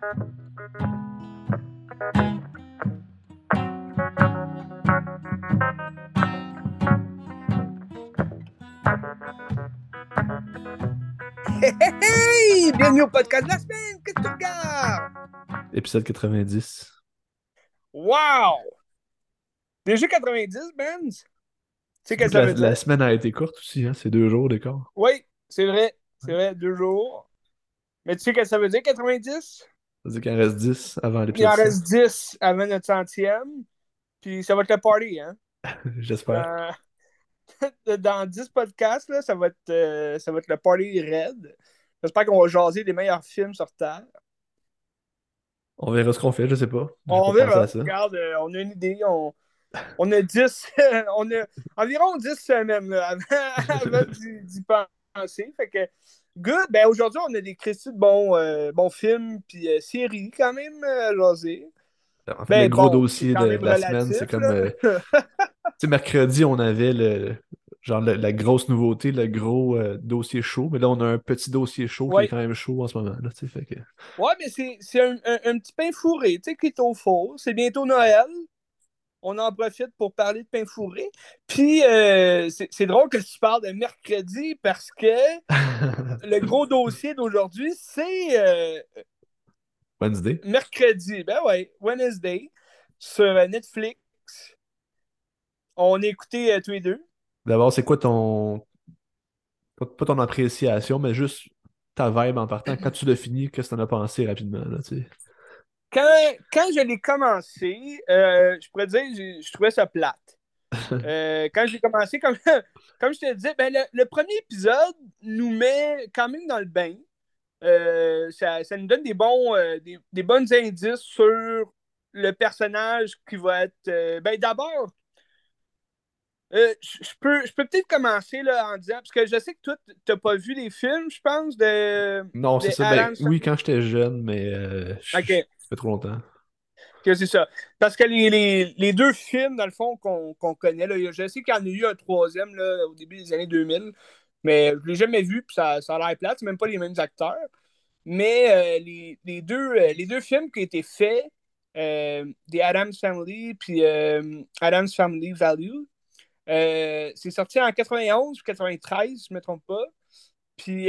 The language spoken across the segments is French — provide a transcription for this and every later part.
Hey, hey, hey! Bienvenue au podcast de la semaine! Qu'est-ce que tu regardes? Épisode 90. Wow! Déjà 90, Ben? Tu sais que ça La, veut dire? la semaine a été courte aussi, hein? C'est deux jours d'écart. Oui, c'est vrai. C'est vrai, deux jours. Mais tu sais que ça veut dire, 90? Ça veut dire qu'il en reste 10 avant Il en l'épisode reste 10 avant notre centième. Puis ça va être le party, hein? 100. J'espère. Dans, dans 10 podcasts, là, ça, va être, euh, ça va être le party red. J'espère qu'on va jaser des meilleurs films sur Terre. On verra ce qu'on fait, je sais pas. On verra. Regarde, euh, on a une idée. On, on a 10, on a environ 10 semaines là, avant, avant d'y penser. Fait que, good. Ben, aujourd'hui, on a des critiques de bons, euh, bons films puis euh, séries quand même euh, à jaser. En fait, Ben, le gros bon, dossier de, la semaine, c'est comme. euh, mercredi, on avait le. Genre le- la grosse nouveauté, le gros euh, dossier chaud, mais là on a un petit dossier chaud qui est quand même chaud en ce moment. Là, fait que... Ouais, mais c'est c'est un, un- un petit pain fourré, tu sais, qui est au four. C'est bientôt Noël. On en profite pour parler de pain fourré. Puis, euh, c'est drôle que tu parles de mercredi parce que le gros dossier d'aujourd'hui, c'est euh, Wednesday. mercredi. Ben ouais, Wednesday, sur Netflix. On a écouté euh, tous les deux. D'abord, c'est quoi ton. Pas, ton appréciation, mais juste ta vibe en partant. Quand tu l'as fini, qu'est-ce que t'en as pensé rapidement, là, tu sais? Quand, quand je l'ai commencé, euh, je pourrais dire je, je trouvais ça plate. Euh, quand j'ai commencé, comme, comme je te disais, ben, le, le premier épisode nous met quand même dans le bain. Euh, ça, ça nous donne des bons, des, des bons indices sur le personnage qui va être. ben, d'abord, euh, je peux, je peux peut-être commencer là, en disant, parce que je sais que toi, tu n'as pas vu les films, je pense, de. Non, c'est ça. Ben, oui, quand j'étais jeune, mais euh, fait trop longtemps. Que c'est ça. Parce que les, les- les deux films, dans le fond, qu'on connaît, là, je sais qu'il y en a eu un troisième là, au début des années 2000, mais je ne l'ai jamais vu, puis ça, ça a l'air plate, c'est même pas les mêmes acteurs. Mais euh, les, les deux, euh, les deux films qui ont été faits, euh, The Adams Family puis euh, Adams Family Value, c'est sorti en 91 ou 93, si je ne me trompe pas. Puis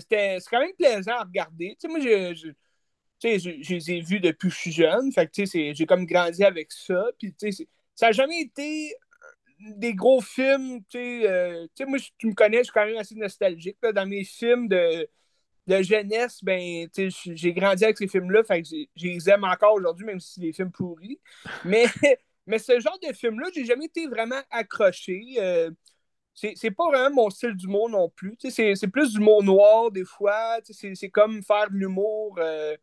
c'était c'est quand même plaisant à regarder. Tu sais, moi, je- tu sais, je, les ai vus depuis que je suis jeune. Fait tu sais, j'ai comme grandi avec ça. Puis, tu sais, ça n'a jamais été des gros films, tu sais. euh, tu sais, moi, tu me connais, je suis quand même assez nostalgique. là. Dans mes films de, de jeunesse, ben, tu sais, j'ai grandi avec ces films-là. Fait que je les aime encore aujourd'hui, même si c'est des films pourris. Mais, mais ce genre de film-là, j'ai jamais été vraiment accroché. Euh, c'est pas vraiment mon style d'humour non plus. C'est plus d'humour noir des fois. C'est comme faire de l'humour. euh,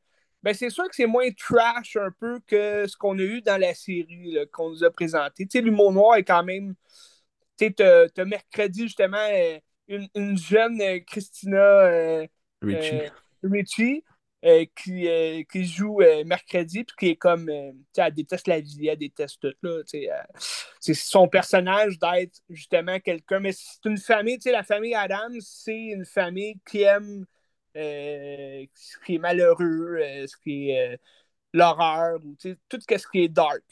Ben, c'est sûr que c'est moins trash un peu que ce qu'on a eu dans la série qu'on nous a présenté. Tu sais, L'humour noir est quand même. Tu sais, t'as mercredi justement euh, une, une jeune euh, Christina euh, Richie. euh, Richie euh, qui, qui joue mercredi puis qui est comme tu sais, elle déteste la vie, elle déteste tout là, c'est son personnage d'être justement quelqu'un mais c'est une famille, tu sais la famille Adams, c'est une famille qui aime ce qui est malheureux, euh, ce qui est euh, l'horreur ou tout ce qui est dark.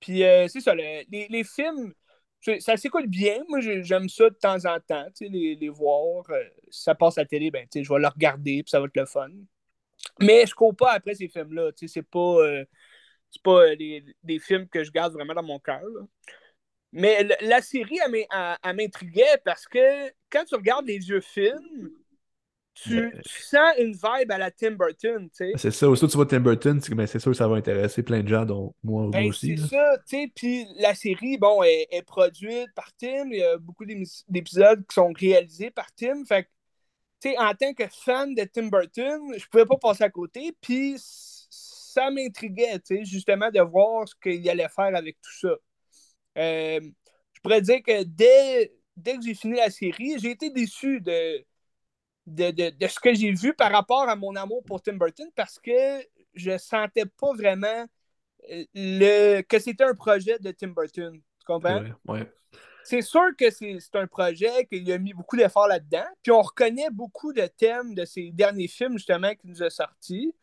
Puis euh, c'est ça, le- les, les films, ça s'écoute bien. Moi, j'ai- j'aime ça de temps en temps, les, les voir. Euh, si ça passe à la télé, ben, je vais le regarder, puis ça va être le fun. Mais je cours pas après ces films-là. C'est pas, euh, pas euh, des, des films que je garde vraiment dans mon cœur. Mais la série, elle m'intriguait parce que quand tu regardes les vieux films, tu, Ben- tu sens une vibe à la Tim Burton, tu sais. C'est ça. Que tu vois Tim Burton, c'est ben, c'est sûr que ça va intéresser plein de gens, dont moi, moi Ben, aussi. c'est ça, tu sais. Puis la série, bon, est, est produite par Tim. Il y a beaucoup d'épisodes qui sont réalisés par Tim. Fait que, tu sais, en tant que fan de Tim Burton, je pouvais pas passer à côté. Puis ça m'intriguait, tu sais, justement, de voir ce qu'il allait faire avec tout ça. Euh, je pourrais dire que dès, dès que j'ai fini la série, j'ai été déçu de, de, de, de ce que j'ai vu par rapport à mon amour pour Tim Burton parce que je sentais pas vraiment euh, le, que c'était un projet de Tim Burton. Tu comprends? vrai, ouais. C'est sûr que c'est un projet qu'il a mis beaucoup d'efforts là-dedans. Puis on reconnaît beaucoup de thèmes de ses derniers films, justement, qu'il nous a sortis.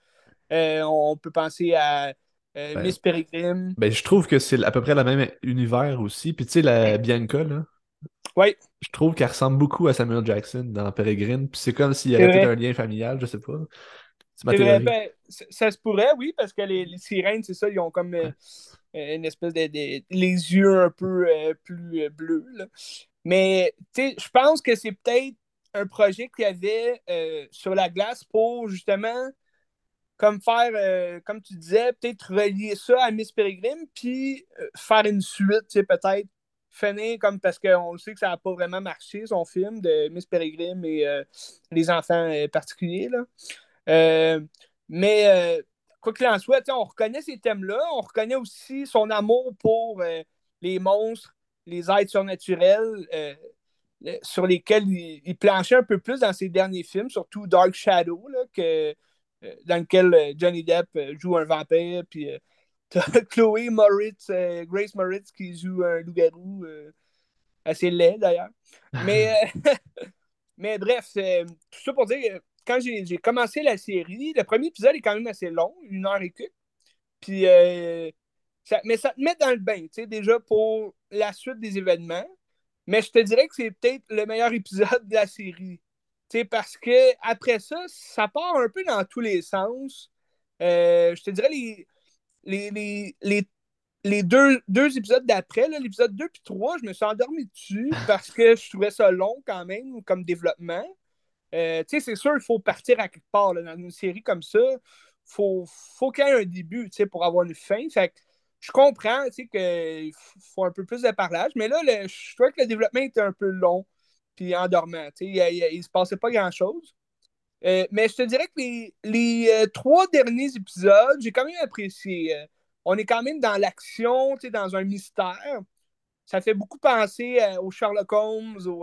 on peut penser à Ben, Miss Peregrine. ben, je trouve que c'est à peu près le même univers aussi. Puis tu sais, la Bianca, là, Oui, je trouve qu'elle ressemble beaucoup à Samuel Jackson dans Peregrine. Puis c'est comme s'il y avait peut-être un lien familial, je sais pas. C'est ma C'est vrai, théorie. ben, ça se pourrait, oui, parce que les, les sirènes, c'est ça, ils ont comme euh, une espèce de, de- les yeux un peu euh, plus euh, bleus. là. Mais je pense que c'est peut-être un projet qu'il y avait euh, sur la glace pour justement, comme faire, euh, comme tu disais, peut-être relier ça à Miss Peregrine, puis euh, faire une suite, tu sais, peut-être comme parce qu'on le sait que ça n'a pas vraiment marché, son film de Miss Peregrine et euh, les enfants euh, particuliers, là. Euh, mais quoi qu'il en soit, on reconnaît ces thèmes-là. On reconnaît aussi son amour pour les monstres, les êtres surnaturels, sur lesquels il, planchait un peu plus dans ses derniers films, surtout Dark Shadow, là, que, dans lequel Johnny Depp joue un vampire, puis t'as Chloé Moritz, euh, Grace Moritz qui joue un loup-garou, euh, assez laid d'ailleurs. Mais euh, mais bref, tout ça pour dire que quand j'ai commencé la série, le premier épisode est quand même assez long, une heure et quelques. Puis, euh, ça- mais ça te met dans le bain, tu sais, déjà pour la suite des événements. Mais je te dirais que c'est peut-être le meilleur épisode de la série. Tu sais, parce que après ça, ça part un peu dans tous les sens. Je te dirais les, les, les, les, les deux, deux épisodes d'après, l'épisode 2 puis 3, je me suis endormi dessus parce que je trouvais ça long quand même comme développement. Euh, tu sais, c'est sûr, il faut partir à quelque part là, dans une série comme ça. Faut, faut qu'il y ait un début tu sais, pour avoir une fin. Fait que je comprends tu sais, qu'il faut un peu plus de parlage, mais là, le- je trouvais que le développement était un peu long puis endormant. tu sais. Il, il se passait pas grand-chose. Euh, mais je te dirais que les, les euh, trois derniers épisodes, j'ai quand même apprécié. Euh, on est quand même dans l'action, dans un mystère. Ça fait beaucoup penser au Sherlock Holmes, au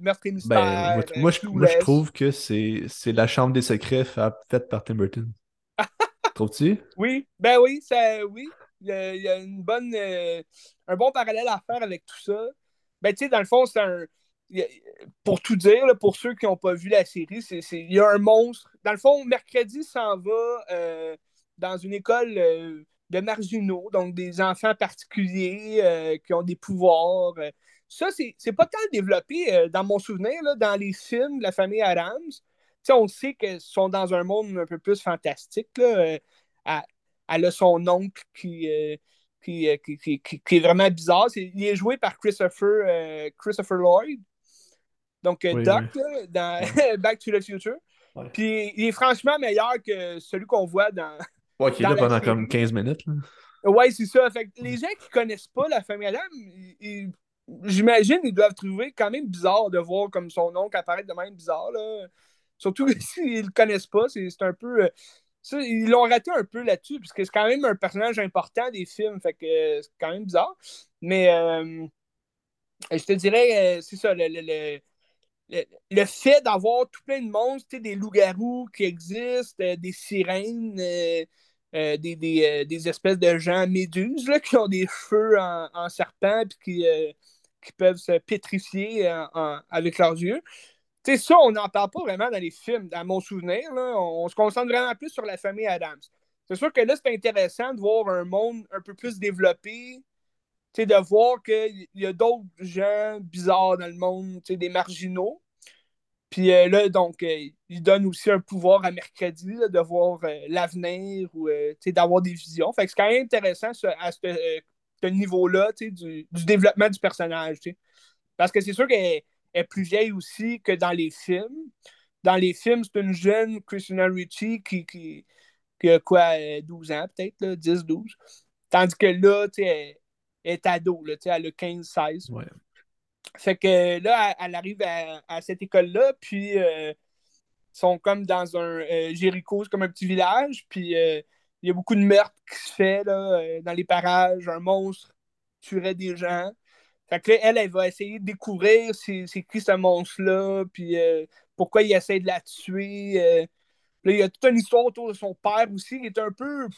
Meurtre et Ben, moi, Mystère, moi, je, moi, je trouve que c'est c'est la chambre des secrets fa- faite par Tim Burton. Trouves-tu? Oui, ben oui, ça, oui. Il y a, il y a une bonne, un bon parallèle à faire avec tout ça. Ben, tu sais, dans le fond, c'est un. Pour tout dire, pour ceux qui n'ont pas vu la série, c'est, il y a un monstre. Dans le fond, mercredi s'en va euh, dans une école euh, de marginaux, donc des enfants particuliers euh, qui ont des pouvoirs. Ça, c'est, pas tant développé dans mon souvenir, là, dans les films de la famille Adams. Tu sais, on sait qu'ils sont dans un monde un peu plus fantastique. Là. Elle, a son oncle qui, qui, qui, est vraiment bizarre. Il est joué par Christopher, Christopher Lloyd, donc euh, Oui, Doc, oui. dans. Back to the Future. Ouais. Puis il est franchement meilleur que celui qu'on voit dans, Ouais, qui est là pendant série. comme 15 minutes. là. Ouais, c'est ça. Fait que les gens qui connaissent pas la famille Adam, j'imagine ils doivent trouver quand même bizarre de voir comme son oncle apparaître de même bizarre. Là. Surtout s'ils le connaissent pas, c'est c'est un peu. euh, ça, ils l'ont raté un peu là-dessus, parce que c'est quand même un personnage important des films, fait que euh, c'est quand même bizarre. Mais euh, je te dirais, c'est ça, le, le- le- le, fait d'avoir tout plein de monstres, des loups-garous qui existent, euh, des sirènes, euh, euh, des, des, des espèces de gens méduses là, qui ont des cheveux en, en serpent puis qui, qui peuvent se pétrifier en- avec leurs yeux. Tu sais, ça, on n'en parle pas vraiment dans les films, dans mon souvenir. Là, on, on se concentre vraiment plus sur la famille Adams. C'est sûr que là, c'est intéressant de voir un monde un peu plus développé, de voir qu'il y a d'autres gens bizarres dans le monde, des marginaux. Puis euh, là, donc, euh, il donne aussi un pouvoir à mercredi de voir euh, l'avenir ou d'avoir des visions. Fait que c'est quand même intéressant à ce, niveau-là du, du développement du personnage. Parce que c'est sûr qu'elle est plus vieille aussi que dans les films. Dans les films, c'est une jeune Christina Ricci qui, qui, qui a quoi, euh, 12 ans peut-être, là, 10, 12. Tandis que là, tu sais, est ado, là, tu sais, elle a 15, 16. Ouais. Fait que là, elle, elle arrive à, à cette école-là, puis euh, ils sont comme dans un euh, Jéricho, c'est comme un petit village, puis euh, il y a beaucoup de meurtres qui se fait là, euh, dans les parages, un monstre tuerait des gens. Fait que là, elle, elle va essayer de découvrir c'est, qui ce monstre-là, puis pourquoi il essaie de la tuer. Là, il y a toute une histoire autour de son père aussi, qui est un peu.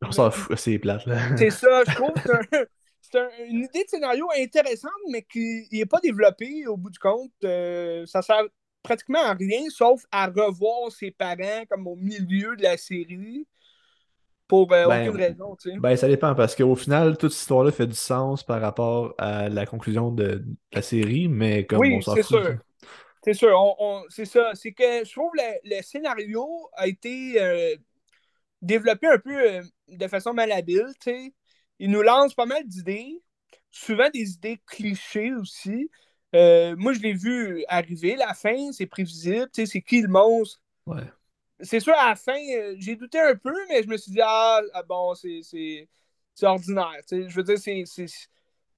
On s'en fout, c'est plate, là. C'est ça, je trouve. Un- c'est un- une idée de scénario intéressante, mais qui n'est pas développée au bout du compte. Euh, ça sert pratiquement à rien, sauf à revoir ses parents comme au milieu de la série. pour euh, aucune Ben, raison, tu sais. ben, ça dépend parce qu'au final, toute cette histoire-là fait du sens par rapport à la conclusion de la série, mais comme on s'en c'est fout. sûr. C'est sûr. On, on- c'est ça. C'est que je trouve le, le scénario a été euh, développé un peu euh, de façon malhabile, tu sais. Il nous lance pas mal d'idées, souvent des idées clichés aussi. Euh, moi, je l'ai vu arriver, la fin, c'est prévisible, tu sais, c'est qui le monstre? Ouais. C'est sûr, à la fin, euh, j'ai douté un peu, mais je me suis dit, ah, ah bon, c'est ordinaire. Je veux dire, c'est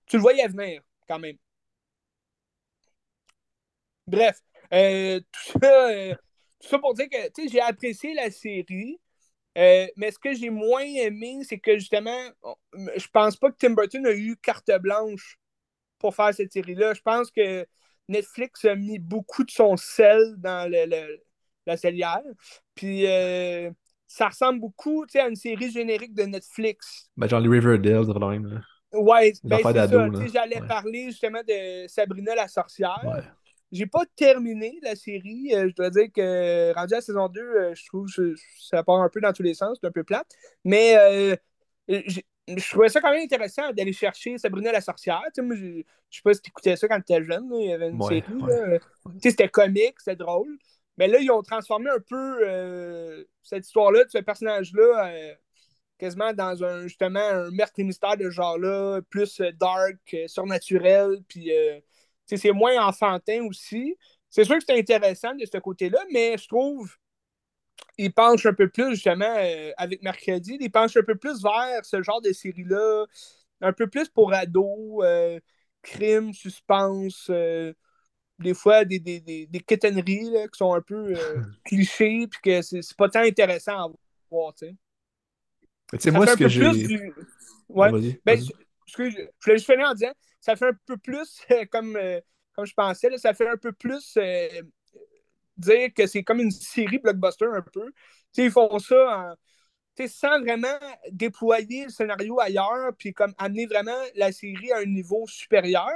tu le voyais venir, quand même. Bref, euh, tout ça, euh, tout ça pour dire que tu sais, j'ai apprécié la série, euh, mais ce que j'ai moins aimé, c'est que justement, je pense pas que Tim Burton a eu carte blanche pour faire cette série-là. Je pense que Netflix a mis beaucoup de son sel dans le, le- la cellière. Puis euh, ça ressemble beaucoup à une série générique de Netflix. Ben, genre les Riverdale, même, là. Ouais, ben c'est ça. d'ado, Tu là. sais, J'allais Ouais. parler justement de Sabrina la sorcière. Ouais. J'ai pas terminé la série. Euh, je dois dire que rendu à la saison 2, euh, je trouve que ça part un peu dans tous les sens, c'est un peu plate. Mais euh, je trouvais ça quand même intéressant d'aller chercher Sabrina la sorcière. Tu sais, moi, je je sais pas si tu écoutais ça quand tu étais jeune. là, il y avait une Ouais, série. ouais. tu sais, C'était comique, c'était drôle. Mais là, ils ont transformé un peu euh, cette histoire-là, ce personnage-là, euh, quasiment dans un justement un meurtre et mystère de ce genre-là, plus dark, surnaturel, puis euh, c'est moins enfantin aussi. C'est sûr que c'est intéressant de ce côté-là, mais je trouve il penche un peu plus justement euh, avec Mercredi, il penche un peu plus vers ce genre de série-là, un peu plus pour ados, euh, crime, suspense, euh, des fois des, des, des, des quétaineries là, qui sont un peu clichés, puis que c'est c'est pas tant intéressant à voir, tu sais. Moi, ce que j'ai. du. Ah, Ouais. vas-y, Ben, je- excuse, je voulais juste finir en disant, ça fait un peu plus, comme, euh, comme je pensais, là, ça fait un peu plus euh, dire que c'est comme une série blockbuster un peu. Ils font ça en, sans vraiment déployer le scénario ailleurs, puis comme amener vraiment la série à un niveau supérieur.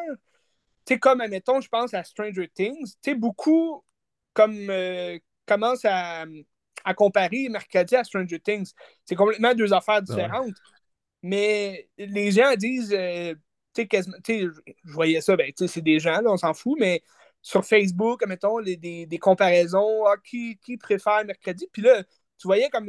Tu sais, comme, admettons, je pense à Stranger Things, tu sais, beaucoup comme euh, commencent à, à comparer Mercredi à Stranger Things. C'est complètement deux affaires ouais. différentes. Mais les gens disent, euh, tu sais, je- voyais ça, ben, c'est des gens, là, on s'en fout, mais sur Facebook, mettons, les- des, des comparaisons, ah, qui, qui préfère mercredi, puis là, tu voyais comme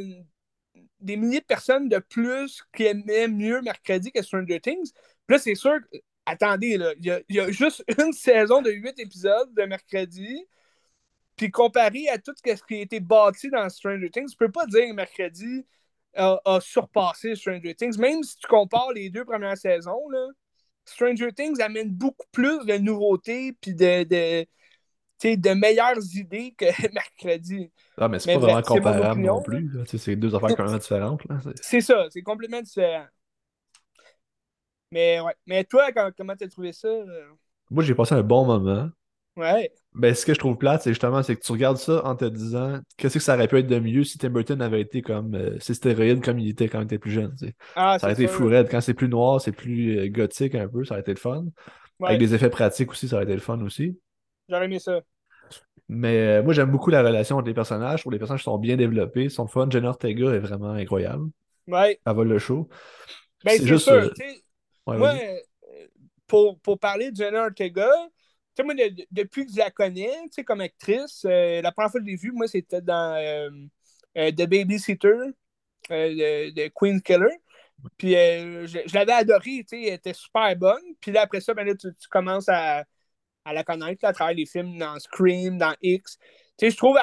des milliers de personnes de plus qui aimaient mieux mercredi que Stranger Things. Puis là, c'est sûr, attendez, il y y a juste une saison de huit épisodes de mercredi, puis comparé à tout ce qui a été bâti dans Stranger Things, tu peux pas dire que mercredi a, a surpassé Stranger Things. Même si tu compares les deux premières saisons, là, Stranger Things amène beaucoup plus de nouveautés puis de, de, de meilleures idées que mercredi. Ah, mais c'est pas vraiment comparable non plus. C'est deux affaires complètement différentes. C'est- ça, c'est complètement différent. Mais ouais. Mais toi, quand- comment t'as trouvé ça? euh? Moi, j'ai passé un bon moment. Ouais. Ben, ce que je trouve plate, c'est justement c'est que tu regardes ça en te disant qu'est-ce que ça aurait pu être de mieux si Tim Burton avait été comme euh, ces stéroïdes comme il était quand il était plus jeune. Ah, Ça aurait été fou raide. Quand c'est plus noir, c'est plus euh, gothique un peu, ça aurait été le fun. Ouais, Avec des effets pratiques aussi, ça aurait été le fun aussi. j'aurais aimé ça. Mais euh, moi, j'aime beaucoup la relation entre les personnages. Je trouve les personnages sont bien développés, sont fun. Jenna Ortega est vraiment incroyable. Ouais. Elle vole le show. Ben, C'est juste. sûr, euh, ouais, Moi, euh, pour, pour parler de Jenna Ortega, sais, moi, de- de- depuis que je la connais, tu sais, comme actrice, euh, la première fois que je l'ai vue, moi, c'était dans euh, euh, The Babysitter de, de Queen Killer. Puis je, l'avais adorée, tu sais, elle était super bonne. Puis là, après ça, ben là, tu, commences à, à la connaître à travers les films dans Scream, dans X. Tu sais, je trouve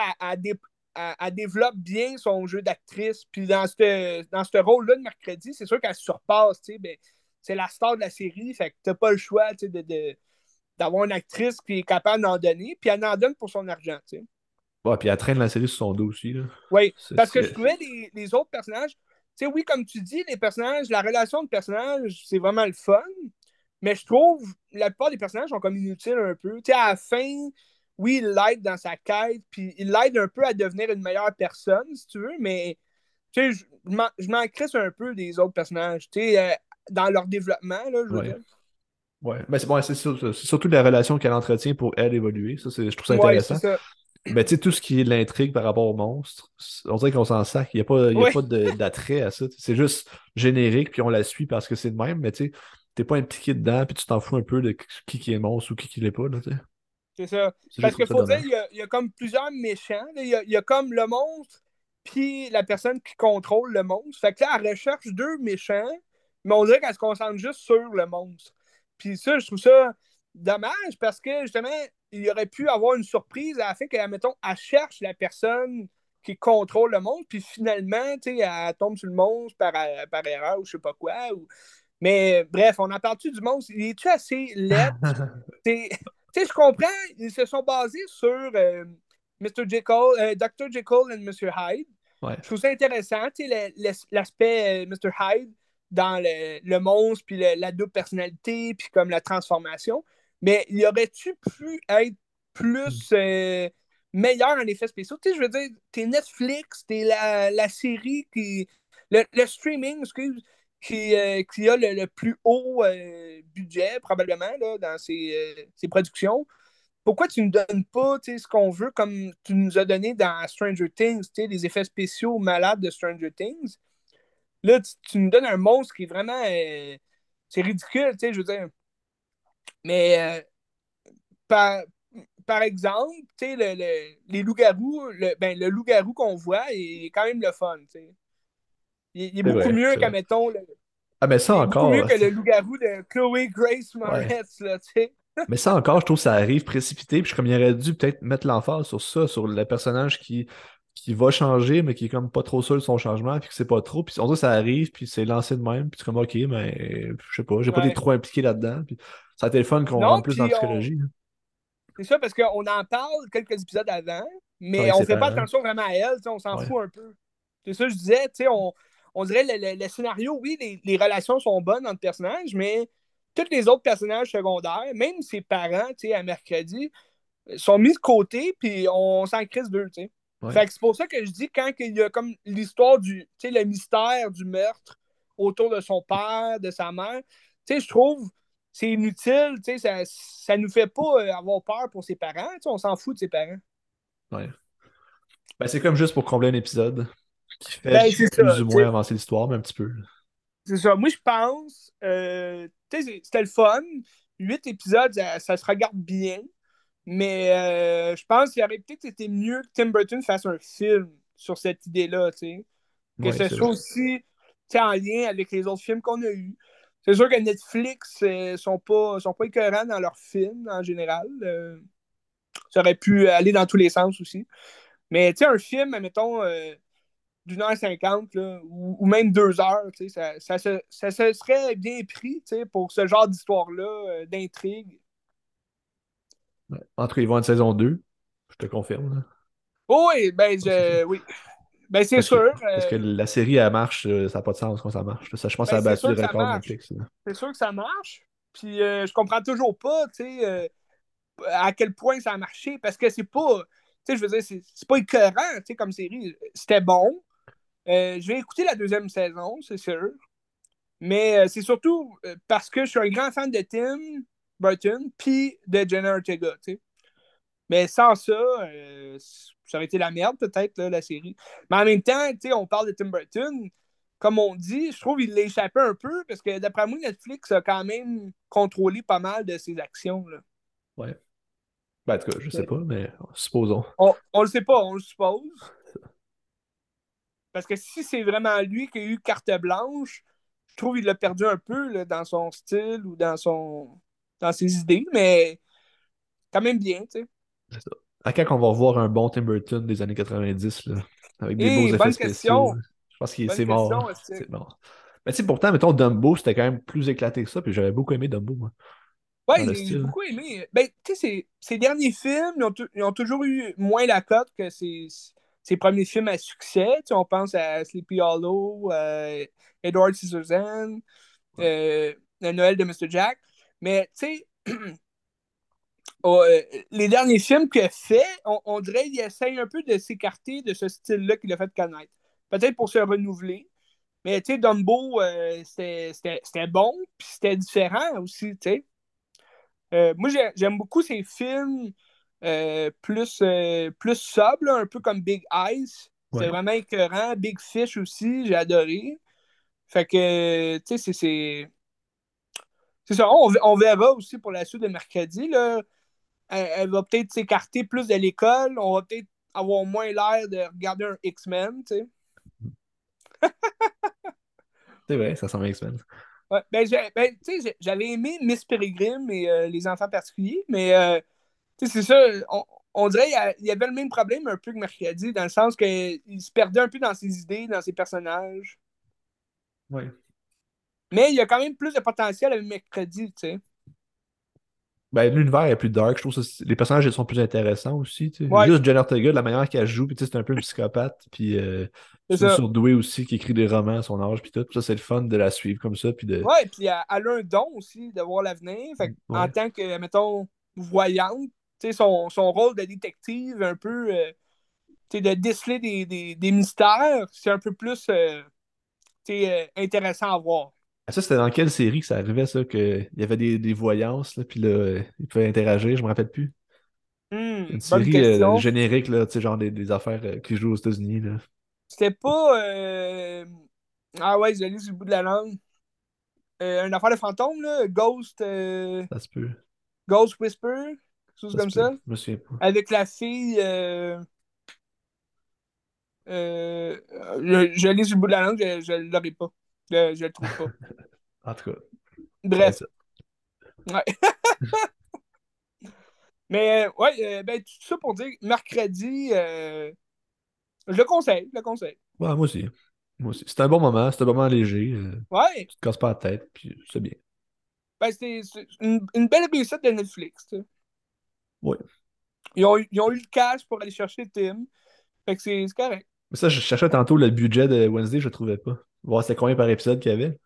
elle développe bien son jeu d'actrice. Puis dans ce dans rôle-là de mercredi, c'est sûr qu'elle surpasse, ben, c'est la star de la série, fait que t'as pas le choix, de- d'avoir une actrice qui est capable d'en donner, puis elle en donne pour son argent, tu sais. Ouais, puis elle traîne la série sur son dos aussi. Là. Oui, parce que je trouvais les, les autres personnages, tu sais, oui, comme tu dis, les personnages, la relation de personnages, c'est vraiment le fun, mais je trouve la plupart des personnages sont comme inutiles un peu. Tu sais, à la fin, oui, il l'aide dans sa quête, puis il l'aide un peu à devenir une meilleure personne, si tu veux, mais tu sais, je m'en- je m'en crisse un peu des autres personnages, tu sais, euh, dans leur développement, là, je veux Ouais. dire. Ouais, ben, c'est bon, c'est surtout la relation qu'elle entretient pour elle évoluer. Ça, je trouve ça intéressant. ça. Ben, tu sais, tout ce qui est de l'intrigue par rapport au monstre, on dirait qu'on s'en sac. Il n'y a pas, pas d'attrait à ça. C'est juste générique, puis on la suit parce que c'est de même, mais tu sais, t'es pas impliqué dedans, puis tu t'en fous un peu de qui qui est monstre ou qui qui l'est pas, c'est ça. Parce ça faut dire, il y a, il y a comme plusieurs méchants. là. Il y a, il y a comme le monstre, puis la personne qui contrôle le monstre. Fait que là, elle recherche deux méchants, mais on dirait qu'elle se concentre juste sur le monstre. Puis ça, je trouve ça dommage parce que justement, il aurait pu avoir une surprise à la fin que, mettons, elle cherche la personne qui contrôle le monstre, puis finalement, tu sais, elle tombe sur le monstre par, par erreur ou je sais pas quoi. Ou... Mais bref, on en parle-tu du monstre? Il est-tu assez laid? Tu sais, je comprends, ils se sont basés sur euh, Mr. Jekyll, euh, Dr. Jekyll et Mr. Hyde. Ouais. Je trouve ça intéressant, tu sais, l'aspect euh, Mr. Hyde dans le, monstre, puis la double personnalité, puis comme la transformation. Mais y aurait-tu pu être plus euh, meilleur en effets spéciaux? Tu sais, je veux dire, t'es Netflix, t'es la, la série qui. Le, streaming, excuse, qui, euh, qui a le, plus haut euh, budget, probablement, là, dans ses, ses productions. Pourquoi tu ne donnes pas ce qu'on veut comme tu nous as donné dans Stranger Things, les effets spéciaux malades de Stranger Things? Là, tu, tu nous donnes un monstre qui est vraiment. euh, c'est ridicule, tu sais, je veux dire. Mais euh, par, par exemple, tu sais, le, le- les loups-garous, le, ben, le loup-garou qu'on voit il est quand même le fun, tu sais. Il, il est beaucoup vrai, mieux qu'à, mettons, le- Ah, mais ça beaucoup mieux encore, que le loup-garou de Chloé Grace ouais. Moretz, là, tu sais. Mais ça encore, je trouve que ça arrive précipité. Puis je comme il aurait dû peut-être mettre l'emphase sur ça, sur le personnage qui, qui va changer, mais qui est comme pas trop sûr de son changement, puis que c'est pas trop. Puis on dirait que ça arrive, puis c'est lancé de même, puis c'est comme ok, mais je sais pas, j'ai pas été Ouais. trop impliqué là-dedans. Puis ça a été le fun qu'on rentre plus dans la on, trilogie. hein. C'est ça, parce qu'on en parle quelques épisodes avant, mais Avec on fait pas attention vraiment à elle, tu on s'en Ouais. fout un peu. C'est ça je disais, tu sais, on, on dirait le, le- le scénario, oui, les, les relations sont bonnes entre personnages, mais tous les autres personnages secondaires, même ses parents, tu sais, à mercredi, sont mis de côté, puis on s'en crisse d'eux, tu sais. Ouais. Fait que c'est pour ça que je dis, quand il y a comme l'histoire du, tu sais, le mystère du meurtre autour de son père, de sa mère, tu sais, je trouve c'est inutile, tu sais, ça, ça nous fait pas euh, avoir peur pour ses parents, tu sais, on s'en fout de ses parents. Ouais. Ben, c'est comme juste pour combler un épisode qui fait Ben, ça, plus ou moins avancer l'histoire, mais un petit peu. C'est ça. Moi, je pense, euh, tu sais, c'est- c'était le fun. Huit épisodes, ça, ça se regarde bien. Mais euh, je pense qu'il aurait peut-être été mieux que Tim Burton fasse un film sur cette idée-là, tu sais. Que Ouais, ce soit vrai. aussi en lien avec les autres films qu'on a eus. C'est sûr que Netflix euh, sont pas, sont pas écœurants dans leurs films en général. Euh, ça aurait pu aller dans tous les sens aussi. Mais tu sais, un film, mettons, euh, d'une heure cinquante, ou, ou même deux heures, tu sais, ça, ça, se- ça se serait bien pris tu sais, pour ce genre d'histoire-là, euh, d'intrigue. Ouais. En tout cas, ils vont une saison 2, je te confirme. là. Oh, oui, ben, je, oui. Ben, c'est que, sûr. parce que euh, la série, elle marche, euh, ça n'a pas de sens quand ça marche. Ça, je pense que ça ben, a c'est battu records de. Netflix. C'est sûr que ça marche. Puis euh, je comprends toujours pas, tu sais, euh, à quel point ça a marché. Parce que c'est pas, tu sais, je veux dire, c'est pas écœurant, tu sais, comme série. C'était bon. Euh, je vais écouter la deuxième saison, c'est sûr. Mais euh, c'est surtout euh, parce que je suis un grand fan de Tim Burton puis de Jenna Ortega, tu sais. Mais sans ça, euh, ça aurait été la merde, peut-être, la série. Mais en même temps, tu sais, on parle de Tim Burton. Comme on dit, je trouve qu'il l'a échappé un peu parce que d'après moi, Netflix a quand même contrôlé pas mal de ses actions. Là. Ouais. Ben, en tout cas, je sais pas, mais supposons. On, on le sait pas, on le suppose. Parce que si c'est vraiment lui qui a eu carte blanche, je trouve qu'il l'a perdu un peu là, dans son style ou dans son dans ses idées, mais quand même bien, tu sais. C'est ça. À quand on va revoir un bon Tim Burton des années 90, là, avec des beaux effets bonne spéciaux? Je pense c'est mort. est-ce que- C'est mort. Mais tu sais, pourtant, mettons, Dumbo, c'était quand même plus éclaté que ça, puis j'avais beaucoup aimé Dumbo, moi. Ouais, j'ai beaucoup aimé. Ben, tu sais, ces, derniers films, ils ont, tou- ils ont toujours eu moins la cote que ces, ces premiers films à succès. Tu sais, on pense à Sleepy Hollow, euh, Edward Scissorhands, euh, Le Noël de Mr. Jack. Mais, tu sais, oh, euh, les derniers films qu'il a fait, on, on dirait qu'il essaye un peu de s'écarter de ce style-là qu'il a fait connaître. Peut-être pour se renouveler. Mais, tu sais, Dumbo, euh, c'était bon, puis c'était différent aussi, tu sais. Euh, moi, j'ai- j'aime beaucoup ces films plus, plus là, un peu comme Big Eyes. Ouais. vraiment écœurant. Big Fish aussi, j'ai adoré. Fait que, tu sais, c'est- c'est. Ça, on, on verra aussi pour la suite de mercredi. Là. Elle, elle va peut-être s'écarter plus de l'école. On va peut-être avoir moins l'air de regarder un X-Men, tu sais. C'est vrai, ça à X-Men. Ouais, ben, j'ai- ben, j'avais aimé Miss Peregrine et euh, les enfants particuliers, mais euh, c'est ça, on, on dirait qu'il y avait le même problème un peu que Mercredi, dans le sens qu'il se perdait un peu dans ses idées, dans ses personnages. Ouais. Mais il y a quand même plus de potentiel avec Mercredi, tu sais. Ben, l'univers est plus dark, je trouve que les personnages ils sont plus intéressants aussi. tu sais. Ouais. Juste Jenna Ortega, de la manière qu'elle joue, puis tu sais, c'est un peu une psychopathe, puis euh, C'est une surdouée aussi qui écrit des romans à son âge, puis tout. Puis ça, c'est le fun de la suivre comme ça, puis de. Ouais, puis elle, elle a un don aussi de voir l'avenir. Fait Ouais. en tant que, mettons, voyante, tu sais, son, son rôle de détective, un peu, euh, tu sais, de déceler des, des, des mystères, c'est un peu plus, euh, tu sais, euh, intéressant à voir. Ah, Ça, c'était dans quelle série que ça arrivait, ça, qu'il y avait des, des voyances, là, puis là, ils pouvaient interagir, je me rappelle plus. Hmm, Une série euh, générique, là, tu sais, genre des, des affaires euh, qui jouent aux États-Unis, là. C'était pas. euh, Ah ouais, je l'ai sur le bout de la langue. Une affaire de fantôme, là. Ghost, Ça se peut. Ghost Whisper, quelque chose Ça comme ça. Je me souviens pas. Avec la fille. euh, je, je l'ai sur le bout de la langue, je, je l'aurai pas. Je, je le trouve pas. En tout cas. Bref. Ouais. Mais euh, ouais, euh, ben, tout ça pour dire, mercredi, euh, je le conseille, je le conseille. Ouais, moi aussi. Moi aussi. C'est un bon moment, c'est un moment léger. euh, Ouais, tu te casses pas la tête, puis c'est bien. ben, c'est une, une belle réussite de Netflix. tu sais. Ouais. Ils ont, eu- ils ont eu le cash pour aller chercher Tim. Fait que c'est correct. Mais ça, je cherchais tantôt le budget de Wednesday, je le trouvais pas. Voir c'était combien par épisode qu'il y avait.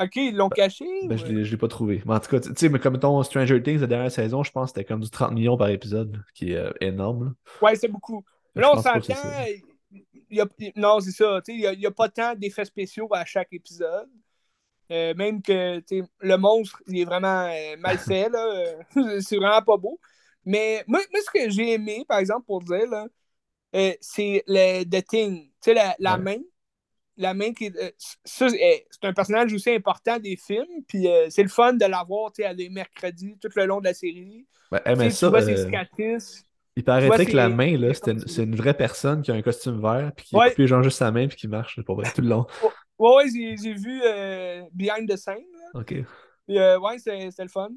Ok, ils l'ont caché. Ben, je l'ai je l'ai pas trouvé. Mais en tout cas, tu sais, mais comme ton Stranger Things, la dernière saison, je pense que c'était comme du 30 millions par épisode, qui est euh, énorme. là. Ouais, c'est beaucoup. Mais que là, on c'est s'entend. a- non, c'est ça. Il n'y a, pas tant d'effets spéciaux à chaque épisode. Euh, même que le monstre, il est vraiment euh, mal fait. là. C'est vraiment pas beau. Mais moi, moi, ce que j'ai aimé, par exemple, pour dire, là, euh, c'est le The Thing. Tu sais, la, la Ouais. main. La main qui est. euh, euh, c'est un personnage aussi important des films. Puis euh, c'est le fun de l'avoir tu sais, à les mercredis tout le long de la série. Tu ça, vois ses cicatrices. il paraîtrait que la main, là, une- c'est une vraie personne qui a un costume vert, puis qui Ouais. coupé genre juste sa main, puis qui marche, pour vrai, tout le long. Ouais, ouais, j'ai vu Behind the Scene. là. Ok. Puis, euh, ouais, c'est c'est le fun.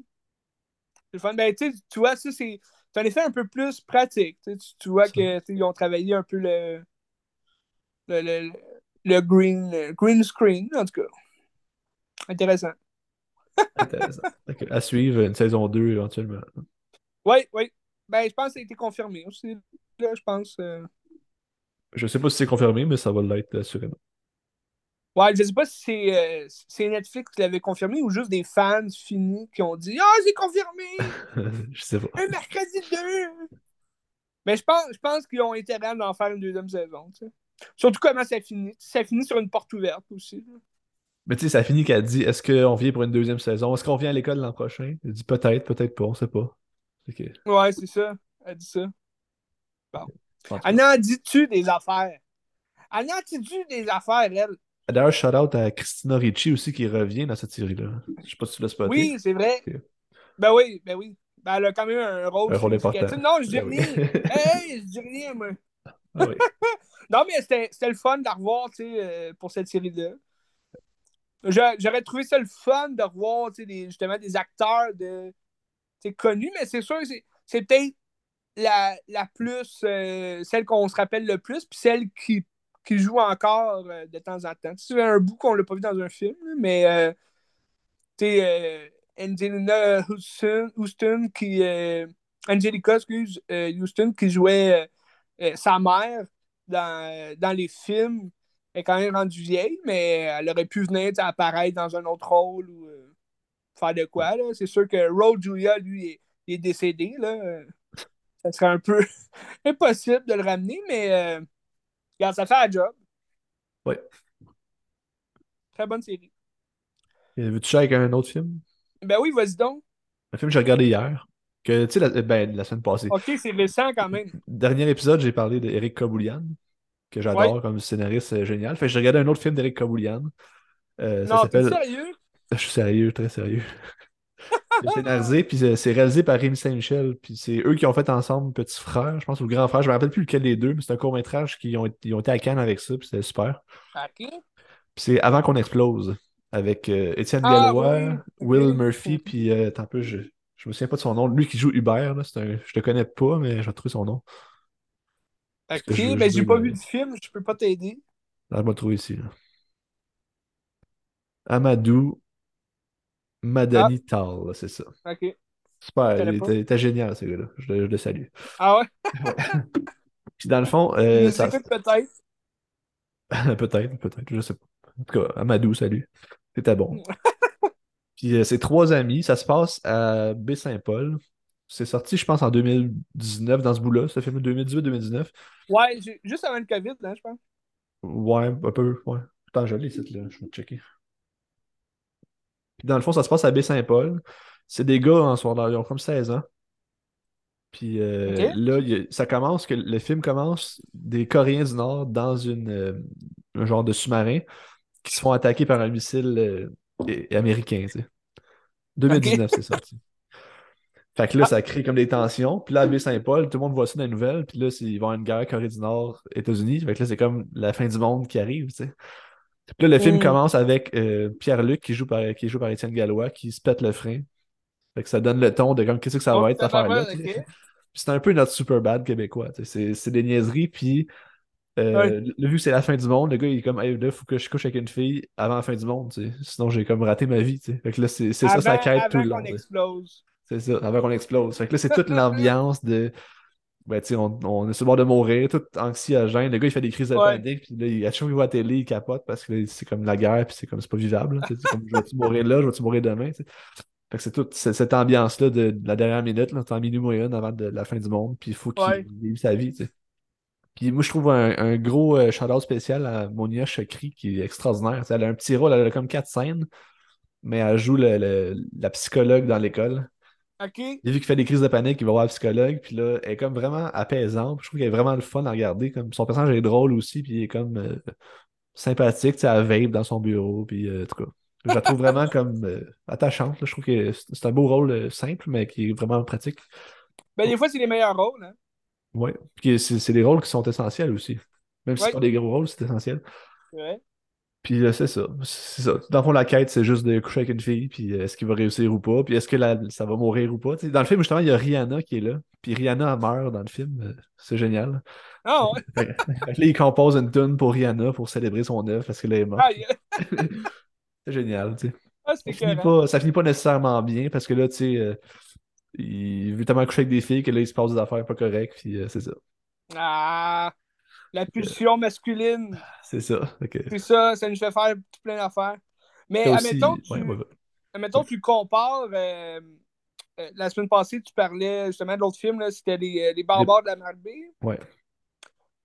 C'est le fun. Ben, tu sais, tu vois, ça, c'est c'est un effet un peu plus pratique. Tu, vois Ça. que tu sais, ils ont travaillé un peu le, le, le, le green, le green screen, en tout cas. Intéressant. Intéressant. À suivre une saison 2 éventuellement. Oui, oui. Ben, je pense que ça a été confirmé aussi. Là, je pense. euh. Je sais pas si c'est confirmé, mais ça va l'être assurément. Ouais, je sais pas si c'est euh, c'est Netflix qui l'avait confirmé ou juste des fans finis qui ont dit Ah, c'est confirmé! Je sais pas. Un mercredi 2! Mais je pense, je pense qu'ils ont intérêt d'en faire une deuxième saison. Surtout comment ça finit. Ça finit sur une porte ouverte aussi. là. Mais tu sais, ça finit qu'elle dit est-ce qu'on vient pour une deuxième saison? Est-ce qu'on vient à l'école l'an prochain? Elle dit peut-être, peut-être pas, on sait pas. Ok. Ouais, c'est ça. Elle dit ça. Elle en dit-tu des affaires? En dit-tu des affaires, elle? D'ailleurs, shout out à Christina Ricci aussi qui revient dans cette série-là. Je sais pas si tu l'as spoté. Oui, c'est vrai. Ben oui, ben oui. Ben, elle a quand même un rôle Un rôle important. Non, je dis Ben oui. rien. hey, je dis rien, moi. Ah oui. Non, mais c'était le fun de la revoir, tu sais, euh, pour cette série-là. J'a- J'aurais trouvé ça le fun de revoir, tu sais, des- justement, des acteurs de, connus, mais c'est sûr, c'est peut-être la, la plus, euh, celle qu'on se rappelle le plus, puis celle qui, qui joue encore euh, de temps en temps. Tu sais, un bout qu'on l'a pas vu dans un film, mais, euh, tu sais, euh, Angelina Houston, qui, euh, Angelica, excuse, Houston qui jouait sa mère dans, dans les films elle est quand même rendue vieille, mais elle aurait pu venir apparaître dans un autre rôle ou faire de quoi. C'est sûr que Road Julia, lui, est, est décédé. Là. Ça serait un peu impossible de le ramener, mais regarde, ça fait la job. Ouais. Très bonne série. Et Veux-tu share avec un autre film? Ben oui, vas-y donc. Un film que j'ai regardé hier. Que, tu sais, la, ben, la semaine passée. Ok, c'est récent quand même. Dernier épisode, j'ai parlé d'Éric Kaboulian, que j'adore Ouais. comme scénariste euh, génial. Fait que j'ai regardé un autre film d'Éric Kaboulian. Euh, ça Non, t'es s'appelle. sérieux? Je suis sérieux, très sérieux. C'est scénarisé, puis c'est réalisé par Rémi Saint-Michel. Puis c'est eux qui ont fait ensemble Petit Frère, je pense, ou Grand Frère. Je me rappelle plus lequel des deux, mais c'est un court-métrage qui ont, ils ont été à Cannes avec ça, puis c'était super. Ok. Puis c'est Avant qu'on explose, avec euh, Étienne Ah, Gallois, oui, Will. Murphy, puis euh, un peu, je, je me souviens pas de son nom. Lui qui joue Hubert, là, un, je le connais pas, mais j'ai trouvé son nom. Ok, je- mais j'ai pas vu du film, je peux pas t'aider. Là, je vais le trouver ici. là. Amadou Madani Tal, c'est ça. Ok. Super, il était, il était génial, ce gars-là. Je, le- je le salue. Ah ouais? Puis dans le fond, euh, ça... peut-être. peut-être, peut-être, je sais pas. En tout cas, Amadou, salut. C'était bon. Puis euh, c'est trois amis, ça se passe à Baie-Saint-Paul. C'est sorti, je pense, en 2019, dans ce bout-là, ce film 2018-2019. Ouais, juste avant le COVID, là, je pense. Ouais, un peu, ouais. Je l'ai, cette là, je vais checker. Puis dans le fond, ça se passe à Baie-Saint-Paul. C'est des gars en soir, ils ont comme 16 ans. Puis euh, là, a- ça commence, que le film commence des Coréens du Nord dans une, euh, un genre de sous-marin qui se font attaquer par un missile euh, américain, tu sais. 2019, c'est sorti. Fait que là, Ah. ça crée comme des tensions. Puis là, à Baie-Saint-Paul, tout le monde voit ça dans les nouvelles. Puis là, c'est- il va y avoir une guerre Corée du Nord, États-Unis. Fait que là, c'est comme la fin du monde qui arrive, tu sais. Puis là, le film Mm. commence avec euh, Pierre-Luc qui joue par, qui joue par Étienne Gallois qui se pète le frein. Fait que ça donne le ton de comme qu'est-ce que ça Oh, va être, cette affaire-là. c'est un peu notre super bad québécois. C'est c'est des niaiseries. Puis euh, le- vu que c'est la fin du monde, le gars, il est comme, hey, là, faut que je couche avec une fille avant la fin du monde. Sinon, j'ai comme raté ma vie. Fait que là, c'est c'est ça sa Avant, quête tout le long. C'est ça, avant qu'on explose. Fait que là, c'est toute l'ambiance de. Ben, on, on est sur le bord de mourir, tout anxiogène. Le gars, il fait des crises de Ouais. panique, puis là, il, à chaque fois qu'il voit la télé, il capote parce que c'est comme la guerre, puis c'est comme, c'est pas vivable. là, comme, je vais-tu mourir là, je vais-tu mourir demain. Fait que c'est toute cette, ambiance-là de, de la dernière minute, là, en minuit moyenne avant de, la fin du monde, puis il faut qu'il vive sa vie. Puis moi, je trouve un, un gros euh, shout-out spécial à Monia Chokri, qui est extraordinaire. Elle a un petit rôle, elle a comme quatre scènes, mais elle joue le- le- la psychologue dans l'école. Ok. Et vu qu'il fait des crises de panique, il va voir un psychologue, puis là, elle est comme vraiment apaisante. Je trouve qu'elle est vraiment le fun à regarder. Comme son personnage est drôle aussi, puis il est comme euh, sympathique, tu sais, elle vape dans son bureau, puis euh, en tout cas. Je la trouve vraiment comme euh, attachante. là. Je trouve que c'est un beau rôle simple, mais qui est vraiment pratique. Ben, des fois, c'est les meilleurs rôles. Hein. Ouais. Puis c'est des rôles qui sont essentiels aussi. Même si c'est pas des gros rôles, c'est essentiel. Ouais. Puis euh, c'est ça. C'est ça. Dans le fond, la quête, c'est juste de coucher avec une fille, puis euh, est-ce qu'il va réussir ou pas, puis est-ce que la- ça va mourir ou pas? Tu sais, dans le film, justement, il y a Rihanna qui est là, puis Rihanna meurt dans le film. Euh, C'est génial. Ah ouais. Là, il compose une tune pour Rihanna pour célébrer son œuvre parce qu'elle est morte. Ah, yeah. C'est génial, tu sais. Ah, Ça finit pas, ça finit pas nécessairement bien parce que là, tu sais, euh, il veut tellement coucher avec des filles que là, il se passe des affaires pas correctes, puis c'est ça. Ah, la pulsion masculine. C'est ça. Que- C'est ça, ça nous fait faire tout plein d'affaires. Mais aussi- admettons, tu, ouais, ouais, ouais. admettons, tu compares. euh, euh, la semaine passée, tu parlais justement de l'autre film, c'était les, euh, les barbares de la Malbaie. Ouais.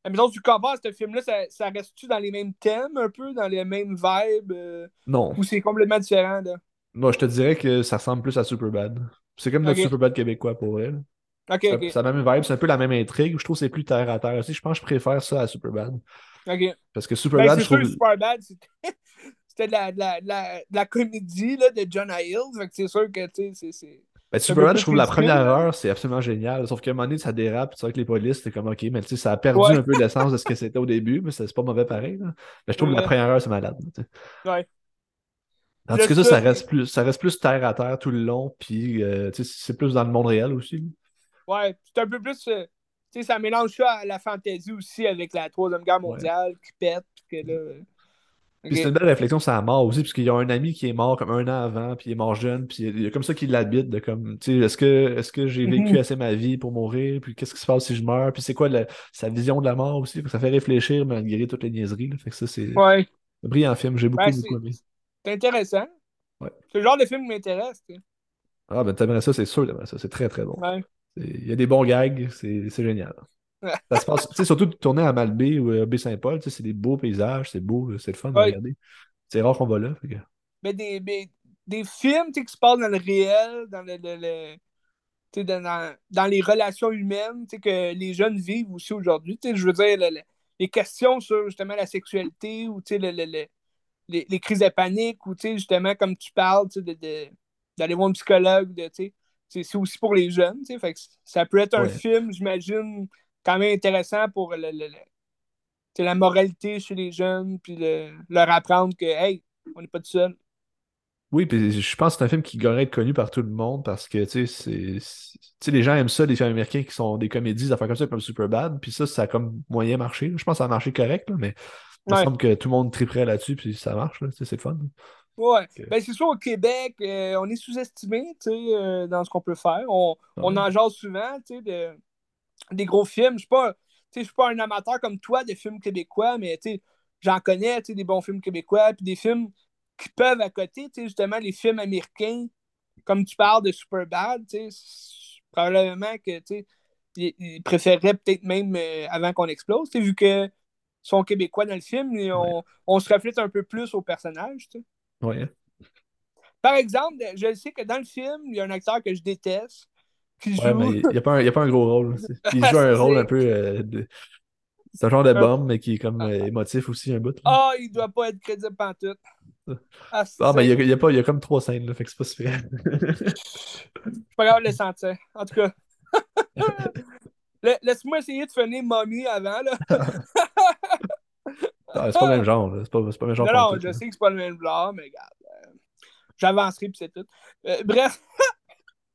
Admettons, tu compares ce film-là, ça, ça reste-tu dans les mêmes thèmes, un peu, dans les mêmes vibes, euh, Non. ou c'est complètement différent, là? Moi, je te dirais que ça ressemble plus à Superbad. C'est comme notre. Superbad québécois pour elle. Ok, Ça- ok, C'est la même vibe, c'est un peu la même intrigue. Je trouve que c'est plus terre à terre aussi. Je pense que je préfère ça à Superbad. ok. Parce que Ben, Superbad, c'est je sûr, trouve. Superbad, c'était de la, de, la, de, la, de la comédie là, de John Hill. Fait que c'est sûr que, tu sais, c'est-. Ben, peu je trouve la première heure, c'est absolument génial. Sauf qu'à un moment donné, ça dérape. Tu sais, avec les polices, c'est comme OK, mais tu sais, ça a perdu Ouais. un peu l'essence de ce que c'était au début, mais c'est pas mauvais pareil. là. Mais je trouve que la première heure, c'est malade. tu sais. Ouais. Tandis que ça, ça reste plus, ça reste plus terre à terre tout le long, puis euh, tu sais, c'est plus dans le monde réel aussi. Ouais, c'est un peu plus. euh, tu sais, ça mélange ça à la fantasy aussi avec la Troisième Guerre mondiale qui pète. puis Que là, euh, Puis ok. c'est une belle réflexion sur la mort aussi, parce qu'il y a un ami qui est mort comme un an avant, puis il est mort jeune, puis il y a comme ça qu'il l'habite, de comme, tu sais, est-ce que, est-ce que j'ai vécu Mhm. assez ma vie pour mourir, puis qu'est-ce qui se passe si je meurs, puis c'est quoi la- sa vision de la mort aussi, ça fait réfléchir malgré toutes les niaiseries, là. fait que ça, c'est Ouais, un brillant film, j'ai beaucoup, Ben, beaucoup aimé. c'est intéressant. Ouais. C'est le genre de film qui m'intéresse. tu sais. Ah, ben t'aimerais ça, c'est sûr, t'aimerais ça, c'est très, très bon. Ouais. Il y a des bons gags, c'est génial. Ça se passe, surtout de tourner à Malbaie ou à Baie-Saint-Paul, c'est des beaux paysages, c'est beau, c'est le fun de Ouais. regarder. C'est rare qu'on va là, que- Mais des, mais des films qui se passent dans le réel, dans le. le, le- dans, dans, les relations humaines que les jeunes vivent aussi aujourd'hui. Je veux dire, les questions sur justement la sexualité ou les, les, crises de panique ou justement, comme tu parles, d'aller voir un psychologue, c'est aussi pour les jeunes. Fait ça peut être un film, j'imagine, quand même intéressant pour la moralité chez les jeunes, puis leur apprendre que, hey, on n'est pas tout seul. Oui, puis je pense que c'est un film qui devrait être connu par tout le monde parce que, tu sais, les gens aiment ça, les films américains qui sont des comédies, des affaires comme ça, comme Superbad, puis ça, ça a comme moyen marché. Je pense que ça a marché correct, mais il me semble que tout le monde triperait là-dessus, puis ça marche, c'est le fun. Ouais, ben c'est sûr, au Québec, euh, on est sous-estimé, euh, dans ce qu'on peut faire. On, on en jase souvent, de, des gros films. Je ne suis pas un amateur comme toi de films québécois, mais, j'en connais, des bons films québécois, puis des films qui peuvent à côté, justement, les films américains, comme tu parles de Superbad, probablement que ils, préféreraient peut-être même euh, avant qu'on explose, vu que sont québécois dans le film, et on, se reflète un peu plus au personnage. Ouais. Par exemple, je sais que dans le film, il y a un acteur que je déteste. Qui joue... mais il n'y a, a, pas un gros rôle. Il joue un rôle un peu. Euh, c'est un genre de bombe, mais qui est comme euh, émotif aussi, un bout. Ah, il doit pas être crédible pantoute. Ah, ah mais il y, a, pas, il y a comme trois scènes, là, fait que c'est pas super. Je suis pas grave de le sentir. En tout cas. Laisse-moi essayer de finir Mommy avant, là. C'est pas le même genre, C'est pas, pas le même genre. Non, non, je sais que c'est pas le même genre, mais regarde. Euh, j'avancerai, puis c'est tout. Euh, bref.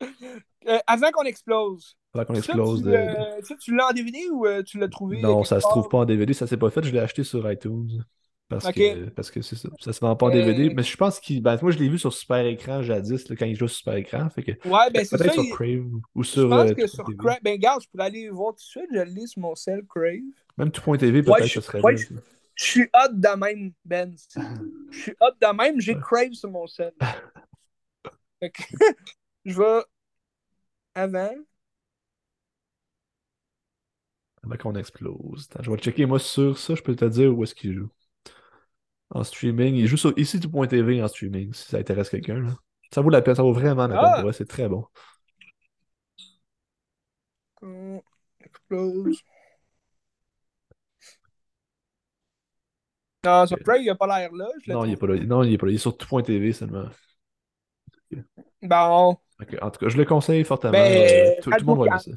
Euh, avant qu'on explose. Avant qu'on explose. Tu, tu l'as en DVD ou tu l'as trouvé? Non, ça se trouve pas en DVD, ça s'est pas fait. Je l'ai acheté sur iTunes. Parce que, parce que c'est ça. Ça se vend pas en DVD. Mais je pense qu'il. Ben, moi, je l'ai vu sur Super Écran jadis, quand il joue sur Super Écran. Fait que, ouais, ben c'est Peut-être sur Crave ou sur. Je pense que sur Crave. Ben, regarde, je pourrais aller voir tout de suite. Je lis sur mon cell Crave. Même tout.tv, peut-être, ça serait ouais, bien. Je suis hot de même, Ben. Je suis hot de même, j'ai Crave sur mon que, je vais. Avant. Avant qu'on explose. Attends, je vais checker, moi, sur ça, je peux te dire où est-ce qu'il joue en streaming. Il joue sur ici tout.tv en streaming, si ça intéresse quelqu'un. Ça vaut la peine, ça vaut vraiment la peine. Ah! c'est très bon. Explose. Non, sur Prey, il n'a pas l'air là. non, il est pas là. Non, il est pas là. Il est sur tout.tv seulement. Bon. En tout cas, je le conseille fortement. Ben, tout, le monde va ça.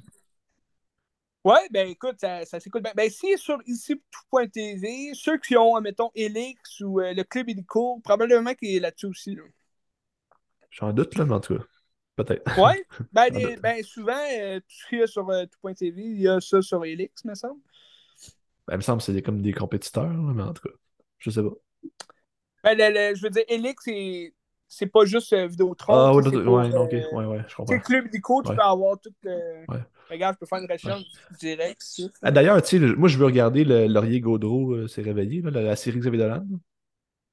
Oui, ben écoute, ça, ça s'écoute bien. Ben, si sur ici tout.tv, ceux qui ont, mettons, Elix ou euh, le Club Illico, probablement qu'il est là-dessus aussi. Là. J'en doute, là, mais en tout cas. Peut-être. Oui, ben, ben, souvent, euh, tout ce qu'il y a sur euh, tout.tv, il y a ça sur Elix, me semble. Ben, il me semble que c'est comme des compétiteurs, mais en tout cas, je sais pas. Ben, je veux dire, Elix, c'est pas juste euh, Vidéotron. Ah, ouais, ouais, ok, ouais, ouais, je comprends. C'est Club Nico, tu peux avoir tout. Ouais. Regarde, je peux faire une recherche direct. Ah, D'ailleurs, tu sais, moi, je veux regarder le Laurier Gaudreau euh, s'est réveillé, là, la, série Xavier Dolan.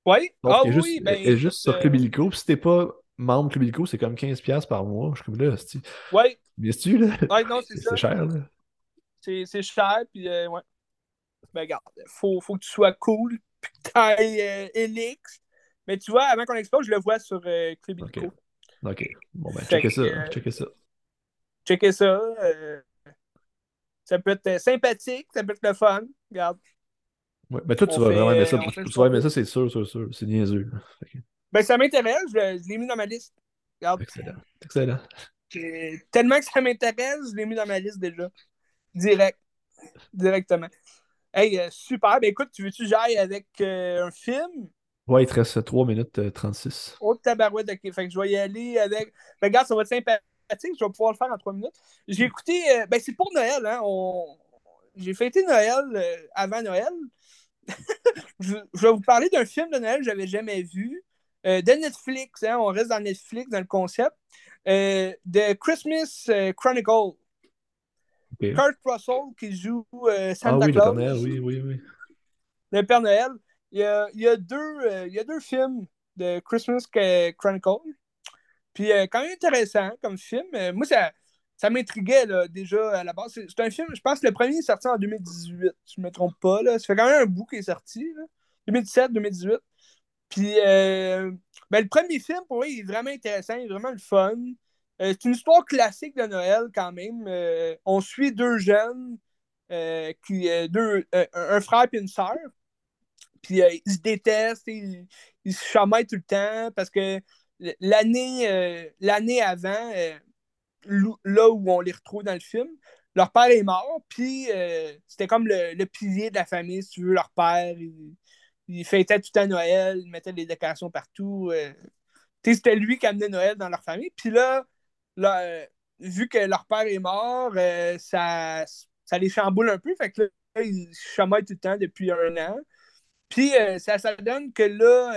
Oui, ah oui, juste, ben. est juste sur Club Illico. Puis si t'es pas membre Club Illico, c'est comme 15$ par mois. Je suis comme là, c'est. Bien tu là? Non, c'est. C'est cher, là. C'est cher, puis euh, ouais. Ben, regarde, faut, faut que tu sois cool, t'ailles euh, Elix, mais tu vois, avant qu'on explose, je le vois sur euh, OK. Bon, ben, checkez ça. Euh, checkez ça. Checkez ça. Euh, ça peut être sympathique, ça peut être le fun. Regarde. Ouais, mais toi, tu vas vraiment aimer ça. Tu vas aimer ça, c'est sûr, sûr, sûr. C'est niaiseux. Ben, ça m'intéresse. Je, l'ai mis dans ma liste. Regarde. Excellent. Excellent. Tellement que ça m'intéresse, je l'ai mis dans ma liste déjà. Direct. Directement. Hey, super. Ben écoute, tu veux-tu que j'aille avec un film? Ouais, il te reste 3 minutes 36. Oh, tabarouette, ok. Fait que je vais y aller avec. Ben, regarde, ça va être sympathique. Je vais pouvoir le faire en 3 minutes. J'ai écouté. Euh, ben, c'est pour Noël, hein. On... J'ai fêté Noël euh, avant Noël. je, vais vous parler d'un film de Noël que j'avais jamais vu. Euh, de Netflix, hein. On reste dans Netflix, dans le concept. de Christmas Chronicle. Kurt Russell qui joue Santa ah, oui, Claus. Le Père Noël, oui, oui, oui. Le Père Noël. Il y a, il y a deux, euh, il y a deux films de Christmas Chronicle. Puis euh, quand même intéressant comme film. Euh, moi, ça, ça m'intriguait déjà à la base. C'est un film, je pense que le premier est sorti en 2018, si je ne me trompe pas. Là. Ça fait quand même un bout qui est sorti. 2017-2018. Puis ben, le premier film, pour moi, il est vraiment intéressant, il est vraiment le fun. C'est une histoire classique de Noël quand même. on suit deux jeunes, qui, deux, un frère et une sœur. Puis ils se détestent, ils, se chamaillent tout le temps parce que l'année avant, là où on les retrouve dans le film, leur père est mort, puis euh, c'était comme le, pilier de la famille, si tu veux, leur père. Il, fêtait tout à Noël, il mettait des décorations partout. Euh. c'était lui qui amenait Noël dans leur famille. Puis là, euh, vu que leur père est mort, ça, ça les chamboule un peu. Fait que là, ils chamaillent tout le temps depuis un an. Puis ça, ça donne que là,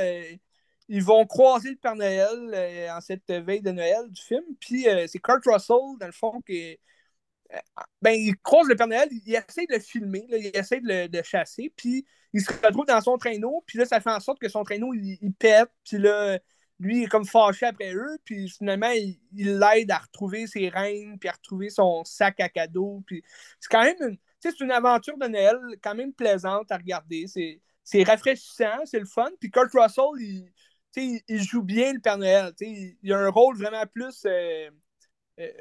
ils vont croiser le Père Noël en cette veille de Noël du film. Puis c'est Kurt Russell, dans le fond, qui ben, il croise le Père Noël, il essaie de le filmer, il essaie de le chasser, puis il se retrouve dans son traîneau, puis là, ça fait en sorte que son traîneau, il, pète, puis là, lui, il est comme fâché après eux, puis finalement, il l'aide à retrouver ses reines, puis à retrouver son sac à cadeaux, puis c'est quand même une, c'est une aventure de Noël quand même plaisante à regarder, c'est rafraîchissant, c'est le fun, puis Kurt Russell, il, joue bien le Père Noël, il a un rôle vraiment plus... Euh, euh,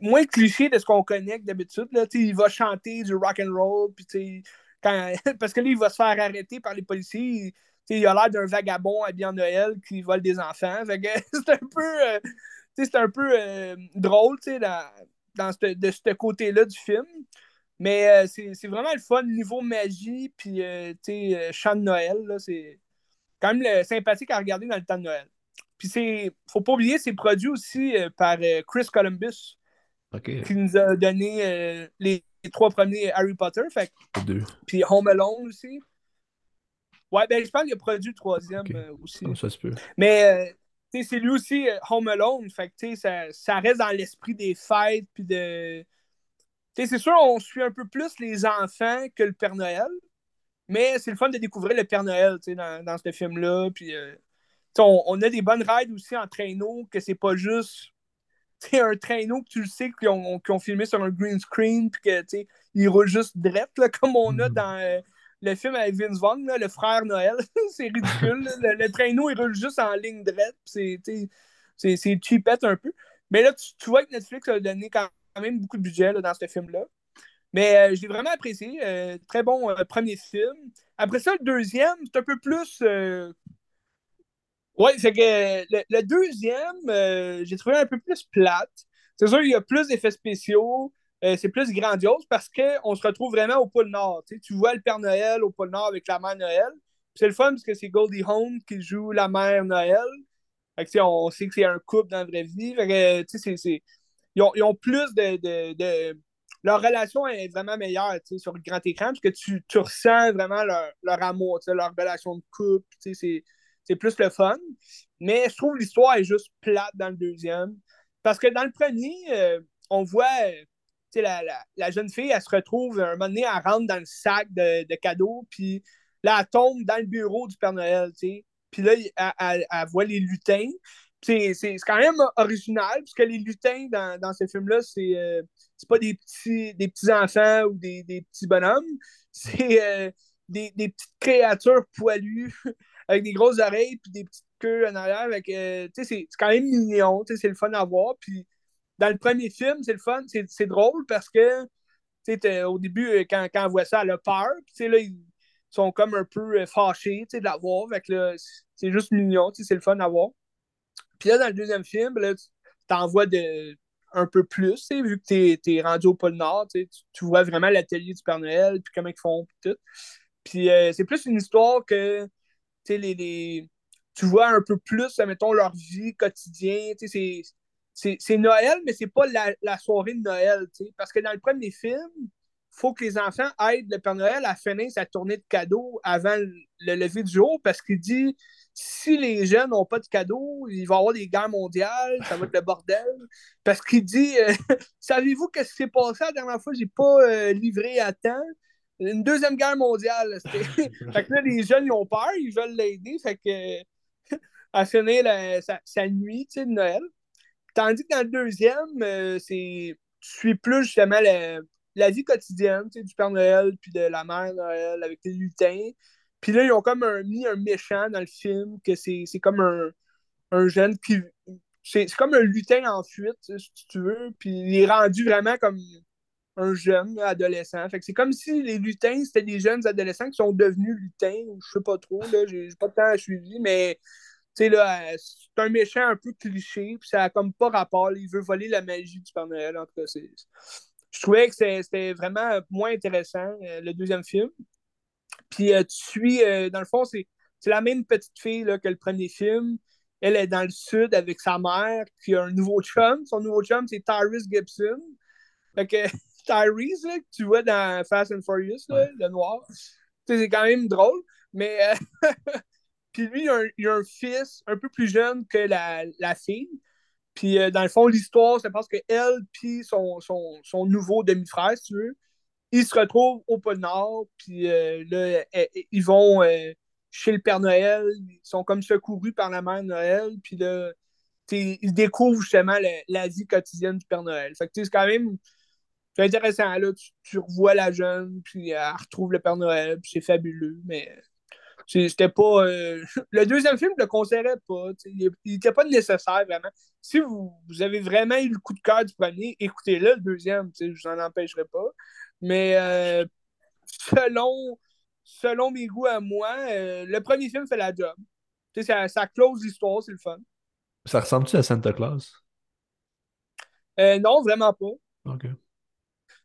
moins cliché de ce qu'on connaît d'habitude. Il va chanter du rock and roll, puis quand... parce que là, il va se faire arrêter par les policiers. Il, a l'air d'un vagabond habillé en Noël qui vole des enfants. c'est un peu, euh, c'est un peu euh, drôle dans, dans de ce côté-là du film. Mais c'est vraiment le fun niveau magie, puis chant de Noël. C'est quand même sympathique à regarder dans le temps de Noël. Puis c'est, faut pas oublier, c'est produit aussi euh, par euh, Chris Columbus, qui nous a donné euh, les, trois premiers Harry Potter. Fait, Deux. Puis Home Alone aussi. Ouais, ben je pense qu'il a produit le troisième aussi. ça se peut. Mais c'est lui aussi Home Alone. Fait que ça, ça reste dans l'esprit des fêtes. Puis de. c'est sûr, on suit un peu plus les enfants que le Père Noël. Mais c'est le fun de découvrir le Père Noël dans, dans ce film-là. Puis on, a des bonnes rides aussi en traîneau, que c'est pas juste un traîneau que tu le sais qu'ils ont, ont, filmé sur un green screen, puis que il roule juste drette, comme on a hmm. dans euh, le film avec Vince Vaughn, le frère Noël. c'est ridicule. le, traîneau, il roule juste en ligne drette, c'est cheapette un peu. Mais là, tu, vois que Netflix a donné quand même beaucoup de budget dans ce film-là. Mais euh, j'ai vraiment apprécié. Euh, très bon premier film. Après ça, le deuxième, c'est un peu plus oui, c'est que le, deuxième, euh, j'ai trouvé un peu plus plate. C'est sûr, il y a plus d'effets spéciaux, euh, c'est plus grandiose parce qu'on se retrouve vraiment au pôle Nord. Tu vois le Père Noël au pôle Nord avec la mère Noël. C'est le fun parce que c'est Goldie Hawn qui joue la mère Noël. on sait que c'est un couple dans la vraie vie. ils, ont, plus de, Leur relation est vraiment meilleure sur le grand écran parce que tu, ressens vraiment leur, leur amour, leur relation de couple. C'est c'est plus le fun. Mais je trouve l'histoire est juste plate dans le deuxième. Parce que dans le premier, euh, on voit la, la, la, jeune fille, elle se retrouve un moment donné, elle rentre dans le sac de, de cadeaux, puis là, elle tombe dans le bureau du Père Noël, tu Puis là, elle, elle, voit les lutins. C'est quand même original, puisque les lutins dans, dans ce film-là, c'est euh, pas des petits, des petits enfants ou des, des petits bonhommes, c'est euh, des, des, petites créatures poilues avec des grosses oreilles puis des petites queues en arrière. Euh, c'est quand même mignon, c'est le fun à voir. Puis dans le premier film, c'est le fun, c'est drôle parce que au début, euh, quand, quand on voit ça, elle a peur. Puis là, ils sont comme un peu euh, fâchés de la voir. C'est juste mignon, c'est le fun à voir. Puis là, dans le deuxième film, là, tu t'en vois de, un peu plus, vu que tu es, rendu au pôle Nord. Tu, vois vraiment l'atelier du Père Noël, puis comment ils font, puis tout. Puis c'est plus une histoire que les, tu vois un peu plus, mettons, leur vie quotidienne. Noël, mais c'est pas la, soirée de Noël. Parce que dans le premier film, il faut que les enfants aident le Père Noël à finir sa tournée de cadeaux avant le, lever du jour parce qu'il dit si les jeunes n'ont pas de cadeaux, il va y avoir des guerres mondiales, ça va être le bordel. Parce qu'il dit euh, Savez-vous ce qui s'est passé la dernière fois? J'ai pas euh, livré à temps? Une deuxième guerre mondiale. fait que là, les jeunes, ils ont peur, ils veulent l'aider. Fait que, à finir sa, nuit de Noël. Tandis que dans le deuxième, euh, c'est tu suis plus justement la, vie quotidienne du Père Noël puis de la Mère Noël avec les lutins. Puis là, ils ont comme mis un méchant dans le film, que c'est comme un, jeune qui, c'est comme un lutin en fuite, si tu veux. Puis il est rendu vraiment comme un jeune adolescent. Fait que c'est comme si les lutins, c'était des jeunes adolescents qui sont devenus lutins, je sais pas trop, là, j'ai pas de temps à suivre, mais tu sais, là, c'est un méchant un peu cliché, puis ça a comme pas rapport. Il veut voler la magie du Père Noël, en tout cas. Je trouvais que c'était vraiment moins intéressant, euh, le deuxième film. Puis euh, tu suis, euh, dans le fond, c'est la même petite fille là, que le premier film. Elle est dans le sud avec sa mère, qui a un nouveau chum. Son nouveau chum, c'est Tyrese Gibson. Fait que Tyrese, là, que tu vois dans Fast and Furious, le noir, c'est quand même drôle. Mais puis lui, il a, un, fils un peu plus jeune que la, la fille. Puis euh, dans le fond, l'histoire, c'est parce qu'elle puis son, son, son, nouveau demi-frère, si tu veux, ils se retrouvent au pôle Nord, puis euh, là, eh, eh, ils vont euh, chez le Père Noël, ils sont comme secourus par la Mère Noël, puis là, ils découvrent justement la, vie quotidienne du Père Noël. Fait que c'est quand même c'est intéressant, là, tu, tu, revois la jeune, puis elle retrouve le Père Noël, puis c'est fabuleux, mais c'était pas. Euh, le deuxième film, je le conseillerais pas. Il n'était pas nécessaire, vraiment. Si vous, vous, avez vraiment eu le coup de cœur du premier, écoutez-le, le deuxième. Je vous en empêcherai pas. Mais euh, selon, selon mes goûts à moi, euh, le premier film fait la job. Ça, ça close l'histoire, c'est le fun. Ça ressemble-tu à Santa Claus? non, vraiment pas. OK.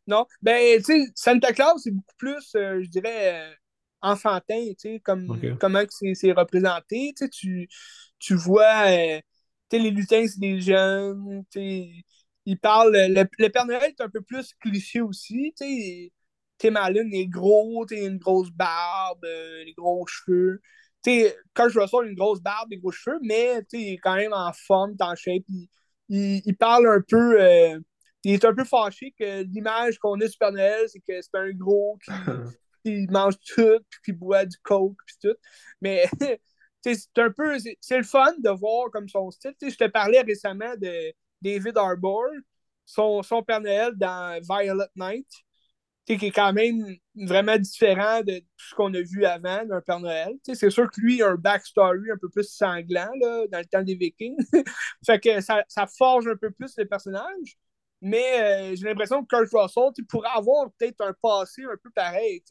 Non. Ben, tu sais, Santa Claus, c'est beaucoup plus, je dirais enfantin, tu sais, comme, comment c'est représenté. Tu, tu, tu vois, euh, les lutins, c'est des jeunes, ils parlent. Le, le, Père Noël est un peu plus cliché aussi, tu sais. Tim Allen est gros, tu une grosse barbe, euh, des gros cheveux. Tu sais, quand je ressors une grosse barbe, des gros cheveux, mais tu il est quand même en forme, en shape. Il, il, parle un peu. Euh, il est un peu fâché que l'image qu'on a du Père Noël, c'est que c'est un gros qui, il mange tout, puis qui boit du coke, puis tout. Mais c'est un peu. C'est le fun de voir comme son style. je te parlais récemment de David Arbor, son, son Père Noël dans Violet Night, qui est quand même vraiment différent de tout ce qu'on a vu avant d'un Père Noël. C'est sûr que lui a un backstory un peu plus sanglant là, dans le temps des Vikings. fait que ça, ça forge un peu plus le personnage. Mais euh, j'ai l'impression que Kurt Russell pourrait avoir peut-être un passé un peu pareil.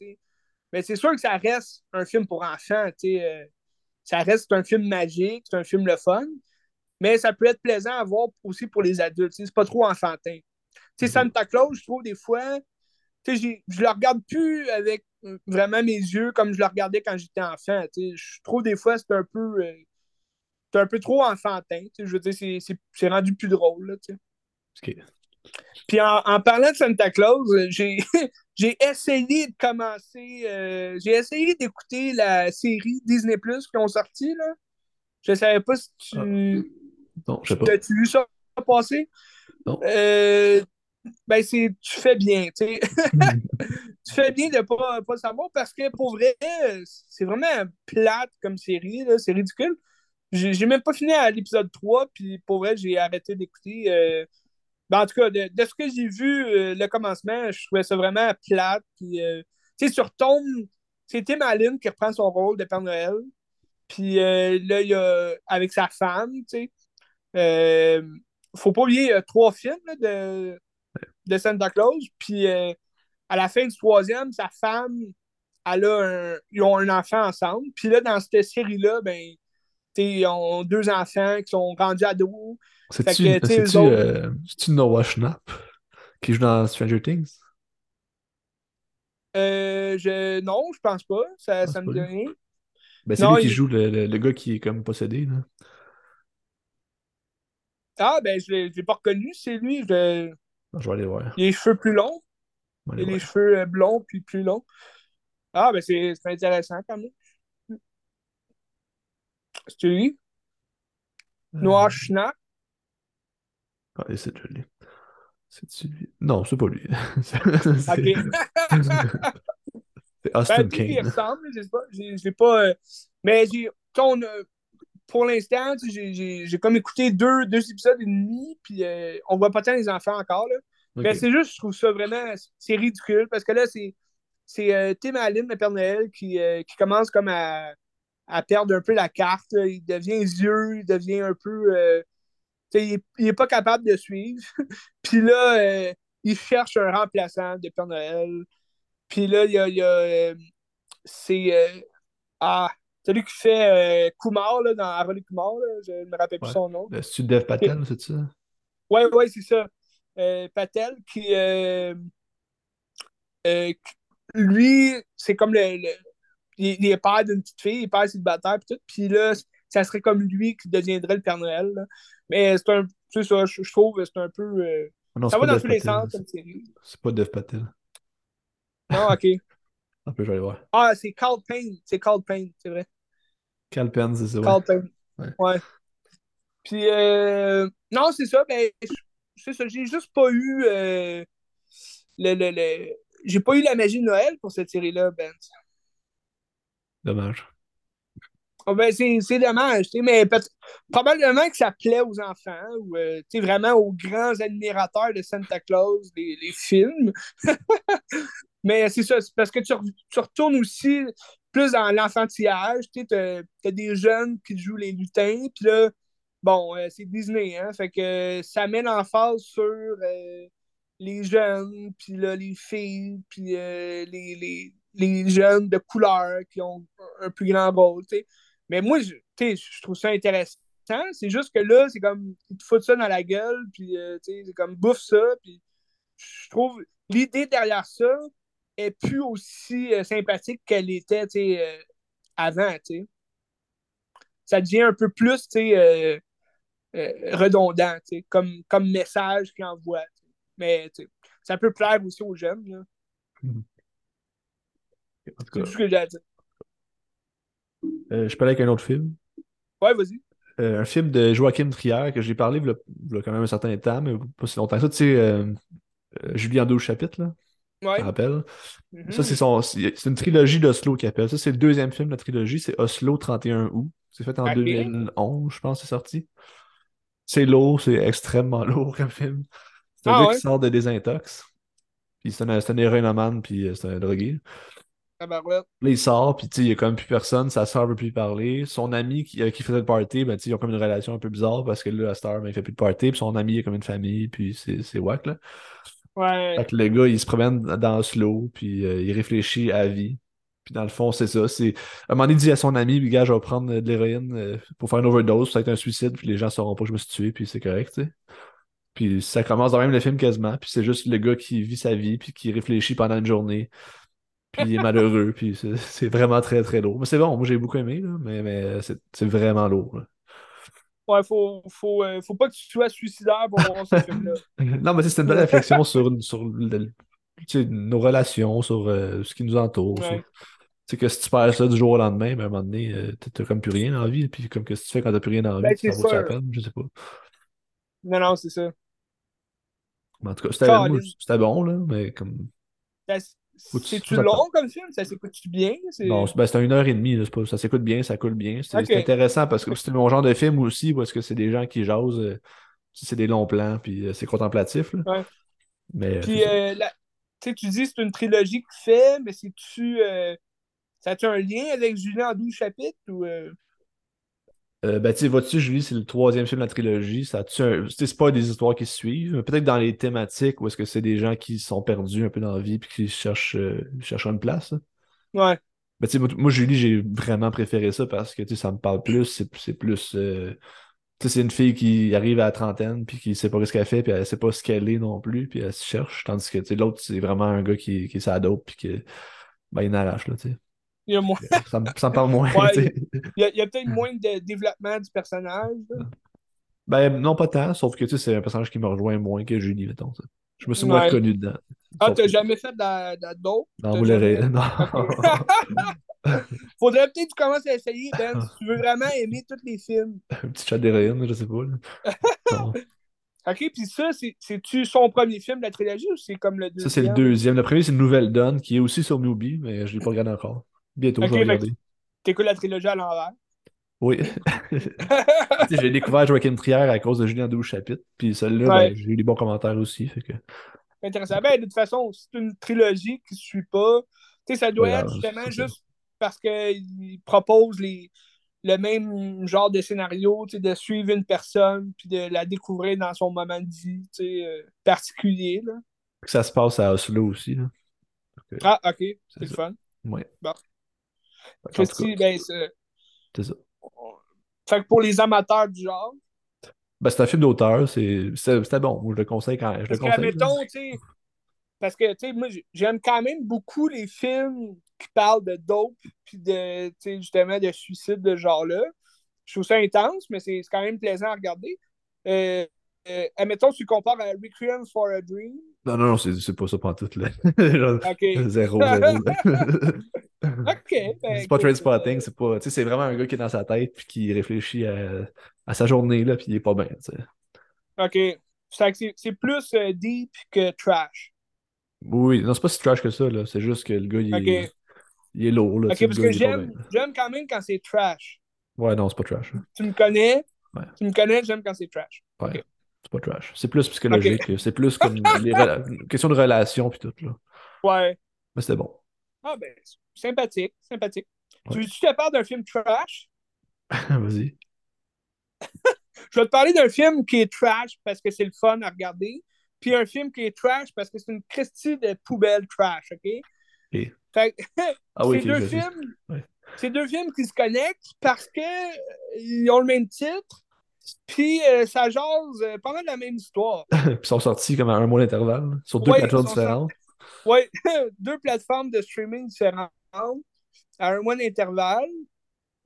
Mais c'est sûr que ça reste un film pour enfants. Euh, ça reste un film magique, c'est un film le fun. Mais ça peut être plaisant à voir aussi pour les adultes. C'est pas trop enfantin. Mm-hmm. Santa Claus, je trouve des fois, je le regarde plus avec euh, vraiment mes yeux comme je le regardais quand j'étais enfant. Je trouve des fois c'est un peu c'est un peu trop enfantin. Je veux dire, c'est rendu plus drôle. Là, puis en, parlant de Santa Claus, euh, j'ai, j'ai essayé de commencer, euh, j'ai essayé d'écouter la série Disney Plus qui ont sorti. Là. Je savais pas si tu. Ah. Non, je sais pas. As-tu vu ça passer? Non. Euh, ben, c'est, tu fais bien, tu sais. tu fais bien de pas, pas savoir parce que pour vrai, c'est vraiment plate comme série, là. c'est ridicule. J'ai, j'ai même pas fini à l'épisode 3, puis pour vrai, j'ai arrêté d'écouter. Ben, en tout cas, de, ce que j'ai vu, euh, le commencement, je trouvais ça vraiment plate. Puis, euh, tu sais, sur Tom, c'est Tim Allen qui reprend son rôle de Père Noël. Puis euh, là, il y a, avec sa femme, tu sais. faut pas oublier, il y a trois films de, de Santa Claus. Puis à la fin du troisième, sa femme, elle a un, ils ont un enfant ensemble. Puis là, dans cette série-là, ben, ils ont deux enfants qui sont rendus ados. C'est-tu euh, Noah Schnapp qui joue dans Stranger Things? Euh, je... Non, je pense pas. Ça, ah, ça me rien. Ben, c'est lui qui joue le, le, gars qui est comme possédé. Là. Ah, ben, je ne l'ai pas reconnu. C'est lui. Je... Ah, je vais aller voir. Il a les cheveux plus longs. Il a les cheveux euh, blonds puis plus longs. Ah, ben, c'est intéressant quand même. C'est lui? Euh... Noah Schnapp. Ah, c'est joli. C'est lui. Non, c'est pas lui. c'est Austin ben, Kane. Il ressemble, je sais pas. Euh... Mais j'ai. Euh, pour l'instant, j'ai comme écouté deux, deux épisodes et demi, puis euh, on voit pas tant les enfants encore. Là. Mais c'est juste, je trouve ça vraiment. C'est ridicule parce que là, c'est. C'est euh, Tim Allen, le Père Noël, qui, qui commence comme à, à, perdre un peu la carte. Il devient vieux, il devient un peu il n'est pas capable de suivre. puis là, euh, il cherche un remplaçant de Père Noël. Puis là, il y a. Euh, c'est. Euh, ah, celui qui fait Kumar là, dans Harold Kumar, je ne me rappelle plus son nom. C'est Dev Patel, c'est ça? Oui, oui, c'est ça. Patel qui. lui, c'est comme le, il, est père d'une petite fille, il est père célibataire, puis tout. Puis là, ça serait comme lui qui deviendrait le Père Noël. Mais c'est un. C'est ça, je, je trouve c'est un peu. Euh, non, ça va dans tous les sens comme série. C'est pas Dev Patel. Non, ok. Un peu, je vais aller voir. Ah, c'est Carl Payne. C'est Carl Payne, c'est vrai. Carl Payne, c'est ça. Carl Payne. Ouais. ouais. Puis, euh, non, c'est ça. Ben, c'est ça. J'ai juste pas eu. Euh, le, le, le... J'ai pas eu la magie de Noël pour cette série-là, Ben. Dommage. Oh, ben, c'est dommage, mais probablement que ça plaît aux enfants ou euh, vraiment aux grands admirateurs de Santa Claus, les, films. mais c'est ça, parce que tu, retournes aussi plus dans l'enfantillage. Tu as, des jeunes qui jouent les lutins, puis là, bon, euh, c'est Disney, hein, fait que ça met l'emphase sur euh, les jeunes, puis là, les filles, puis les, jeunes de couleur qui ont un plus grand rôle. Mais moi, je, je trouve ça intéressant. C'est juste que là, c'est comme, ils te foutent ça dans la gueule, puis euh, c'est comme bouffe ça. Puis je trouve l'idée derrière ça est plus aussi euh, sympathique qu'elle était euh, avant. sais. Ça devient un peu plus redondant comme, comme message qu'il envoie. Mais ça peut plaire aussi aux jeunes. Là. Mm-hmm. C'est tout ce que j'ai à dire. Euh, je aller avec un autre film. Ouais, vas-y. Euh, un film de Joachim Trier que j'ai parlé il y a quand même un certain temps, mais pas si longtemps que ça. Tu sais, euh, Julien 12 chapitres, là. Ouais. Je rappelle. Mm-hmm. Ça, c'est son. C'est une trilogie d'Oslo qu'il appelle. Ça, c'est le deuxième film de la trilogie. C'est Oslo 31 août. C'est fait en 2011, je pense, c'est sorti. C'est lourd, c'est extrêmement lourd comme film. C'est un ah, gars qui sort de désintox. Puis c'est un, un héroïnomane, puis c'est un drogué. Là, il sort, puis il n'y a comme plus personne, sa soeur ne veut plus parler. Son ami qui, euh, qui faisait le party, ben, ils ont comme une relation un peu bizarre parce que là, la star, ben, il fait plus de party, puis son ami est comme une famille, puis c'est wack, là. Ouais. Fait que le gars, il se promène dans slow, puis euh, il réfléchit à la vie. Puis dans le fond, c'est ça. C'est... À un moment donné, il dit à son ami, gars, je vais prendre de l'héroïne euh, pour faire une overdose, ça va être un suicide, puis les gens ne sauront pas que je me suis tué, puis c'est correct, tu sais. Puis ça commence dans même le film quasiment, puis c'est juste le gars qui vit sa vie, puis qui réfléchit pendant une journée puis il est malheureux, puis c'est vraiment très très lourd. Mais c'est bon, moi j'ai beaucoup aimé, là, mais, mais c'est vraiment lourd. Ouais, faut, faut, euh, faut pas que tu sois suicidaire pour voir ce film-là. non, mais c'est une belle réflexion sur, sur nos relations, sur euh, ce qui nous entoure. C'est que si tu perds ça du jour au lendemain, ben, à un moment donné, euh, t'as comme plus rien dans la vie. Puis comme que si tu fais quand t'as plus rien dans la vie, ben, ça vaut la peine, je sais pas. Non, non, c'est ça. en tout cas, c'était bon, là, mais comme. C'est-tu long comme film? Ça s'écoute-tu bien? Non, ben, c'est une heure et demie. ça s'écoute bien, ça coule bien. C'est intéressant parce que c'est mon genre de film aussi parce que c'est des gens qui jasent. Euh, c'est des longs plans, puis euh, c'est contemplatif. Là. Mais, puis, euh, tu dis c'est une trilogie que fait, mais c'est-tu. ça a-tu un lien avec Julien en 12 chapitres? Ou, euh, ben, tu sais, vois-tu, Julie, c'est le troisième film de la trilogie. Ça C'est pas des histoires qui se suivent, peut-être dans les thématiques où est-ce que c'est des gens qui sont perdus un peu dans la vie puis qui cherchent, euh, cherchent une place. Ouais. Ben, tu sais, moi, Julie, j'ai vraiment préféré ça parce que, tu sais, ça me parle plus. C'est plus. Euh, tu sais, c'est une fille qui arrive à la trentaine puis qui sait pas ce qu'elle fait puis elle sait pas ce qu'elle est non plus puis elle se cherche. Tandis que, tu sais, l'autre, c'est vraiment un gars qui, qui s'adopte puis qui, ben, il n'arrache, là, tu sais. Il y a moins... ça, me, parle moins. il y a, peut-être moins de développement du personnage. Ben, non, pas tant, sauf que tu sais, c'est un personnage qui me rejoint moins que Julie, mettons. Ça. Je me suis moins reconnu dedans. Ah, t'as jamais fait d'autres? Non, vous l'avez. Non. Faudrait peut-être que tu commences à essayer, Ben, si tu veux vraiment aimer tous les films. Un petit chat d'héroïne, je sais pas. ok, puis ça, c'est-tu son premier film de la trilogie ou c'est comme le deuxième? Ça, c'est le deuxième? Le premier, c'est nouvelle donne qui est aussi sur Newbie, mais je ne l'ai pas regardé encore. Bientôt, je vais regarder. T'écoutes la trilogie à l'envers? Oui. j'ai découvert Joaquin Trier à cause de Julien 12 chapitres. Puis celle-là, ben, j'ai eu des bons commentaires aussi. Fait que... Intéressant. Ben, de toute façon, c'est une trilogie qui ne suit pas. Tu sais, ça doit être justement juste parce qu'il propose les, le même genre de scénario, de suivre une personne puis de la découvrir dans son moment de vie euh, particulier. Là. Ça se passe à Oslo aussi. Là. Ah, ok, c'est le fun. Oui. Bon. Christy, ben, c'est ça. Fait que pour les amateurs du genre? Ben, c'est un film d'auteur, c'était bon. Je le conseille quand je parce le conseille. Que, parce que, tu sais, moi, j'aime quand même beaucoup les films qui parlent de dope, puis de, justement, de suicide de genre-là. Je trouve ça intense, mais c'est quand même plaisant à regarder. Euh, euh, admettons, tu compares à Requiem for a Dream. Non, non, non, c'est pas ça pour tout, là. OK. Zéro, zéro. OK. Ben, c'est pas train spotting, c'est pas. Tu sais, c'est vraiment un gars qui est dans sa tête puis qui réfléchit à, à sa journée, là, puis il est pas bien, tu sais. OK. C'est plus euh, deep que trash. Oui, non, c'est pas si trash que ça, là. C'est juste que le gars, il, est, il est lourd, là. OK, parce que j'aime quand même quand c'est trash. Ouais, non, c'est pas trash. Tu me connais? Ouais. Tu me connais, j'aime quand c'est trash. Ouais. C'est pas trash. C'est plus psychologique. C'est plus comme les question de relation puis tout, là. Ouais. Mais c'était bon. Ah, ben, sympathique, sympathique. Tu veux-tu te parler d'un film trash? Vas-y. Je vais te parler d'un film qui est trash parce que c'est le fun à regarder, puis un film qui est trash parce que c'est une Christie de poubelle trash, OK? Et... Fait... ah oui, c'est deux films. C'est deux films qui se connectent parce que euh, ont le même titre, puis euh, ça jase euh, pas mal la même histoire. puis ils sont sortis comme à un mois d'intervalle, sur deux plateformes différentes. Oui, deux plateformes de streaming différentes, à un mois d'intervalle.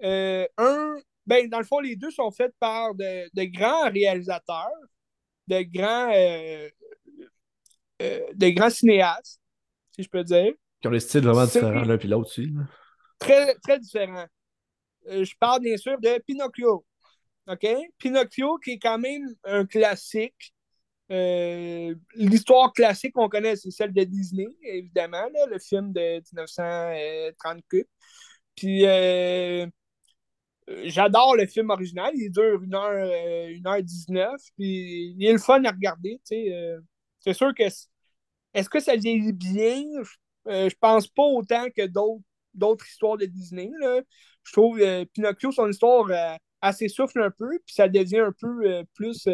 Euh, un, ben, dans le fond, les deux sont faits par de, de grands réalisateurs, de grands, euh, de grands cinéastes, si je peux dire. Qui ont des styles vraiment différents l'un puis l'autre aussi. Très, très différents. je parle bien sûr de Pinocchio. OK? Pinocchio, qui est quand même un classique euh, l'histoire classique qu'on connaît, c'est celle de Disney, évidemment, le film de 1930 Puis euh, j'adore le film original. Il dure 1h, 1h19. Euh, puis il est le fun à regarder. c'est sûr que est-ce que ça vieillit bien? je pense pas autant que d'autres histoires de Disney. Je trouve Pinocchio, son histoire assez souffle un peu, puis ça devient un peu plus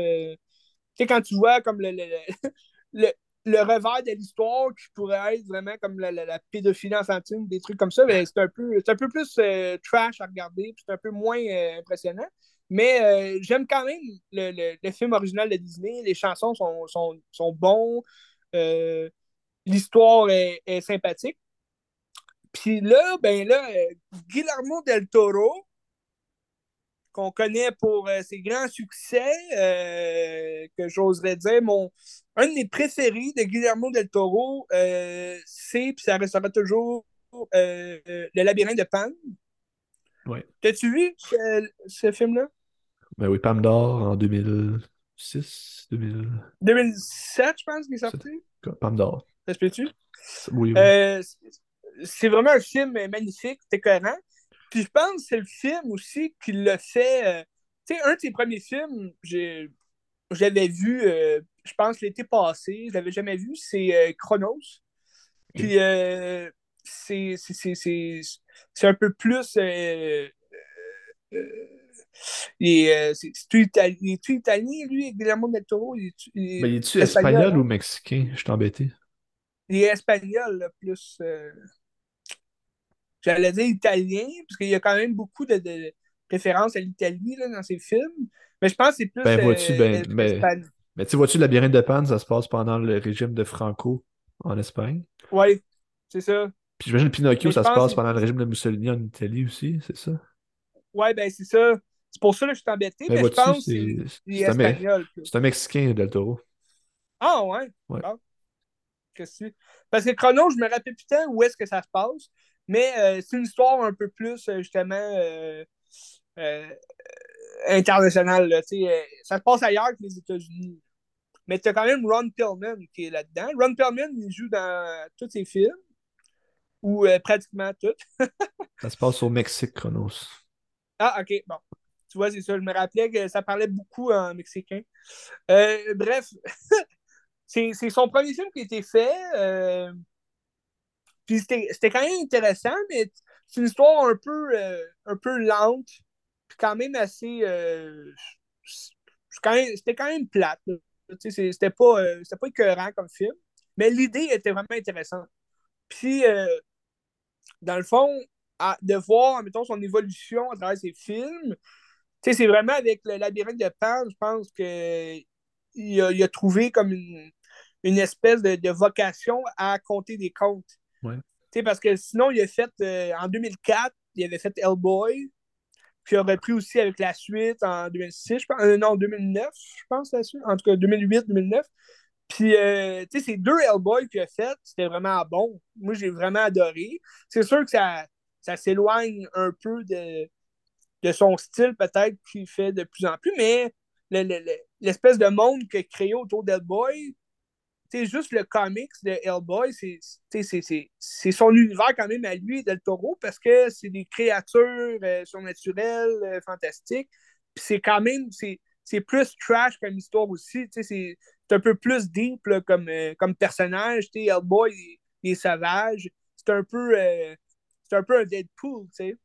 sais, quand tu vois comme le, le, le, revers de l'histoire qui pourrait être vraiment comme la, la, pédophilie infantile, des trucs comme ça, ben, c'est un peu, un peu plus euh, trash à regarder, c'est un peu moins euh, impressionnant. Mais euh, j'aime quand même le, le, film original de Disney. Les chansons sont, sont, sont bons. L'histoire est, est, sympathique. Puis là, ben là, Guillermo del Toro, qu'on connaît pour euh, ses grands succès, euh, que j'oserais dire, mon, un de mes préférés de Guillermo del Toro, euh, c'est, puis ça restera toujours, Le labyrinthe de Pan. Oui. T'as-tu vu ce, film-là? Ben oui, Pam d'or en 2006, 2007, je pense qu'il est sorti. Pam d'or. Ça se peut-tu? Oui, c'est vraiment un film magnifique, c'était cohérent. Puis je pense que c'est le film aussi qui l'a fait. Euh, tu sais, un de ses premiers films, j'avais vu, euh, je pense, l'été passé, je l'avais jamais vu, c'est euh, Chronos. Puis c'est, c'est, un peu plus. est, c'est, tout italien, il est italien, lui, Guillermo del Toro? Il est, il, Mais il est-tu espagnol, ou mexicain? Je suis embêté. Il est espagnol, là, plus. J'allais dire italien, parce qu'il y a quand même beaucoup de, de références à l'Italie dans ses films. Mais je pense que c'est plus. Ben, vois-tu, ben, mais, mais tu vois-tu, Labyrinthe de Pan, ça se passe pendant le régime de Franco en Espagne. Oui, c'est ça. Puis j'imagine Pinocchio, ça se passe pendant le régime de Mussolini en Italie aussi, c'est ça? Oui, ben c'est ça. C'est pour ça que je suis embêté, ben, mais, je pense que c'est espagnol. C'est un Mexicain, Del Toro. Ah ouais? ouais. Qu'est-ce que Parce que Chrono, je me rappelle putain où est-ce que ça se passe. Mais euh, c'est une histoire un peu plus, euh, justement, euh, internationale. ça se passe ailleurs que les États-Unis. Mais tu as quand même Ron Pillman qui est là-dedans. Ron Pillman, il joue dans tous ses films, ou pratiquement tous. ça se passe au Mexique, Chronos. Ah, ok, bon. Tu vois, c'est ça. Je me rappelais que ça parlait beaucoup en mexicain. bref, c'est son premier film qui a été fait. Puis c'était quand même intéressant, mais c'est une histoire un peu, euh, un peu lente. quand même assez. C'était quand même plate. C'était pas, pas écœurant comme film. Mais l'idée était vraiment intéressante. Puis, dans le fond, de voir, mettons, son évolution à travers ses films, c'est vraiment avec le labyrinthe de Pan, je pense qu'il a, il a trouvé comme une, une espèce de, de, vocation à compter des contes. Parce que sinon, il a fait, euh, en 2004, il avait fait Hellboy, puis il a repris aussi avec la suite en 2006, je pense, euh, non, 2009, je pense, la suite, en tout cas 2008-2009. Puis, euh, tu sais, ces deux Hellboy qu'il a fait, c'était vraiment bon. Moi, j'ai vraiment adoré. C'est sûr que ça, ça s'éloigne un peu de, de son style, peut-être, qu'il fait de plus en plus, mais l'espèce de monde qu'il a créé autour d'Hellboy, c'est juste le comics de Hellboy, c'est son univers quand même à lui, Del Toro, parce que c'est des créatures euh, surnaturelles, euh, fantastiques. Puis c'est quand même, c'est plus trash comme histoire aussi. C'est un peu plus deep comme, euh, comme personnage. Hellboy, il, est sauvage. C'est un peu un peu un Deadpool, tu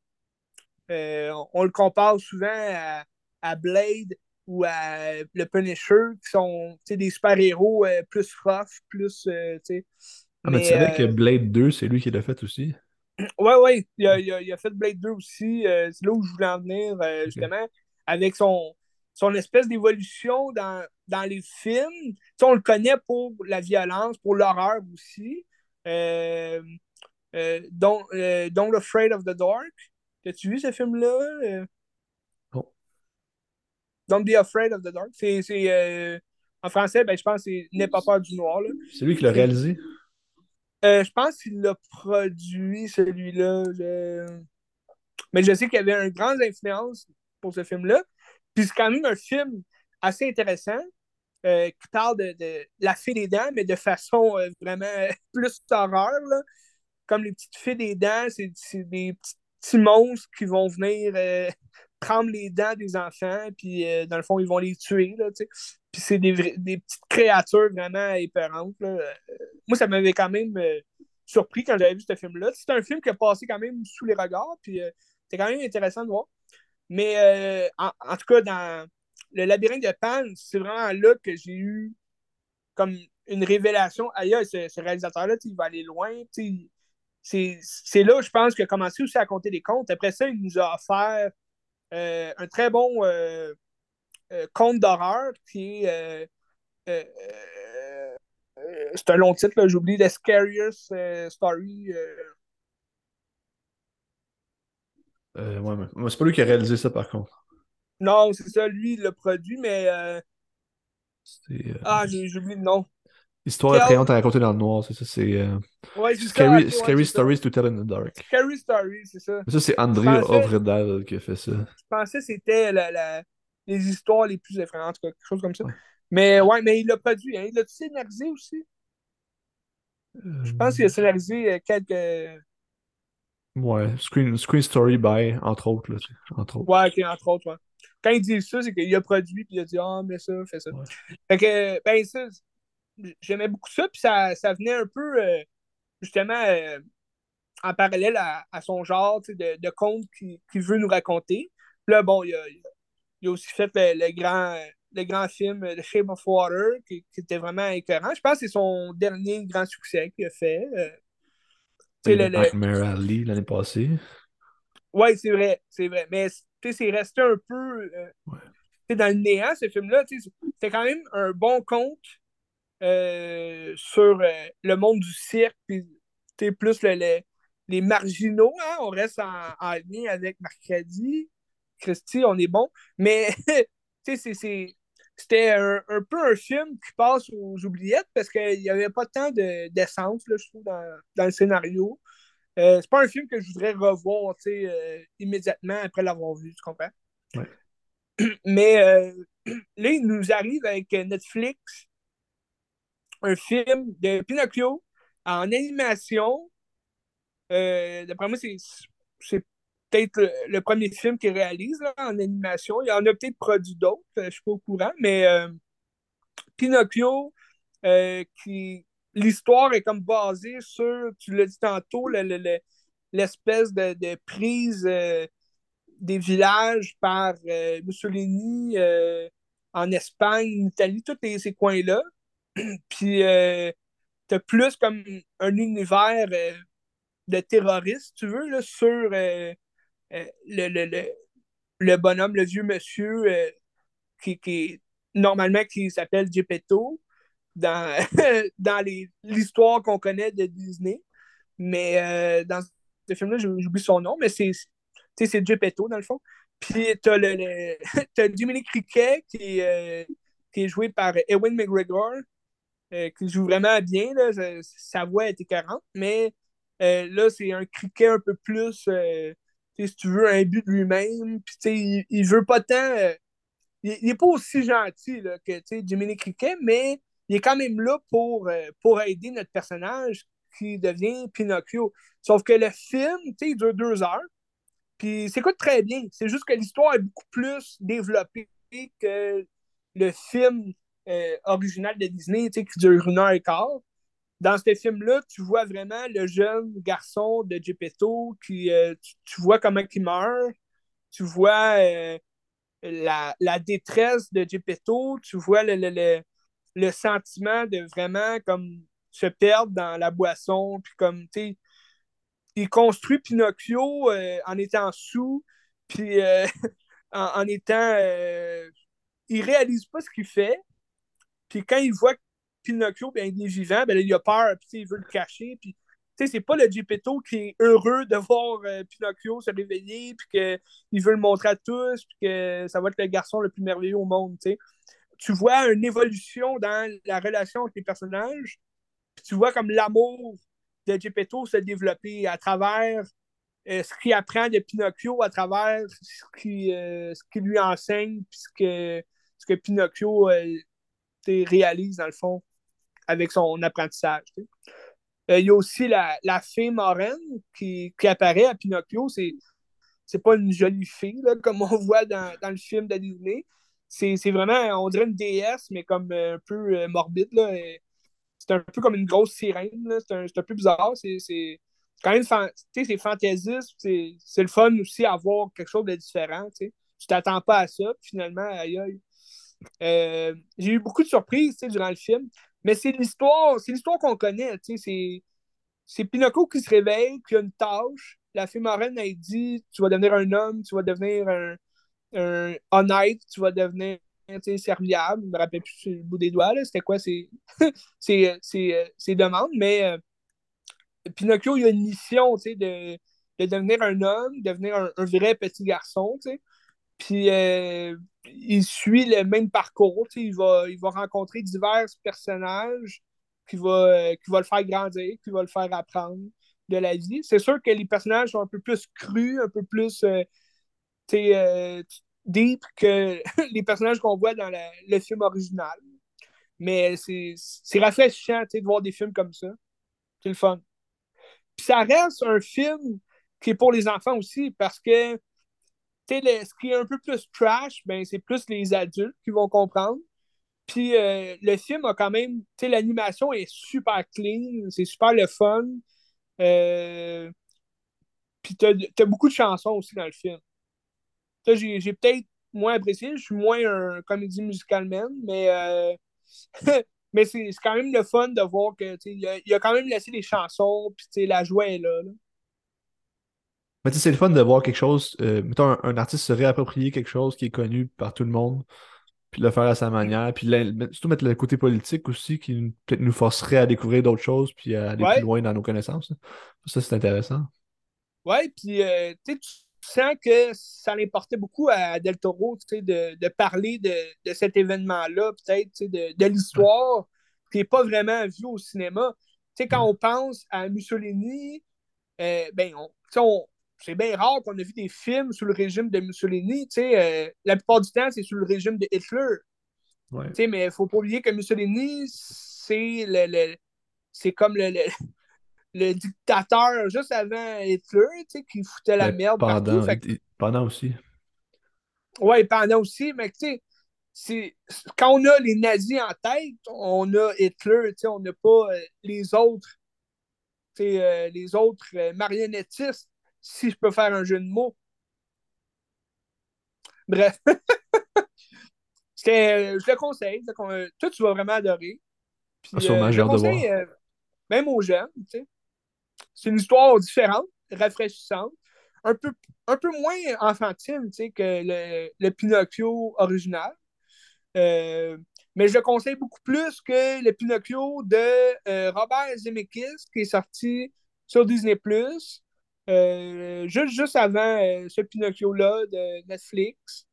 sais. On, on, le compare souvent à, à Blade, ou à le Punisher, qui sont des super-héros euh, plus rough, plus. Euh, ah, mais, tu savais que euh, Blade 2, c'est lui qui l'a fait aussi? Ouais, ouais, il a, il a, fait Blade 2 aussi. c'est là où je voulais en venir, justement, avec son, son espèce d'évolution dans, dans les films. on le connaît pour la violence, pour l'horreur aussi. Don't, Don't Afraid of the Dark. As-tu vu ce film-là? Don't be afraid of the dark. C'est, euh, en français, ben, je pense que c'est N'aie pas peur du noir. C'est lui qui l'a réalisé? Euh, je pense qu'il l'a produit, celui-là. Mais je sais qu'il y avait une grande influence pour ce film-là. Puis c'est quand même un film assez intéressant euh, qui parle de, de, la fée des dents, mais de façon vraiment plus horreur. Là. Comme les petites fées des dents, c'est, des petits monstres qui vont venir prendre les dents des enfants, puis euh, dans le fond, ils vont les tuer. Là, puis c'est des, des, petites créatures vraiment épeurantes. Là. Euh, moi, ça m'avait quand même euh, surpris quand j'avais vu ce film-là. C'est un film qui a passé quand même sous les regards, puis c'est quand même intéressant de voir. Mais en, tout cas, dans le labyrinthe de Pan, c'est vraiment là que j'ai eu comme une révélation. Aïe, ce, réalisateur-là, il va aller loin. C'est là, je pense, qu'il a commencé aussi à compter des comptes. Après ça, il nous a offert euh, un très bon euh, euh, conte d'horreur qui est. c'est un long titre, j'oublie The Scariest Story. ouais, mais c'est pas lui qui a réalisé ça par contre. Non, c'est ça, lui, il l'a produit, mais. Ah, j'ai oublié le nom. Histoire attrayante à raconter dans le noir, c'est ça, c'est. Ouais, Scary, scary Stories to Tell in the Dark. Scary Stories, c'est ça. Ça, c'est André Ovredal qui a fait ça. Je pensais que c'était la, la, les histoires les plus effrayantes, quelque chose comme ça. Mais ouais, mais il l'a produit, hein. Il l'a scénarisé aussi? Euh... Je pense qu'il a scénarisé euh, quelques. Ouais, Screen, screen Story by, entre autres. Là, entre autres. Ouais, ok, entre autres, ouais. Quand il dit ça, c'est qu'il a produit, puis il a dit Ah, mais ça, fais ça. Fait que, ben, ça, j'aimais beaucoup ça, puis ça, ça venait un peu. Euh, justement euh, en parallèle à, son genre de, de conte qu'il veut nous raconter. Puis là, bon, il a, aussi fait le, grand, le grand film The Shape of Water, qui, était vraiment écœurant. Je pense que c'est son dernier grand succès qu'il a fait. Euh, le, Nightmare Alley l'année passée. Oui, c'est vrai, c'est vrai. Mais c'est resté un peu dans le néant, ce film-là. C'était quand même un bon conte euh, sur euh, le monde du cirque, puis plus les marginaux. Hein? On reste en, lien avec Mercredi. Christy, on est bon. Mais c'était un, peu un film qui passe aux oubliettes parce qu'il n'y avait pas tant d'essence, je trouve, dans, le scénario. Euh, c'est pas un film que je voudrais revoir immédiatement après l'avoir vu, tu comprends? Mais là, il nous arrive avec Netflix un film de Pinocchio en animation. Euh, D'après moi, c'est peut-être le, premier film qu'il réalise en animation. Il en a peut-être produit d'autres, je ne suis pas au courant, mais euh, Pinocchio, euh, qui l'histoire est comme basée sur, tu l'as dit tantôt, l'espèce de, de, prise euh, des villages par Mussolini en Espagne, en Italie, tous ces coins-là. Puis t'as plus comme un univers de terroristes, tu veux, là, sur le, le, le, bonhomme, le vieux monsieur qui, qui, normalement qui s'appelle Geppetto dans, dans l'histoire qu'on connaît de Disney. Mais euh, dans ce film-là, j'oublie son nom, mais c'est Geppetto, dans le fond. Puis t'as le, le Dominique Riquet qui, euh, qui est joué par Ewan McGregor, euh, qui joue vraiment bien. Là. Sa, voix est écœurante, mais là, c'est un criquet un peu plus, si tu veux, un but de lui-même. Puis il, il veut pas tant il n'est pas aussi gentil là, que Jiminy Cricket, mais il est quand même là pour, euh, pour aider notre personnage qui devient Pinocchio. Sauf que le film, il dure deux heures, puis s'écoute très bien. C'est juste que l'histoire est beaucoup plus développée que le film euh, original de Disney, qui dure une heure et quart. Dans ce film-là, tu vois vraiment le jeune garçon de Geppetto, qui, euh, tu, vois comment il meurt, tu vois la, la, détresse de Geppetto, tu vois le, sentiment de vraiment comme se perdre dans la boisson, puis comme, tu il construit Pinocchio euh, en étant sous, puis euh, en, étant... Euh, il réalise pas ce qu'il fait, puis quand il voit Pinocchio, ben, il est vivant, ben, il a peur, puis il veut le cacher, puis c'est pas le Geppetto qui est heureux de voir euh, Pinocchio se réveiller, puis qu'il veut le montrer à tous, puis que ça va être le garçon le plus merveilleux au monde. Tu vois une évolution dans la relation avec les personnages, puis tu vois comme l'amour de Geppetto se développer à travers euh, ce qu'il apprend de Pinocchio, à travers ce qu'il euh, lui enseigne, puis ce que Pinocchio réalise dans le fond avec son apprentissage. Euh, il y a aussi la, la fée Moraine qui, qui, apparaît à Pinocchio. C'est, pas une jolie fille, là, comme on voit dans, dans le film de Disney. C'est, vraiment, on dirait une déesse, mais comme euh, un peu euh, morbide. C'est un peu comme une grosse sirène. C'est, un, un peu bizarre. C'est, quand même fantaisiste. C'est, le fun aussi à voir quelque chose de différent. Tu t'attends pas à ça. Puis finalement, aïe aïe. J'ai eu beaucoup de surprises durant le film. Mais c'est l'histoire, c'est l'histoire qu'on connaît, c'est, Pinocchio qui se réveille, qui a une tâche. La fée marraine, elle dit, tu vas devenir un homme, tu vas devenir un, un honnête, tu vas devenir serviable. Je me rappelle plus sur le bout des doigts, c'était quoi ces, demandes, mais euh, Pinocchio, il a une mission, de, de devenir un homme, devenir un, vrai petit garçon. Puis euh, il suit le même parcours. Il va, il va rencontrer divers personnages qui va, euh, qui va le faire grandir, qui va le faire apprendre de la vie. C'est sûr que les personnages sont un peu plus crus, un peu plus euh, deep que les personnages qu'on voit dans le film original. Mais c'est rafraîchissant de voir des films comme ça. C'est le fun. Puis ça reste un film qui est pour les enfants aussi parce que ce qui est un peu plus trash, ben, c'est plus les adultes qui vont comprendre. Puis euh, le film a quand même, l'animation est super clean, c'est super le fun. Euh, puis t'as as beaucoup de chansons aussi dans le film. J'ai peut-être moins apprécié, je suis moins un comédie musical man, mais, euh, mais c'est quand même le fun de voir que il a, il a, quand même laissé les chansons, puis la joie est là. Mais tu sais, c'est le fun de voir quelque chose. Euh, mettons, un, artiste se réapproprier quelque chose qui est connu par tout le monde, puis le faire à sa manière, puis surtout mettre le côté politique aussi, qui peut-être nous forcerait à découvrir d'autres choses, puis à aller plus loin dans nos connaissances. Ça, c'est intéressant. Ouais, puis euh, tu sens que ça l'importait beaucoup à Del Toro de, de parler de, de cet événement-là, peut-être, de, de l'histoire qui n'est pas vraiment vu au cinéma. Tu sais, quand on pense à Mussolini, euh, ben, on, on, c'est bien rare qu'on ait vu des films sous le régime de Mussolini. Euh, la plupart du temps, c'est sous le régime de Hitler. Mais il ne faut pas oublier que Mussolini, c'est le, c'est comme le, le, dictateur juste avant Hitler, qui foutait la merde pendant, partout. Pendant aussi. Oui, pendant aussi, mais tu sais, quand on a les nazis en tête, on a Hitler, on n'a pas euh, les autres, euh, les autres marionnettistes si je peux faire un jeu de mots. Bref. je le conseille. Toi, tu vas vraiment adorer. Puis, Sûrement, euh, je j'ai le hâte de conseille, voir. euh, même aux jeunes. tu sais. C'est une histoire différente, rafraîchissante, un peu, un peu moins enfantine tu sais, que le, le Pinocchio original. Euh, mais je le conseille beaucoup plus que le Pinocchio de euh, Robert Zemeckis qui est sorti sur Disney+. Euh, juste, juste avant euh, ce Pinocchio-là de Netflix.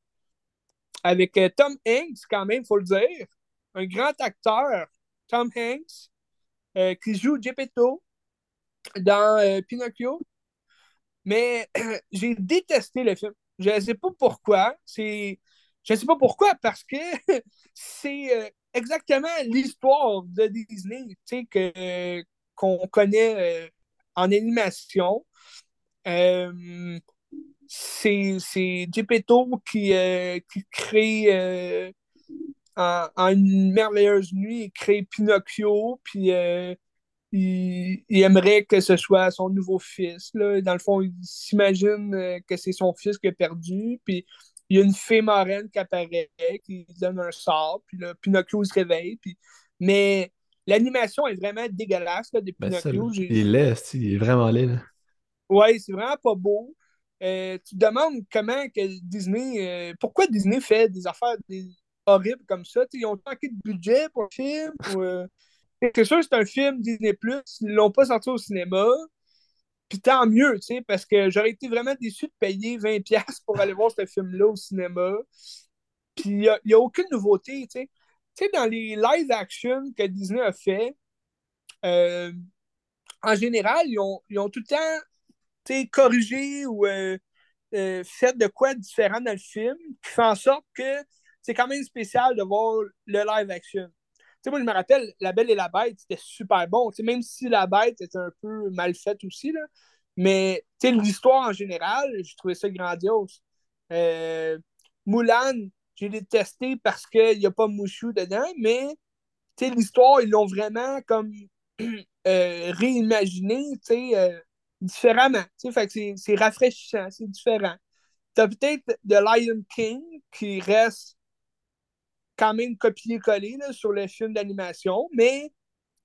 Avec euh, Tom Hanks, quand même, il faut le dire. Un grand acteur, Tom Hanks, qui joue Geppetto dans Pinocchio. Mais j'ai détesté le film. Je ne sais pas pourquoi. Je ne sais pas pourquoi, parce que c'est exactement l'histoire de Disney qu'on connaît en animation. Euh, c'est, c'est Geppetto qui, euh, qui crée euh, en, une merveilleuse nuit, il crée Pinocchio, puis il, aimerait que ce soit son nouveau fils. Là. Dans le fond, il s'imagine que c'est son fils qui a perdu, puis il y a une fée marraine qui apparaît, qui donne un sort, puis là, Pinocchio se réveille, puis... mais l'animation est vraiment dégueulasse là, de Pinocchio. Ben ça, il est laid, il est vraiment laid. Ouais, c'est vraiment pas beau. Euh, tu te demandes comment que Disney. Euh, pourquoi Disney fait des affaires des, horribles comme ça? T'sais, ils ont manqué de budget pour le film. Euh, c'est sûr que c'est un film Disney Ils l'ont pas sorti au cinéma. Puis tant mieux, tu sais, parce que j'aurais été vraiment déçu de payer 20$ pour aller voir ce film-là au cinéma. Puis il n'y a, a, aucune nouveauté, tu sais. Tu dans les live action que Disney a fait, euh, en général, ils ont, ils ont tout le temps corrigé ou euh, euh, fait de quoi différent dans le film qui fait en sorte que c'est quand même spécial de voir le live action. sais, moi, je me rappelle, La Belle et la Bête, c'était super bon. même si La Bête était un peu mal faite aussi, là, mais l'histoire en général, j'ai trouvé ça grandiose. Euh, Moulin, j'ai détesté parce qu'il n'y a pas Mouchou dedans, mais l'histoire, ils l'ont vraiment comme euh, euh, différemment. C'est rafraîchissant, c'est différent. T'as peut-être The Lion King qui reste quand même copié-collé sur le film d'animation, mais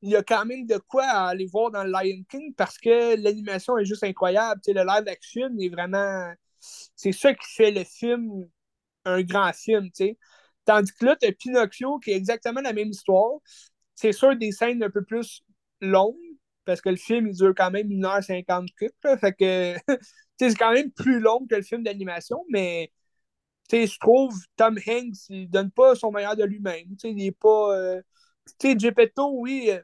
il y a quand même de quoi aller voir dans Lion King parce que l'animation est juste incroyable. Le live action est vraiment. C'est ça qui fait le film un grand film. T'sais. Tandis que là, tu as Pinocchio qui est exactement la même histoire. C'est sûr des scènes un peu plus longues parce que le film il dure quand même 1h50 là, Fait que c'est quand même plus long que le film d'animation, mais je trouve Tom Hanks, il donne pas son meilleur de lui-même. Il est pas. Euh... Tu sais, Geppetto, oui, euh,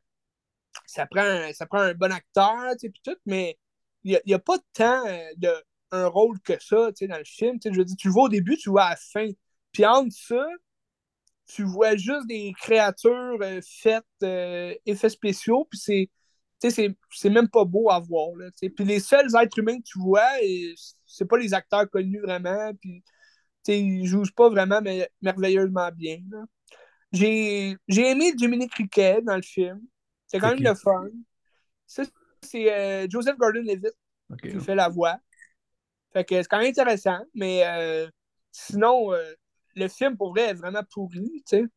ça prend, ça prend un bon acteur, tout, mais il n'y a, a, pas tant euh, de un rôle que ça dans le film. Je veux dire, tu le vois au début, tu le vois à la fin. Puis entre ça, tu vois juste des créatures euh, faites euh, effets spéciaux, puis c'est c'est même pas beau à voir. Là, puis les seuls êtres humains que tu vois, c'est pas les acteurs connus vraiment. Puis ils jouent pas vraiment mais merveilleusement bien. J'ai aimé Jiminy Cricket dans le film. C'est quand même le fun. Ça, c'est euh, Joseph Gordon-Levitt okay. qui fait la voix. Fait que c'est quand même intéressant, mais euh, sinon, euh, le film, pour vrai, est vraiment pourri, tu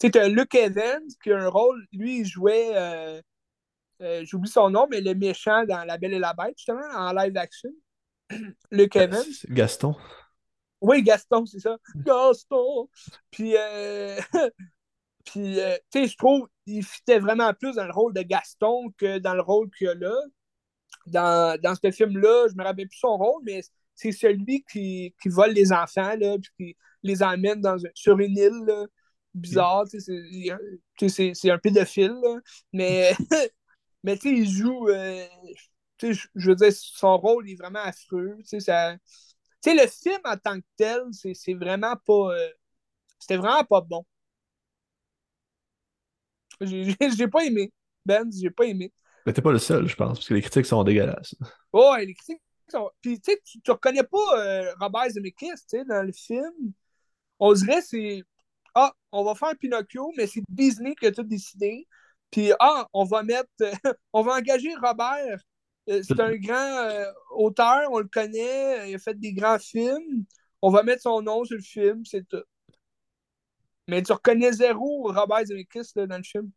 sais. Tu as Luke Evans qui a un rôle, lui, il jouait, euh, j'oublie son nom, mais le méchant dans La Belle et la Bête, justement, en live action. Luke Evans. Gaston. Oui, Gaston, c'est ça. Gaston! Puis, euh... puis tu sais, je trouve qu'il fitait vraiment plus dans le rôle de Gaston que dans le rôle qu'il a là. Dans, dans ce film-là, je me rappelle plus son rôle, mais c'est celui qui, qui vole les enfants, là, puis qui les emmène dans sur une île bizarre. C'est, un pédophile, mais, mais il joue. Euh, je veux dire, son rôle est vraiment affreux. Ça, le film en tant que tel, c'est vraiment pas. Euh, C'était vraiment pas bon. J'ai pas aimé. Ben, j'ai pas aimé. Mais t'es pas le seul, je pense, parce que les critiques sont dégueulasses. Oh, les critiques sont. Puis, tu sais, tu reconnais pas euh, Robert Zemeckis, tu sais, dans le film. On dirait c'est. Ah, on va faire Pinocchio, mais c'est Disney qui a tout décidé. Puis, ah, on va mettre. on va engager Robert c'est un grand euh, auteur, on le connaît, il a fait des grands films. On va mettre son nom sur le film, c'est tout. Mais tu reconnais zéro Robert Zemeckis là, dans le film.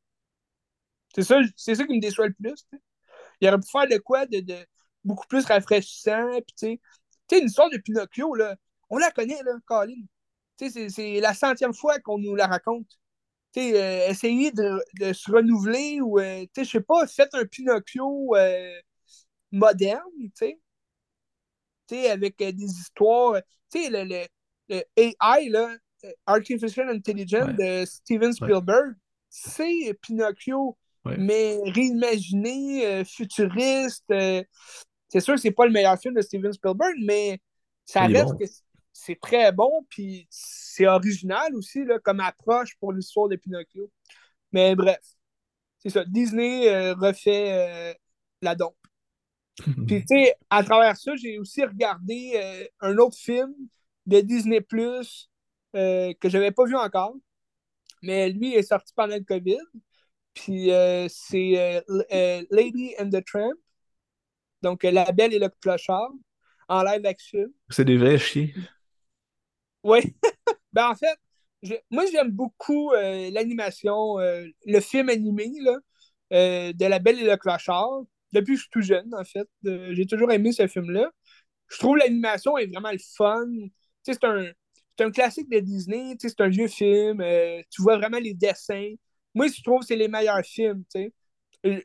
C'est ça, c'est ça qui me déçoit le plus. Il aurait pu faire de quoi de, de beaucoup plus rafraîchissant. Puis, tu sais, une histoire de Pinocchio, là, on la connaît, là, Colin. C'est la centième fois qu'on nous la raconte. Euh, essayer de, de, se renouveler ou, euh, je sais pas, faites un Pinocchio euh, moderne, tu sais, avec euh, des histoires. Tu sais, le, le, le, AI, là, Artificial Intelligence de Steven Spielberg, c'est Pinocchio, mais réimaginé, futuriste. c'est sûr que c'est pas le meilleur film de Steven Spielberg, mais ça reste que c'est très bon, puis c'est original aussi là, comme approche pour l'histoire de Pinocchio. Mais bref, c'est ça. Disney euh, refait euh, la dompe. Puis, tu sais, à travers ça, j'ai aussi regardé euh, un autre film de Disney Plus que je n'avais pas vu encore. Mais lui est sorti pendant le COVID. Puis, c'est Lady and the Tramp. Donc, La Belle et le Clochard en live action. C'est des vrais chiens. Oui. ben, en fait, moi, j'aime beaucoup euh, l'animation, euh, le film animé là, euh, de La Belle et le Clochard. Depuis que je suis tout jeune, en fait. J'ai toujours aimé ce film-là. Je trouve l'animation est vraiment le fun. C'est un, un classique de Disney. C'est un vieux film. tu vois vraiment les dessins. Moi, je trouve que c'est les meilleurs films.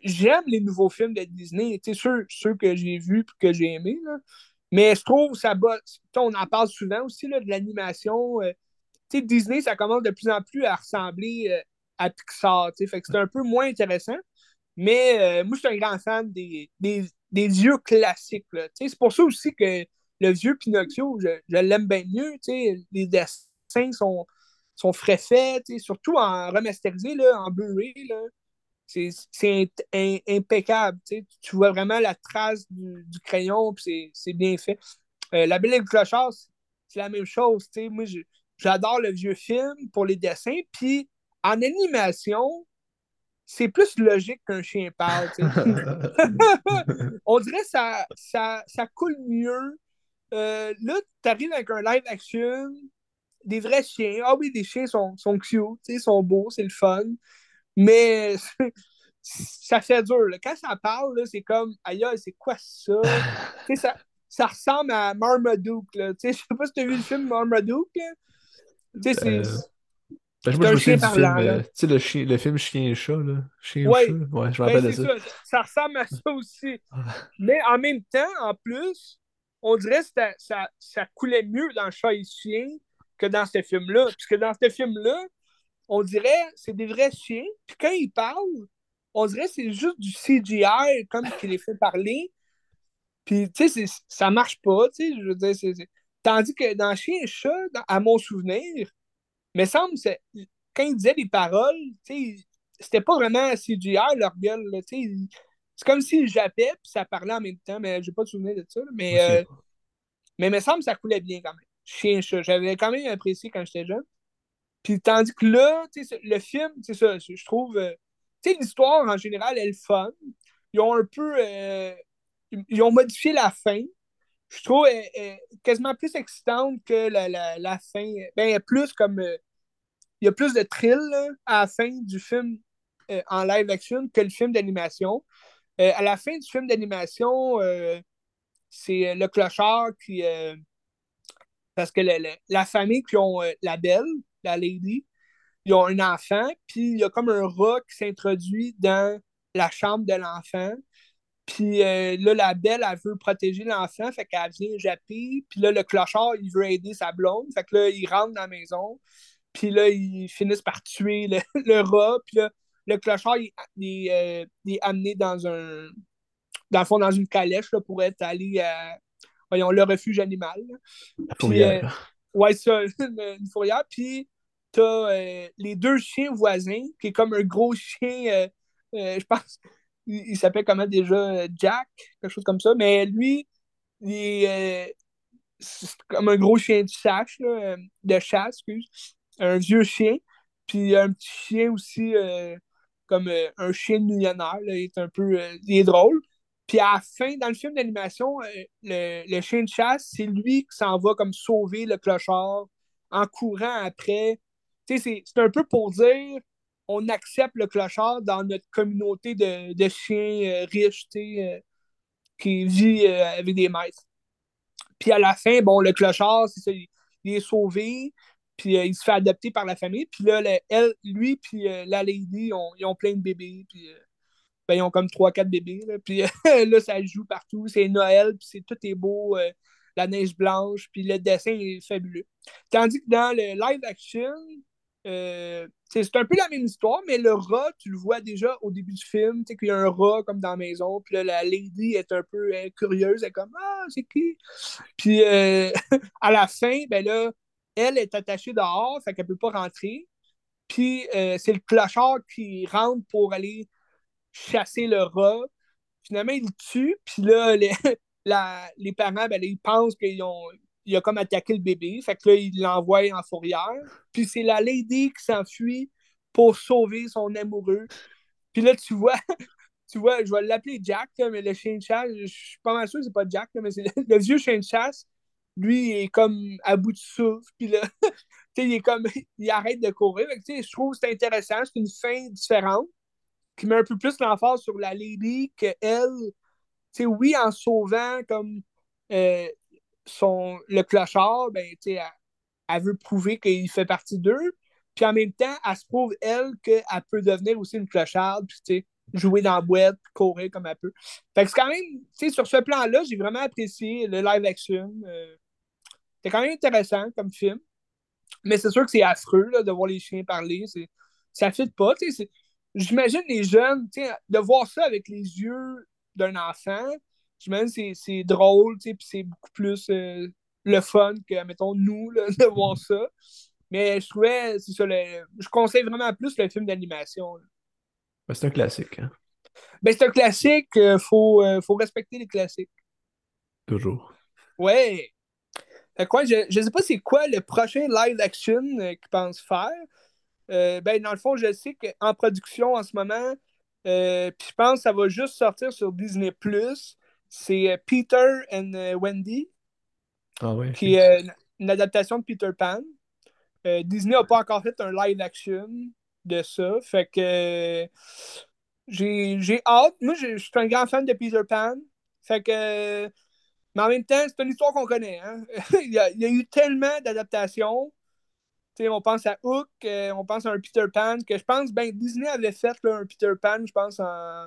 J'aime les nouveaux films de Disney. Ceux, ceux que j'ai vus et que j'ai aimés. Là. Mais je trouve ça bat. On en parle souvent aussi là, de l'animation. Euh, Disney, ça commence de plus en plus à ressembler euh, à Pixar. Fait que c'est un peu moins intéressant. Mais euh, moi, je suis un grand fan des, des, des vieux classiques. C'est pour ça aussi que le vieux Pinocchio, je, je l'aime bien mieux. Les dessins sont, sont frais faits, surtout en remasterisé, là, en Blu-ray c'est impeccable. Tu vois vraiment la trace du, crayon, puis c'est bien fait. Euh, la Belle et le Clochard, c'est la même chose. Moi, j'adore le vieux film pour les dessins. Puis en animation, c'est plus logique qu'un chien parle. On dirait que ça, ça, ça coule mieux. Euh, là, tu arrives avec un live action, des vrais chiens. Ah oui, les chiens sont, sont cute, sont beaux, c'est le fun. Mais ça fait dur. Quand ça parle, c'est comme aïe, c'est quoi ça? ça? Ça ressemble à Marmaduke. Là. Je sais pas si tu as vu le film Marmaduke. C'est. Euh... Ben, je me souviens du film, euh, le, chien, le film Chien et chat, là. Chien ouais. chat. Ouais, je me rappelle ben, de ça. ça. ça. ressemble à ça aussi. Mais en même temps, en plus, on dirait que ça, ça, ça coulait mieux dans Chat et Chien que dans ce film-là. Puisque dans ce film-là, on dirait c'est des vrais chiens. Puis quand ils parlent, on dirait c'est juste du CGI, comme qui les fait parler. Puis, tu sais, ça marche pas, tu sais, je veux dire, c'est... Tandis que dans Chien et Chat, à mon souvenir, me semble, quand ils disaient des paroles, tu sais, c'était pas vraiment CGI, leur gueule, tu sais. C'est comme s'ils jappaient, puis ça parlait en même temps, mais j'ai pas de souvenir de ça, mais... Euh, mais me semble que ça coulait bien quand même. Chien Chat, j'avais quand même apprécié quand j'étais jeune. Puis tandis que là, le film, c'est ça, je trouve. Euh, l'histoire en général, elle est fun. Ils ont un peu. Euh, ils ont modifié la fin. Je trouve quasiment plus excitante que la, la, la fin. Ben, plus comme. Euh, il y a plus de thrill à la fin du film en live action que le film d'animation. à la fin du film d'animation, c'est le clochard qui. Parce que la famille qui ont la belle, la lady, ils ont un enfant, puis il y a comme un rat qui s'introduit dans la chambre de l'enfant. Puis euh, là, la belle, elle veut protéger l'enfant, fait qu'elle vient japper. Puis là, le clochard, il veut aider sa blonde. Fait que là, il rentre dans la maison. Puis là, ils finissent par tuer le, le rat. Puis là, le clochard, il, il, euh, est amené dans un... Dans le fond, dans une calèche pour être allé à... Voyons, le refuge animal. Puis, euh, ouais, ça, une fourrière. Puis t'as euh, les deux chiens voisins, qui est comme un gros chien, euh, euh, je pense, il, s'appelle comment déjà, Jack, quelque chose comme ça, mais lui, il est comme un gros chien de chasse, de chasse, excuse, un vieux chien, puis un petit chien aussi, comme un chien millionnaire, il est un peu, il est drôle. Puis à la fin, dans le film d'animation, euh, le, le, chien de chasse, c'est lui qui s'en va comme sauver le clochard en courant après. Tu sais, c'est un peu pour dire on accepte le clochard dans notre communauté de, de chiens euh, riches, euh, qui vit avec des maîtres. Puis à la fin, bon, le clochard, c'est ça, il, est sauvé, puis il se fait adopter par la famille. Puis là, elle, lui, puis la lady, ils ont plein de bébés, puis ben, ils ont comme 3-4 bébés. Là. Puis là, ça joue partout. C'est Noël, puis tout est beau. Euh, la neige blanche, puis le dessin est fabuleux. Tandis que dans le live action, euh, c'est un peu la même histoire, mais le rat, tu le vois déjà au début du film, tu sais qu'il y a un rat comme dans la maison, puis là, la lady est un peu euh, curieuse, elle est comme « Ah, c'est qui? » Puis à la fin, ben là, elle est attachée dehors, fait qu'elle peut pas rentrer, puis c'est le clochard qui rentre pour aller chasser le rat. Finalement, il le tue, puis là, les, les parents, ben, ils pensent qu'il a comme attaqué le bébé. Fait que là, il l'envoie en fourrière. Puis c'est la lady qui s'enfuit pour sauver son amoureux. Puis là, tu vois, tu vois, je vais l'appeler Jack, mais le chien de chasse, je suis pas mal sûr que c'est pas Jack, mais c'est le, vieux chien de chasse. Lui, il est comme à bout de souffle. Puis là, il est comme, il arrête de courir. Fait je trouve que c'est intéressant. C'est une fin différente qui met un peu plus l'emphase sur la lady que elle, tu sais, oui, en sauvant comme euh, son, le clochard, ben, tu sais, elle, veut prouver qu'il fait partie d'eux. Puis en même temps, elle se prouve, elle, qu'elle peut devenir aussi une clocharde, puis tu sais, jouer dans la boîte, courir comme elle peut. Fait que c'est quand même, tu sais, sur ce plan-là, j'ai vraiment apprécié le live action. Euh, c'est quand même intéressant comme film. Mais c'est sûr que c'est affreux là, de voir les chiens parler. Ça fit pas. J'imagine les jeunes, de voir ça avec les yeux d'un enfant, j'imagine que c'est drôle, puis c'est beaucoup plus euh, le fun que, mettons, nous, de voir ça. Mais je trouvais, c'est ça, je conseille vraiment plus le film d'animation. Ben, c'est un classique. Hein? Ben, c'est un classique, il euh, faut, euh, faut respecter les classiques. Toujours. Ouais. Quoi, je ne sais pas c'est quoi le prochain live action qu'ils pensent faire. Euh, ben, dans le fond, je sais qu'en production en ce moment, euh, puis je pense que ça va juste sortir sur Disney Plus. C'est euh, Peter and Wendy, ah ouais, qui est une, adaptation de Peter Pan. Disney n'a pas encore fait un live action de ça. Fait que j'ai hâte. Moi, je suis un grand fan de Peter Pan. Fait que. Mais en même temps, c'est une histoire qu'on connaît. Hein? il, y a, il, y a, eu tellement d'adaptations on pense à Hook, euh, on pense à un Peter Pan, que je pense, ben, Disney avait fait un Peter Pan, je pense, en,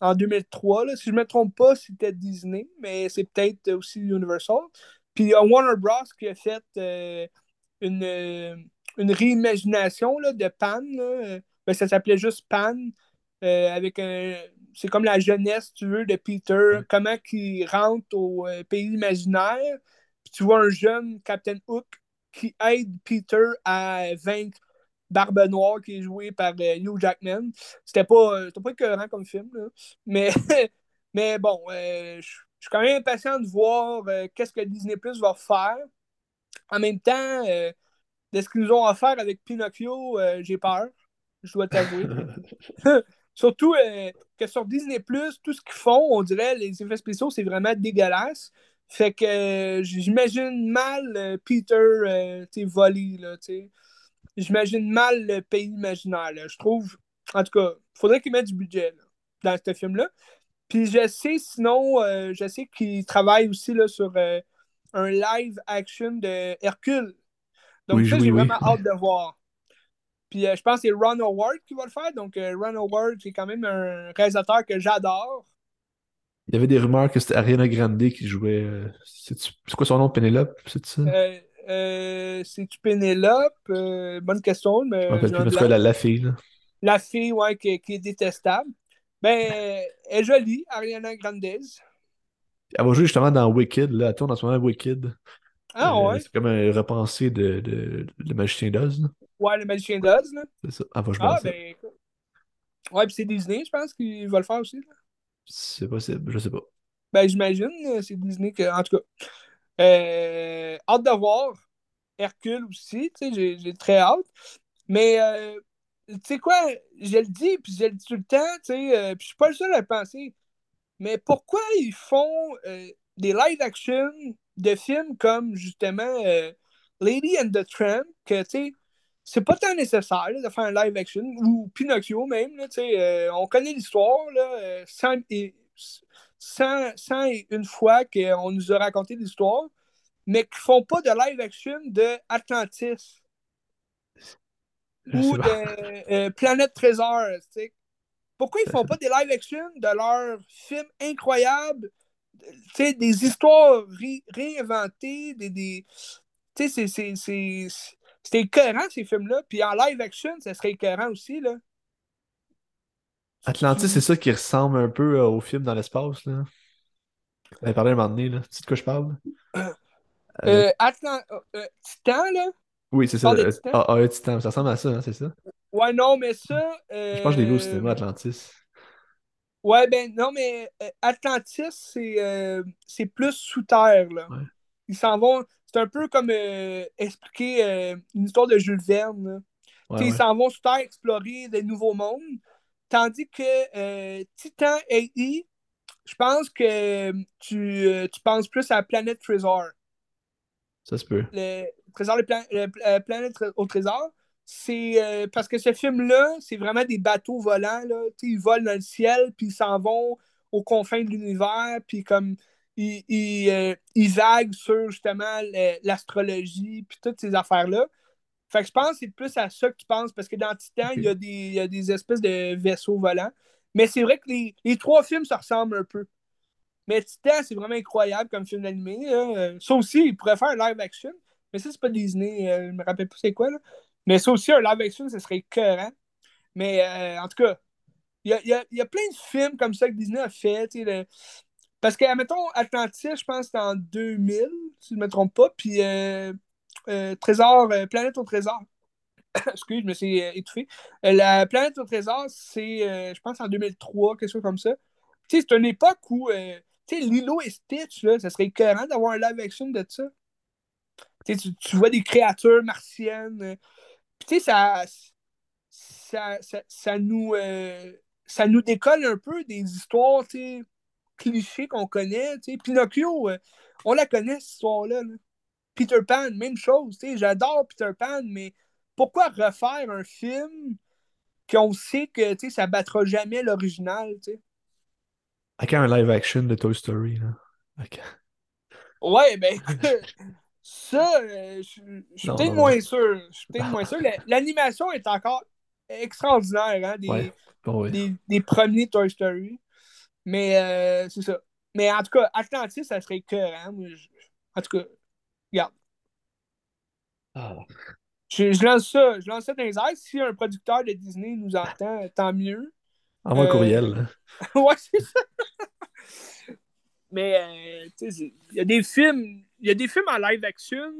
en 2003. Là. Si je ne me trompe pas, c'était Disney, mais c'est peut-être aussi Universal. Puis il y a Warner Bros. qui a fait euh, une, euh, une réimagination là, de Pan. Ben, ça s'appelait juste Pan, avec un. C'est comme la jeunesse, tu veux, de Peter, comment il rentre au pays imaginaire. Puis tu vois un jeune Captain Hook qui aide Peter à vaincre Barbe Noire qui est joué par euh, Hugh Jackman. C'était pas, euh, pas écœurant comme film, Mais, mais bon, euh, je suis quand même impatient de voir qu'est-ce que Disney Plus va faire. En même temps, de ce qu'ils nous ont offert avec Pinocchio, j'ai peur. Je dois t'avouer. Surtout que sur Disney Plus, tout ce qu'ils font, on dirait les effets spéciaux, c'est vraiment dégueulasse. Fait que euh, j'imagine mal euh, Peter euh, volé, là, J'imagine mal le pays imaginaire, Je trouve, en tout cas, il faudrait qu'il mette du budget dans ce film-là. Puis je sais, sinon, je sais qu'il travaille aussi là, sur un live action de Hercule. Donc ça, j'ai vraiment hâte de voir. Puis je pense que c'est Ron Howard qui va le faire. Donc Ron Howard, c'est quand même un réalisateur que j'adore. Il y avait des rumeurs que c'était Ariana Grande qui jouait. Euh, c'est quoi son nom, Pénélope C'est ça? Euh, euh, C'est-tu Pénélope Bonne question. Mais je la, la, fille. Là? La fille, ouais, qui, est détestable. Ben, elle est jolie, Ariana Grande. Elle va jouer justement dans Wicked. Là. Elle tourne en ce moment Wicked. Ah ouais. C'est comme un repensé de, de, Le Magicien d'Oz. Ouais, Le Magicien d'Oz. C'est ça. Elle va jouer ah, ben, Ouais, puis c'est Disney, je pense, qui va le faire aussi. Là. C'est possible, je sais pas. Ben, j'imagine, euh, c'est Disney que. En tout cas. Euh, hâte de voir. Hercule aussi, tu sais, j'ai très hâte. Mais, euh, tu sais quoi, je le dis, puis je le dis tout le temps, tu sais, puis je suis pas le seul à le penser. mais pourquoi ils font des live action de films comme justement Lady and the Tramp, que tu sais, c'est pas tant nécessaire là, de faire un live action, ou Pinocchio même, là, euh, on connaît l'histoire, euh, sans, et- sans, sans et une fois qu'on nous a raconté l'histoire, mais qui font pas de live action de Atlantis ou de euh, Planète Trésor. Pourquoi ils font pas des live action de leurs films incroyables, des histoires ré- réinventées, des, des... tu sais, c'est- c'est écœurant ces films-là, puis en live action, ça serait écœurant aussi, là. Atlantis, c'est ça qui ressemble un peu euh, au film dans l'espace, là. On avait parlé un moment donné, là. Tu sais de quoi je parle? Euh, Atlan- euh, euh, Titan, là? Oui, c'est ça. euh, Titan? Ah, ah, titan. Ça ressemble à ça, hein, c'est ça? Ouais, non, mais ça... Je pense que je l'ai vu au euh, cinéma, Atlantis. Ouais, ben non, mais euh, Atlantis, c'est euh, c'est plus sous terre, là. Ouais. Ils s'en vont... C'est un peu comme euh, expliquer euh, une histoire de Jules Verne. Ouais, Ils s'en vont terre explorer des nouveaux mondes. Tandis que euh, Titan AI, je pense que tu, tu penses plus à Planète Trésor. Ça se peut. Le Trésor de Plan- le, Planète au Trésor. C'est euh, parce que ce film-là, c'est vraiment des bateaux volants. Là. Ils volent dans le ciel, puis ils s'en vont aux confins de l'univers, puis comme ils, ils, euh, ils sur justement l'astrologie, puis toutes ces affaires-là. Fait que je pense que c'est plus à ça que tu penses, parce que dans Titan, il, y a des, il y a des espèces de vaisseaux volants. Mais c'est vrai que les, les trois films se ressemblent un peu. Mais Titan, c'est vraiment incroyable comme film animé. là. Euh, Ça aussi, il pourrait faire un live action. Mais ça, c'est pas Disney. euh, je me rappelle plus c'est quoi. Là. Mais ça aussi, un live action, ça serait écœurant. Mais euh, en tout cas, il y a, il y a- il y a plein de films comme ça que Disney a fait. le- Parce que, admettons, Atlantis, je pense c'était en 2000, si je ne me trompe pas. Puis euh, euh, Trésor, euh, Planète au Trésor. Excuse, je me suis euh, étouffé. La Planète au Trésor, c'est, je pense, en 2003, quelque chose comme ça. Tu sais, c'est une époque où, tu sais, Lilo et Stitch, ça serait écœurant d'avoir un live action de ça. Tu vois des créatures martiennes. tu sais, ça, ça, ça, ça nous, ça nous décolle un peu des histoires, tu sais, clichés qu'on connaît. Pinocchio, euh, on la connaît, cette histoire-là. là. Peter Pan, même chose. J'adore Peter Pan, mais pourquoi refaire un film qu'on sait que ça battra jamais l'original? Avec un live action de Toy Story, là. Ouais, ben, ça, euh, je suis peut-être moins sûr. Je suis peut-être moins sûr. La- L'animation est encore extraordinaire, hein, des, Ouais. Bon, ouais. des, des premiers Toy Story. Mais euh, c'est ça. Mais en tout cas, Atlantis, ça serait écœurant. Je- En tout cas, regarde. Ah. Je, je lance ça, je lance ça dans les airs. Si un producteur de Disney nous entend, tant mieux. Envoie un Euh, courriel. là. ouais, c'est ça. Mais euh, tu sais, c'est- il y a des films, il y a des films en live action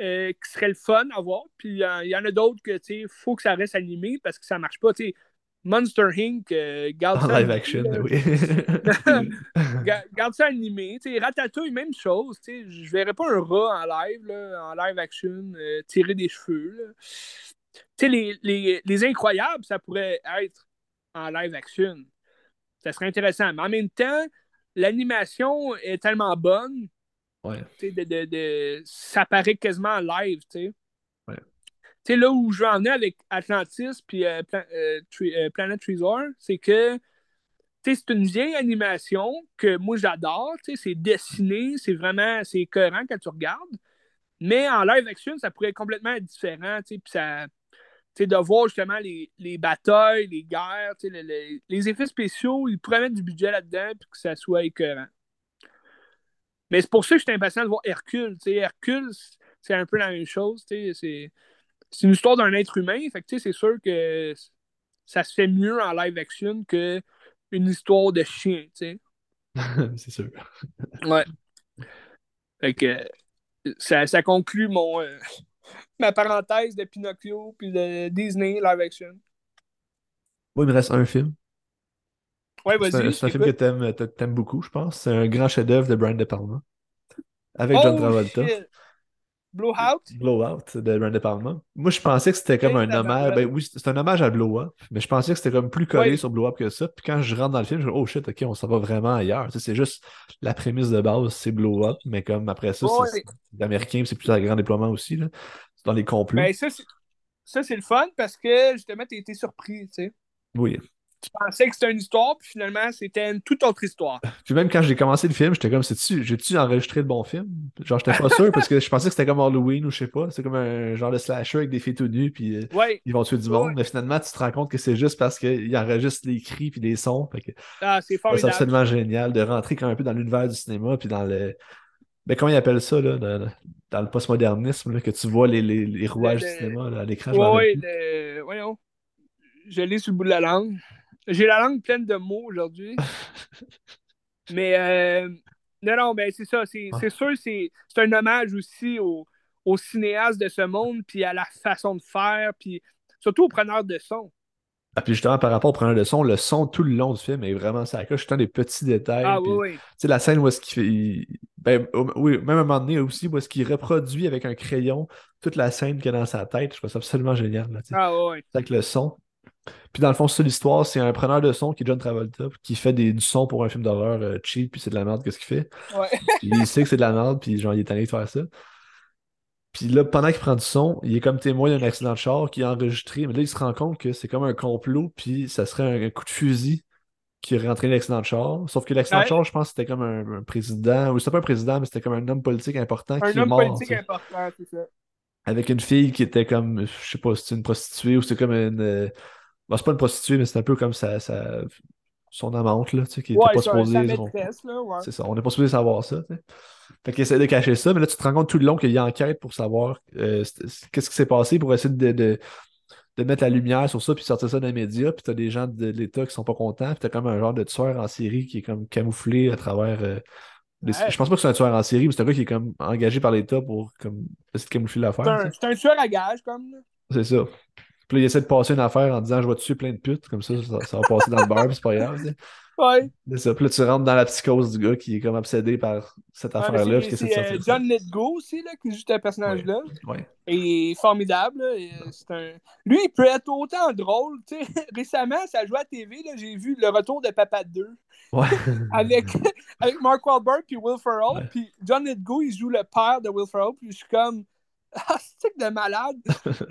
euh, qui seraient le fun à voir. Puis il y en a d'autres que tu sais, faut que ça reste animé parce que ça marche pas. Tu sais, Monster Inc. euh, garde En ça live action, là. oui. Ga- Garde ça animé. Tu sais, Ratatouille, même chose. Je verrais pas un rat en live, là, en live action, euh, tirer des cheveux. les, les, les incroyables, ça pourrait être en live action. Ça serait intéressant. Mais en même temps, l'animation est tellement bonne, Ouais. de, de, de- ça paraît quasiment en live. Sais. Sais, là où je veux en venir avec Atlantis puis euh, euh, euh, Planet Trésor, c'est que c'est une vieille animation que moi j'adore. C'est dessiné, c'est vraiment c'est écœurant quand tu regardes. Mais en live action, ça pourrait être complètement différent. Puis ça, de voir justement les, les batailles, les guerres, les effets spéciaux, ils pourraient mettre du budget là-dedans puis que ça soit écœurant. Mais c'est pour ça que je suis impatient de voir Hercule. Hercule, c'est un peu la même chose. C'est une histoire d'un être humain. Fait que, c'est sûr que ça se fait mieux en live action que une histoire de chien. tu sais. c'est sûr. Ouais. Fait que ça, ça conclut mon, euh, ma parenthèse de Pinocchio puis de Disney live action. Moi, il me reste un film. Ouais, C'est un, vas-y. c'est un film que t'aimes, t'a- t'aimes beaucoup, je pense. C'est un grand chef-d'œuvre de Brian De Palma. Avec John Oh Travolta. shit! Blowout? Blowout de Brian De Palma. Moi, je pensais que c'était comme un hommage. Ben oui, c'est un hommage à Blow Up, mais je pensais que c'était comme plus collé sur Blow Up que ça. Puis quand je rentre dans le film, je me dis, oh shit, ok, on s'en va vraiment ailleurs. c'est juste la prémisse de base, c'est Blow Up, mais comme après ça, c'est américain, c'est plus un grand déploiement aussi. C'est dans les complots. Ben, ça, c'est le fun parce que justement, tu été surpris, tu sais. Oui tu pensais que c'était une histoire, puis finalement, c'était une toute autre histoire. Puis même quand j'ai commencé le film, j'étais comme, j'ai-tu enregistré le bon film? Genre, j'étais pas sûr parce que je pensais que c'était comme Halloween ou je sais pas. C'est comme un genre de slasher avec des filles tout nues, puis euh, ils vont tuer du monde. Mais finalement, tu te rends compte que c'est juste parce qu'ils enregistrent les cris puis les sons. ah, c'est formidable. C'est absolument génial de rentrer quand un peu dans l'univers du cinéma, puis dans le. Ben, comment ils appellent ça, là, dans, le postmodernisme, que tu vois les, les, rouages du cinéma à l'écran? Oui, le... voyons. Je l'ai sur le bout de la langue. J'ai la langue pleine de mots aujourd'hui. Mais euh, non, non, ben c'est ça. C'est sûr, c'est un hommage aussi aux, aux, cinéastes de ce monde, puis à la façon de faire, puis surtout aux preneurs de son. Ah, puis justement, par rapport aux preneurs de son, le son tout le long du film est vraiment ça. Je suis des petits détails. Ah oui, oui. Tu sais, la scène où est-ce qu'il fait. Ben, oui, même à un moment donné aussi, où est-ce qu'il reproduit avec un crayon toute la scène qu'il a dans sa tête. Je trouve ça absolument génial. Là, ah oui. Avec le son. Puis dans le fond, c'est l'histoire, c'est un preneur de son qui est John Travolta, qui fait des, du son pour un film d'horreur euh, cheap, puis c'est de la merde, qu'est-ce qu'il fait? Ouais. il sait que c'est de la merde, puis genre, il est allé de faire ça. Puis là, pendant qu'il prend du son, il est comme témoin d'un accident de char qui est enregistré, mais là, il se rend compte que c'est comme un complot, puis ça serait un, coup de fusil qui aurait entraîné l'accident de char. Sauf que l'accident de char, je pense que c'était comme un, président, ou c'était pas un président, mais c'était comme un homme politique important qui est mort. Un homme politique important, c'est ça. Avec une fille qui était comme, je sais pas, c'était une prostituée ou c'était comme une euh, Bon, c'est pas une prostituée, mais c'est un peu comme sa, son amante, là, tu sais, qui était pas supposé. C'est ça, on n'est pas supposé savoir ça, tu sais. Fait qu'il essaie de cacher ça, mais là, tu te rends compte tout le long qu'il y a enquête pour savoir euh, qu'est-ce qui s'est passé, pour essayer de, de, de, mettre la lumière sur ça, puis sortir ça dans les médias, puis t'as des gens de l'État qui sont pas contents, puis t'as comme un genre de tueur en série qui est comme camouflé à travers. Euh, je pense pas que c'est un tueur en série, mais c'est un gars qui est comme engagé par l'État pour comme, essayer de camoufler l'affaire. C'est un, tueur à gage, comme. C'est ça. Puis là, il essaie de passer une affaire en disant je vais tuer plein de putes, comme ça, ça, va passer dans le bar, c'est pas grave. Ouais. C'est ça. Puis là, tu rentres dans la psychose du gars qui est comme obsédé par cette affaire-là. c'est euh, John Letgo aussi, là, qui joue ce personnage-là. Ouais. Et formidable. un... Lui, il peut être autant drôle. Récemment, ça jouait à TV, j'ai vu le retour de Papa 2. Ouais. avec, avec Mark Wahlberg puis Will Ferrell. Puis John Letgo, il joue le père de Will Ferrell. Puis je suis comme ah, c'est de malade.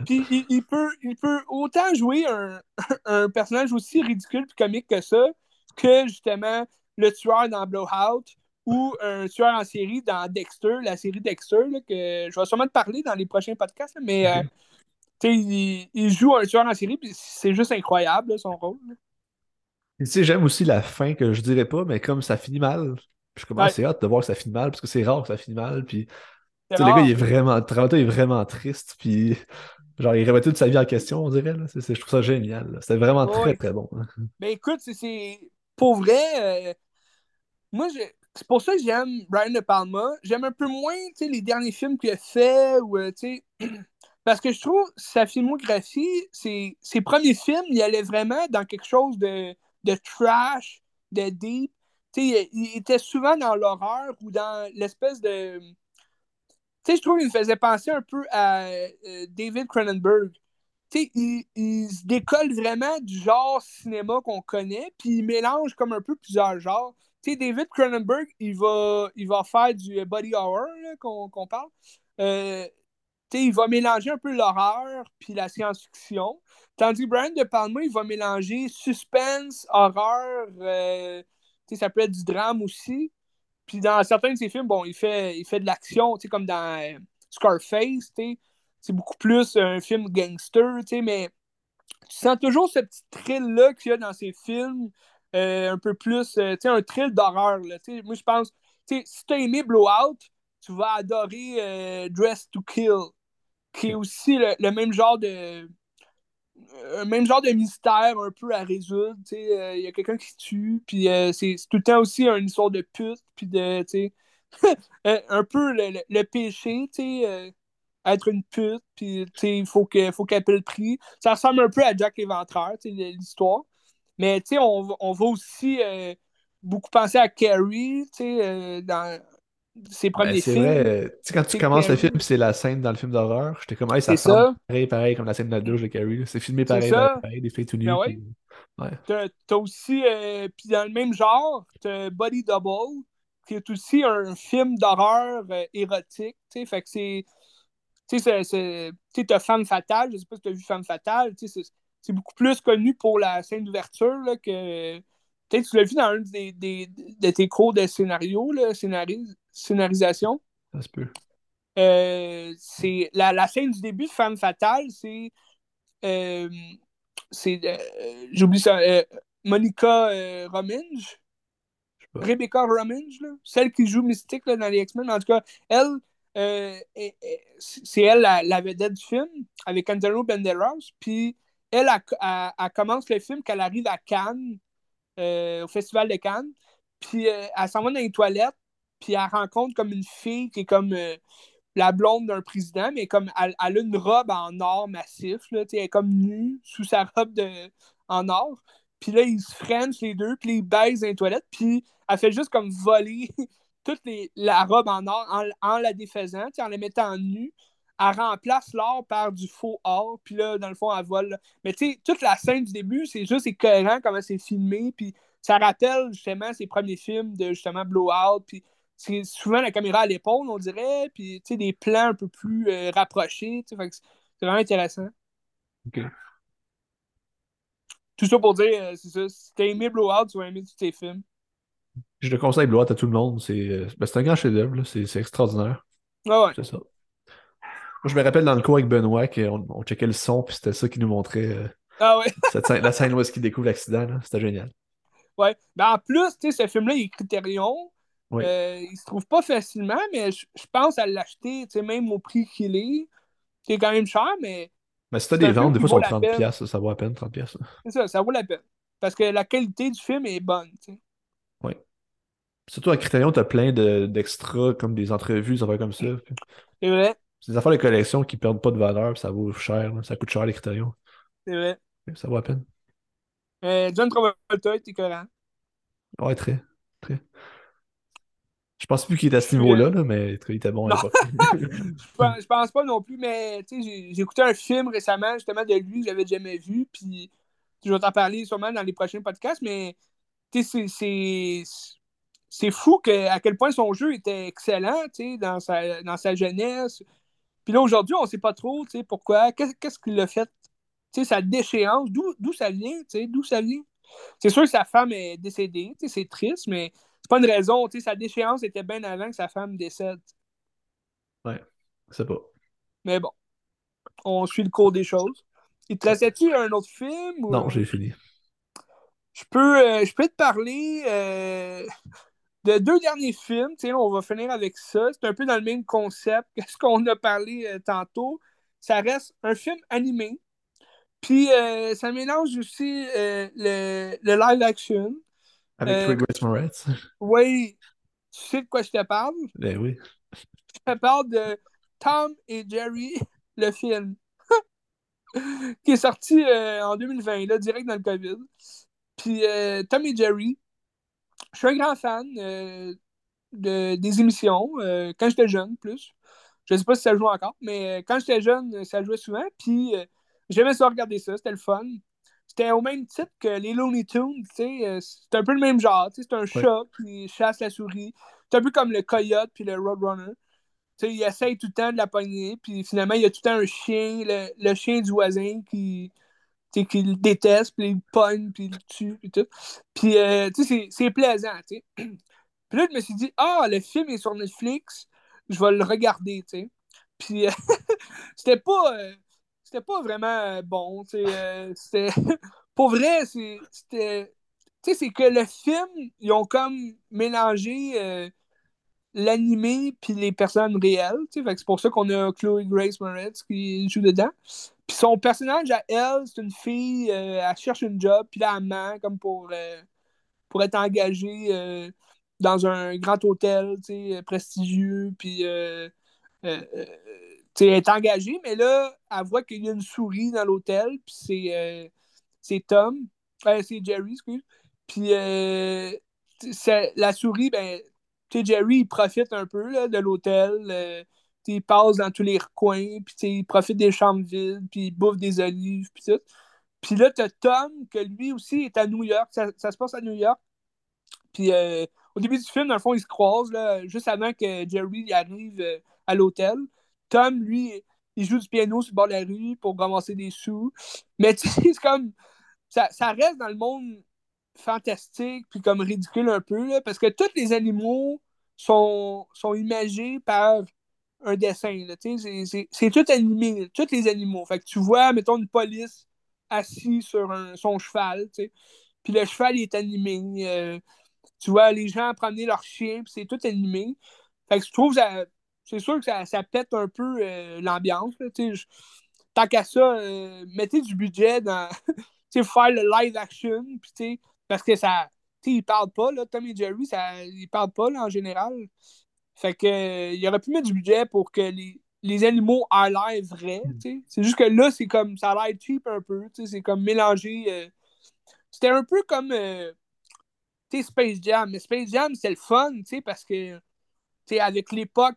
Puis il, peut, il peut autant jouer un, un personnage aussi ridicule et comique que ça, que justement le tueur dans Blowout ou un tueur en série dans Dexter, la série Dexter, que je vais sûrement te parler dans les prochains podcasts, mais euh, il, il, joue un tueur en série, puis c'est juste incroyable son rôle. Tu sais, j'aime aussi la fin que je dirais pas, mais comme ça finit mal, je commence à hâte de voir que ça finit mal, parce que c'est rare que ça finit mal, puis le gars, il est vraiment, est vraiment triste, puis genre, il remet toute sa vie en question, on dirait. Là. je trouve ça génial. C'est vraiment très, très bon. Mais écoute, c'est pour vrai. Euh, moi, c'est pour ça que j'aime Brian De Palma. J'aime un peu moins les derniers films qu'il a fait, ou, euh, parce que je trouve sa filmographie, ses, ses premiers films, il allait vraiment dans quelque chose de, de trash, de deep. il, il était souvent dans l'horreur ou dans l'espèce de tu sais, je trouve qu'il me faisait penser un peu à euh, David Cronenberg. Il, se décolle vraiment du genre cinéma qu'on connaît, puis il mélange comme un peu plusieurs genres. David Cronenberg, il va, il va faire du body horror qu'on parle. Euh, il va mélanger un peu l'horreur puis la science-fiction. Tandis que Brian De Palma, il va mélanger suspense, horreur, euh, ça peut être du drame aussi. Puis dans certains de ses films, bon, il fait, il fait de l'action, comme dans euh, Scarface, tu sais. C'est beaucoup plus un film gangster, tu sais, mais tu sens toujours ce petit thrill-là qu'il y a dans ses films, euh, un peu plus, euh, tu sais, un thrill d'horreur, là, tu sais. Moi, je pense, tu sais, si t'as aimé Blowout, tu vas adorer Dress to Kill, qui est aussi le même genre de un même genre de mystère un peu à résoudre. Il euh, y a quelqu'un qui tue, puis euh, c'est tout le temps aussi une histoire de pute, puis de, euh, un peu le, péché, être une pute, puis il faut qu'elle faut paie le prix. Ça ressemble un peu à Jack l'Éventreur, l'histoire. Mais on, on va aussi beaucoup penser à Carrie, dans ses Ben, premiers c'est films. vrai, euh, tu sais, quand tu commences le film, c'est la scène dans le film d'horreur, j'étais comme, hey, ça ressemble ça, pareil, pareil, comme la scène de la douche de Carrie. C'est filmé pareil, pareil, ça. pareil, des filles tout Ben nues. ouais. Puis... Ouais, T'as aussi, euh, puis dans le même genre, t'as Body Double, qui est aussi un film d'horreur euh, érotique, tu sais, fait que c'est, tu sais, tu t'as Femme Fatale, je sais pas si t'as vu Femme Fatale, tu sais, c'est beaucoup plus connu pour la scène d'ouverture, là, que, peut-être tu l'as vu dans un des, des- de tes cours de scénario, là, scénaris- scénarisation, ça se peut. Euh, c'est la, la scène du début de Femme Fatale, c'est. euh, c'est euh, J'oublie ça. Monica Rominge. Rebecca Rominge, là, celle qui joue Mystique là, dans les X-Men. En tout cas, elle, euh, est- est- c'est elle la, vedette du film avec Antonio Banderas. Puis elle, elle commence le film qu'elle arrive à Cannes, euh, au Festival de Cannes. Puis euh, elle s'en va dans les toilettes. Puis elle rencontre comme une fille qui est comme la blonde d'un président, mais comme elle, a une robe en or massif. Là, elle est comme nue sous sa robe de, en or. Puis là, ils se frenchent les deux, puis ils baisent dans les toilettes, puis elle fait juste comme voler toute les, la robe en or en, en la défaisant, en la mettant nue. Elle remplace l'or par du faux or, puis là, dans le fond, elle vole. là. Mais tu sais, toute la scène du début, c'est juste écœurant comment c'est filmé, puis ça rappelle justement ses premiers films de justement Blowout, puis c'est souvent la caméra à l'épaule, on dirait, puis tu sais, des plans un peu plus euh, rapprochés, tu sais, c'est c'est vraiment intéressant. Ok. Tout ça pour dire, euh, c'est ça, si t'as aimé Blowout, tu vas aimer tous tes films. Je le conseille Blowout à tout le monde. C'est euh, ben, un grand chef-d'œuvre, c'est extraordinaire. Ah ouais. C'est ça. Moi, je me rappelle dans le cours avec Benoît qu'on on checkait le son, puis c'était ça qui nous montrait euh, Ah ouais. cette scène- la scène où est-ce qu'il découvre l'accident. C'était génial. Ouais. Ben, en plus, ce film-là, il est Criterion. Oui. Euh, il se trouve pas facilement, mais je je pense à l'acheter, même au prix qu'il est. C'est quand même cher, mais Mais si t'as des ventes, des fois, sont la 30$, peine. piastres, ça vaut à peine 30$. piastres, là. C'est ça, ça vaut la peine. Parce que la qualité du film est bonne, tu sais. Oui. Surtout à Criterion, t'as plein de- d'extras, comme des entrevues, des affaires comme ça. C'est vrai, C'est des affaires de collection qui perdent pas de valeur, ça vaut cher. là. Ça coûte cher, les Criterion. c'est vrai. Ça vaut à peine. Euh, John Travolta est écœurant. Ouais, très. Très. Je pense plus qu'il est à ce niveau-là, là, mais il était bon à l'époque. je pense, je pense pas non plus, mais tu sais, j'ai écouté un film récemment, justement, de lui que j'avais jamais vu, puis je vais t'en parler sûrement dans les prochains podcasts, mais c'est- c'est c'est fou que, à quel point son jeu était excellent, dans sa, dans sa jeunesse. Puis là, aujourd'hui, on sait pas trop, pourquoi, qu'est-ce qu'il a fait, sa déchéance, d'où d'où ça vient, d'où ça vient. C'est sûr que sa femme est décédée, c'est triste, mais c'est pas une raison, sa déchéance était bien avant que sa femme décède. Ouais, sais pas. Mais bon, on suit le cours des choses. Il te restait-tu un autre film? Ou... Non, j'ai fini. Je peux, euh, je peux te parler euh, de deux derniers films. On va finir avec ça. C'est un peu dans le même concept que ce qu'on a parlé euh, tantôt. Ça reste un film animé. Puis euh, ça mélange aussi le, le live action. Avec Chloé Grace Moretz. Oui, tu sais de quoi je te parle? Ben oui. Je te parle de Tom et Jerry, le film, qui est sorti en 2020, là, direct dans le COVID. Puis euh, Tom et Jerry, je suis un grand fan euh, de, des émissions, euh, quand j'étais jeune, plus. Je sais pas si ça joue encore, mais euh, quand j'étais jeune, ça jouait souvent. Puis j'aimais ça regarder ça, c'était le fun. C'était au même titre que les Looney Tunes, tu sais. c'est un peu le même genre, tu sais. C'est un Ouais. chat qui chasse la souris. C'est un peu comme le coyote puis le roadrunner. Tu sais, il essaye tout le temps de la pogner, puis finalement, il y a tout le temps un chien, le, le chien du voisin qui, sais, qui le déteste, puis il pogne, puis il tue, puis tout. Puis, euh, tu sais, c'est- plaisant, tu sais. Puis là, je me suis dit, ah, le film est sur Netflix, je vais le regarder, tu sais. Puis, euh, c'était pas, euh, c'était pas vraiment bon, tu sais. pour vrai, c'était, tu sais, c'est que le film, ils ont comme mélangé l'animé puis les personnes réelles, c'est pour ça qu'on a Chloe Grace Moretz qui joue dedans. Puis son personnage à elle, c'est une fille, euh, elle cherche un job, puis là, elle ment comme pour, euh, pour être engagée euh, dans un grand hôtel, prestigieux, puis elle est engagée, mais là, elle voit qu'il y a une souris dans l'hôtel, puis c'est Tom, c'est Jerry, excuse. Puis la souris, ben, Jerry, il profite un peu là, de l'hôtel. Euh, il passe dans tous les recoins, puis il profite des chambres vides, puis il bouffe des olives, puis tout. Puis là, t'as Tom, que lui aussi est à New York. Ça, se passe à New York. Puis euh, au début du film, dans le fond, ils se croisent, là, juste avant que Jerry arrive euh, à l'hôtel. Tom, lui, il joue du piano sur le bord de la rue pour ramasser des sous. Mais tu sais, c'est comme. Ça, ça, reste dans le monde fantastique, puis comme ridicule un peu, là, parce que tous les animaux sont, sont imagés par un dessin. C'est tout animé, tous les animaux. Fait que tu vois, mettons, une police assise sur son cheval, puis le cheval est animé. Euh, tu vois les gens promener leur chien, puis c'est tout animé. Fait que je trouve ça. C'est sûr que ça, ça, pète un peu euh, l'ambiance. Tant qu'à ça, euh, mettez du budget dans faire le live action, puis parce que ça. Ils parlent pas, là, Tom et Jerry, ça, ils parlent pas là, en général. Fait que euh, il aurait pu mettre du budget pour que les, les animaux aient l'air vrais. Mm. C'est juste que là, c'est comme ça a l'air cheap un peu. C'est comme mélangé. Euh, c'était un peu comme euh, Space Jam. Mais Space Jam, c'est le fun parce que avec l'époque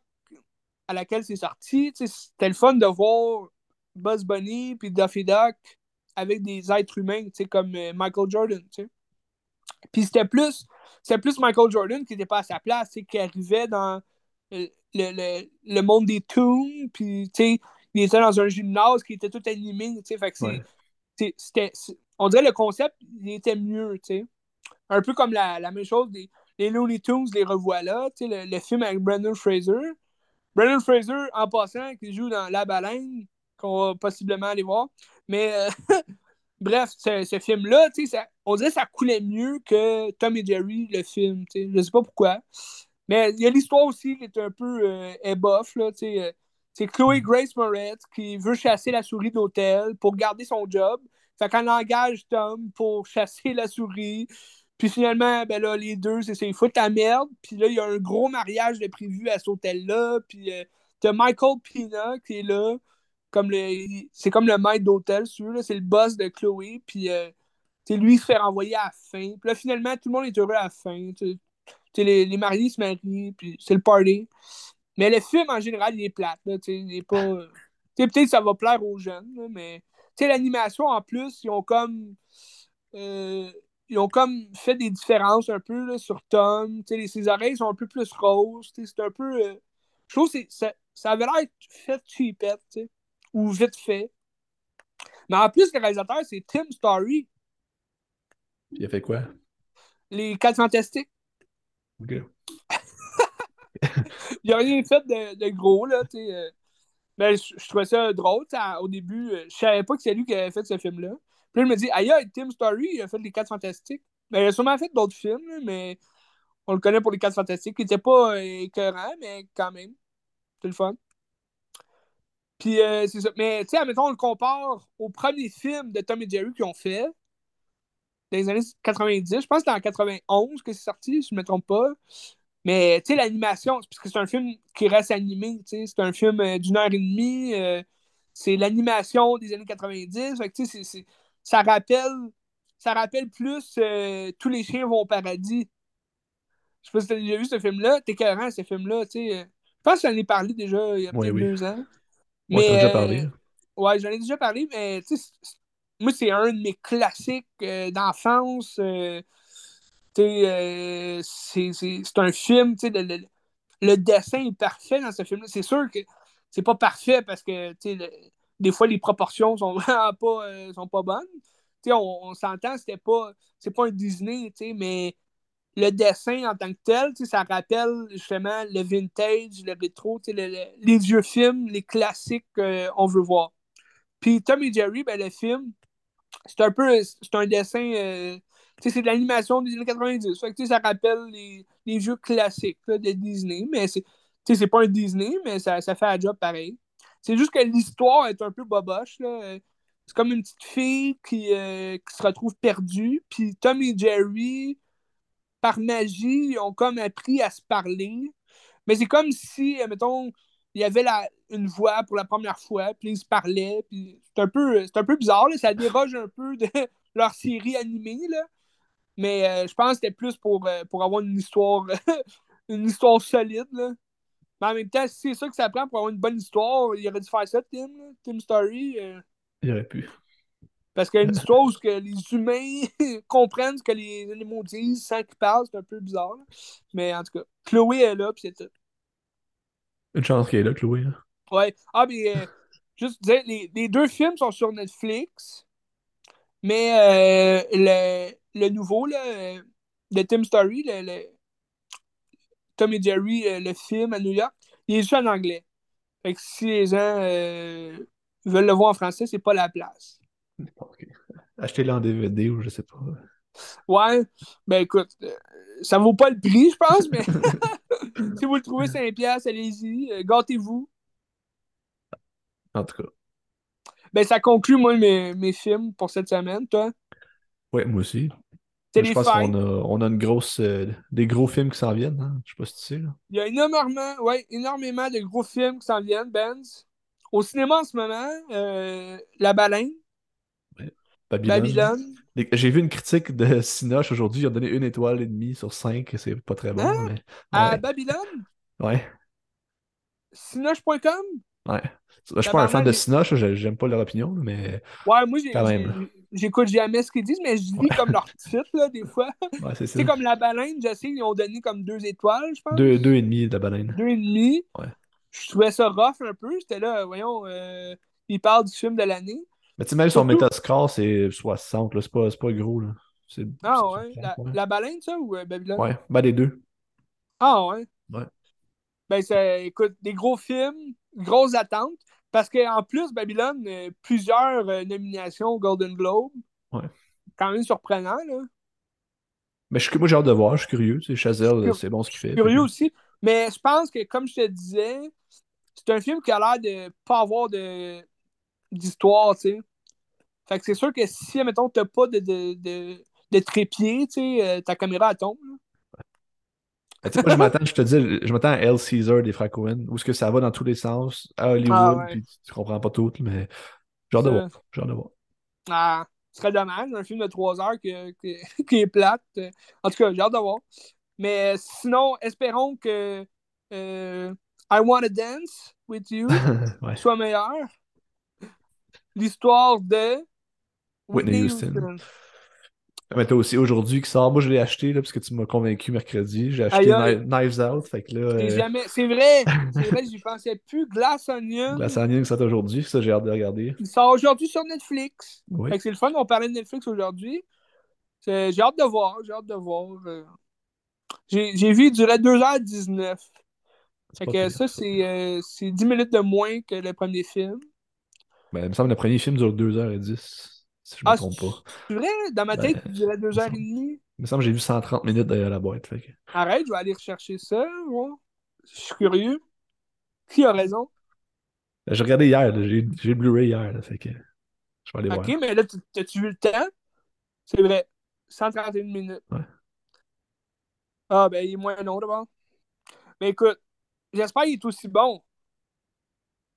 à laquelle c'est sorti, c'était le fun de voir Buzz Bunny puis Duffy Duck avec des êtres humains, comme Michael Jordan. Puis c'était plus c'est plus Michael Jordan qui n'était pas à sa place, qui arrivait dans le, le, le monde des toons, puis il était dans un gymnase qui était tout animé. Fait que c'était, on dirait le concept il était mieux. Un peu comme la, la même chose des les Looney Tunes, les revoilà, le, le film avec Brandon Fraser. Brandon Fraser, en passant, qui joue dans La Baleine, qu'on va possiblement aller voir. Mais euh, bref, ce, film-là, on dirait que ça coulait mieux que Tom et Jerry, le film. Je ne sais pas pourquoi. Mais il y a l'histoire aussi qui est un peu euh, ébof. Euh, c'est Chloé Grace Moretz qui veut chasser la souris d'hôtel pour garder son job. Fait qu'elle engage Tom pour chasser la souris. Puis finalement, ben là, les deux, c'est ils foutent la merde. Puis là, il y a un gros mariage de prévu à cet hôtel-là. Puis euh, t'as Michael Pina qui est là comme le c'est comme le maître d'hôtel c'est le boss de Chloé puis euh, lui se fait renvoyer à la fin. Puis là finalement tout le monde est heureux à la fin les, les mariés se marient puis c'est le party. Mais le film en général il est plate là, il est pas peut-être que ça va plaire aux jeunes mais l'animation en plus ils ont comme euh, ils ont comme fait des différences un peu là, sur Tom. Ses oreilles sont un peu plus roses c'est un peu euh, je trouve que ça, ça avait l'air fait cheapette, ou vite fait. Mais en plus, le réalisateur, c'est Tim Story. Il a fait quoi? Les 4 Fantastiques. OK. il a rien fait de, de gros, là, tu sais. Euh. Mais je, trouvais ça drôle. Au début, euh, je savais pas que c'est lui qui avait fait ce film-là. Puis là, je me dis, aïe, Tim Story, il a fait les 4 Fantastiques. Mais il a sûrement fait d'autres films, mais on le connaît pour les 4 Fantastiques, qui n'étaient pas euh, écœurants, mais quand même. C'est le fun. Puis, euh, c'est ça. Mais, tu sais, admettons, on le compare au premier film de Tom et Jerry qu'ils ont fait, dans les années 90. Je pense que c'est en 91 que c'est sorti, si je ne me trompe pas. Mais, tu sais, l'animation, parce que c'est un film qui reste animé, tu sais, c'est un film euh, d'une heure et demie. Euh, c'est l'animation des années 90. Fait que, tu sais, ça rappelle, ça rappelle plus Tous les chiens vont au paradis. Je sais pas si tu as déjà vu ce film-là. T'es carrément, ce film-là, tu sais. Je pense que j'en ai parlé déjà il y a peut-être deux ans. Moi, mais, déjà parlé. Euh, ouais, j'en ai déjà parlé, mais moi, c'est un de mes classiques euh, d'enfance. Euh, c'est un film, le, le, le, dessin est parfait dans ce film-là. C'est sûr que c'est pas parfait parce que des fois, les proportions sont vraiment pas, sont pas bonnes. on, on s'entend, c'était pas, c'est pas un Disney, mais le dessin en tant que tel, ça rappelle justement le vintage, le rétro, les vieux films, les classiques qu'on veut voir. Puis Tom et Jerry, ben, le film, c'est un peu c'est un dessin. Euh, c'est de l'animation des années 90. ça rappelle les, vieux classiques de Disney, mais c'est c'est pas un Disney, mais ça, ça fait un job pareil. C'est juste que l'histoire est un peu boboche. C'est comme une petite fille qui, euh, qui se retrouve perdue. Puis Tom et Jerry, par magie, ils ont comme appris à se parler. Mais c'est comme si, mettons, il y avait la, une voix pour la première fois, puis ils se parlaient. C'est un peu, un peu bizarre, ça déroge un peu de leur série animée. Là. Mais euh, je pense que c'était plus pour, euh, pour avoir une histoire une histoire solide, là. Mais en même temps, si c'est ça que ça prend pour avoir une bonne histoire, il aurait dû faire ça, Tim, là. Tim Story. euh, Il aurait pu. Parce qu'il y a une histoire où ce que les humains comprennent ce que les animaux disent sans qu'ils parlent, c'est un peu bizarre. là. Mais en tout cas, Chloé est là, puis c'est tout. Une chance qu'il est là, Chloé. là. Ouais. Ah, mais euh, juste dire, les, les deux films sont sur Netflix, mais euh, le, le nouveau, là, euh, de Tim Story, le, le- Tom et Jerry, le film à New York, il est juste en anglais. Fait que si les gens euh, veulent le voir en français, c'est pas la place. Ok. Achetez-le en DVD ou je sais pas. Ouais, ben écoute, euh, ça vaut pas le prix, je pense, mais si vous le trouvez 5$, piastres, allez-y, euh, gâtez-vous. En tout cas. Ben ça conclut, moi, mes, mes films pour cette semaine, toi. Ouais, moi aussi. Je pense qu'on a, on a une grosse, euh, des gros films qui s'en viennent. Hein? Je sais pas si tu sais. Là. Il y a énormément, ouais, énormément de gros films qui s'en viennent, Benz. Au cinéma en ce moment, euh, La Baleine, Babylone. J'ai vu une critique de Cinoche aujourd'hui. Ils ont donné une étoile et demie sur cinq. C'est pas très bon, Hein? mais. À Ouais. Babylone, Ouais. Cinoche.com. Ouais. Je suis pas un fan de j'ai- j'aime pas leur opinion, mais Ouais, moi, j'écoute jamais ce qu'ils disent, mais je lis comme leur titre, là, des fois. Ouais, c'est ça. comme La Baleine, je sais qu'ils ont donné comme deux étoiles, je pense. Deux, deux et demi de la baleine. Deux et demi. Ouais. Je trouvais ça rough un peu. J'étais là, voyons, euh, ils parlent du film de l'année. Mais tu sais, même son Metascore, c'est 60, là. C'est pas, c'est pas gros, là. C'est Ah c'est ouais? 60, La, ouais. la Baleine, ça, ou euh, Babylone? Ouais, ben les deux. Ah ouais? Ouais. Ben, ça, écoute, des gros films, grosses attentes. Parce qu'en plus, Babylone, euh, plusieurs euh, nominations au Golden Globe. Ouais. Quand même surprenant, là. Mais je, moi, j'ai hâte de voir, je suis curieux. Sais, Chazelle, c'est bon ce qu'il fait. Curieux aussi. Mais je pense que, comme je te disais, c'est un film qui a l'air de pas avoir de d'histoire, tu sais. Fait que c'est sûr que si, mettons, t'as pas de, de, de, de trépied, tu sais, euh, ta caméra, elle tombe. là. Mais tu sais, moi, je m'attends, je te dis, je m'attends à El Caesar des Cohen, où est-ce que ça va dans tous les sens, à Hollywood, Ah ouais. puis tu comprends pas tout, mais j'ai hâte de voir. J'ai hâte de voir. Ah, ce serait dommage, un film de 3 heures qui, qui- qui est plate. En tout cas, j'ai hâte de voir. Mais sinon, espérons que euh, I Wanna Dance with You ouais. soit meilleur. L'histoire de Whitney Houston. Mais toi aussi, aujourd'hui, qui sort, moi je l'ai acheté, là, parce que tu m'as convaincu mercredi. J'ai acheté Knives Out, fait que là, euh, jamais... C'est vrai, c'est vrai, j'y pensais plus. Glass Onion, la Sandrine qui sort aujourd'hui, ça j'ai hâte de regarder. il sort aujourd'hui sur Netflix. Oui. Fait que c'est le fun, on parlait de Netflix aujourd'hui. C'est- J'ai hâte de voir, j'ai hâte de voir. euh. J'ai j'ai vu, il durait 2h19. C'est Fait que pire, ça, c'est euh, c'est 10 minutes de moins que le premier film. Ben, il me semble que le premier film dure 2h10, si je me Ah, trompe pas. c'est vrai? Dans ma Ben, tête, il durait 2h30. Il me semble que j'ai vu 130 minutes derrière la boîte. Fait que... Arrête, je vais aller rechercher ça. moi. Je suis curieux. Qui a raison? J'ai regardé hier, j'ai j'ai le Blu-ray hier, là, fait que je vais aller Ok, voir. mais là, tu- t'as-tu vu le temps? C'est vrai. 131 minutes. Ouais. Ah, ben, il est moins long d'abord. Mais écoute, j'espère qu'il est aussi bon.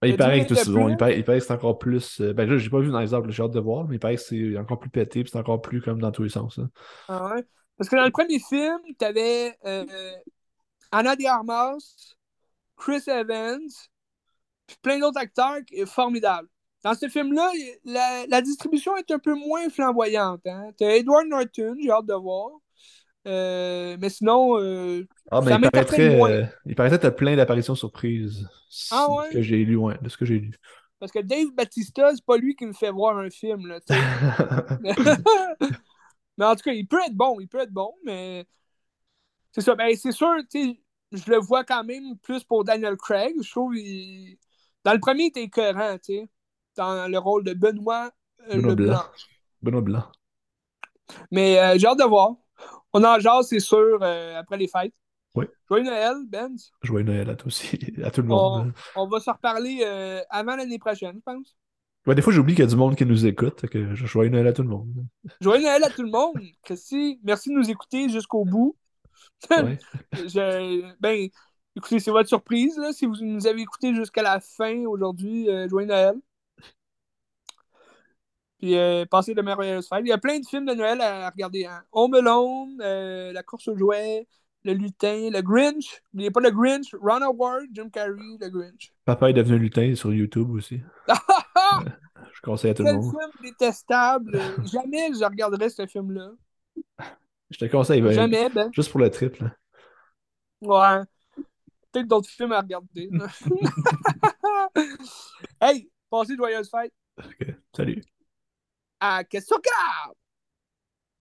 Ben, il paraît tout plus? Il paraît, il paraît que c'est encore plus. euh, Ben là, j'ai pas vu Out, là, j'ai hâte de voir, mais il paraît que c'est encore plus pété, puis c'est encore plus comme dans tous les sens. hein. Ah ouais? Parce que dans le premier film, t'avais euh, Anna de Armas, Chris Evans, puis plein d'autres acteurs qui- formidables. Dans ce film-là, la, la distribution est un peu moins flamboyante. Hein? T'as Edward Norton, j'ai hâte de voir. Euh, mais sinon, euh, Ah, mais Ça il m'interpelle paraîtrait, moins. euh, il paraîtrait t'as plein d'apparitions surprises. Ah de ouais? ce que j'ai lu, ouais, de ce que j'ai lu. parce que Dave Batista, c'est pas lui qui me fait voir un film. Là, mais en tout cas, il peut être bon, il peut être bon, mais c'est ça. Ben, c'est sûr, tu je le vois quand même plus pour Daniel Craig. Je trouve il... dans le premier, il était écœurant, tu sais, dans le rôle de Benoît Benoît Leblanc. Blanc. Benoît Blanc. Mais j'ai hâte de voir. On en jase, c'est sûr, euh, après les fêtes. Oui. Joyeux Noël, Benz. Joyeux Noël à toi aussi, à tout le On, monde. on va se reparler euh, avant l'année prochaine, je pense. Ouais, des fois, j'oublie qu'il y a du monde qui nous écoute. Que joyeux Noël à tout le monde. Joyeux Noël à tout le monde. Christy, merci de nous écouter jusqu'au bout. Ouais. Je- ben, écoutez, c'est votre surprise. Là, si vous nous avez écouté jusqu'à la fin aujourd'hui, euh, joyeux Noël. Puis euh, passez de merveilleuses fêtes. Il y a plein de films de Noël à regarder. Hein. Home Alone, euh, La course aux jouets, le lutin, le Grinch. N'oubliez pas le Grinch, Ron Howard, Jim Carrey, le Grinch. Papa est devenu lutin sur YouTube aussi. je conseille à tout le monde. film détestable. Jamais je regarderais ce film-là. Je te conseille, ben, Jamais, ben. juste pour le trip. Là. Ouais. Peut-être d'autres films à regarder. hey, passez de joyeuses fêtes. Ok, Salut. À question grave!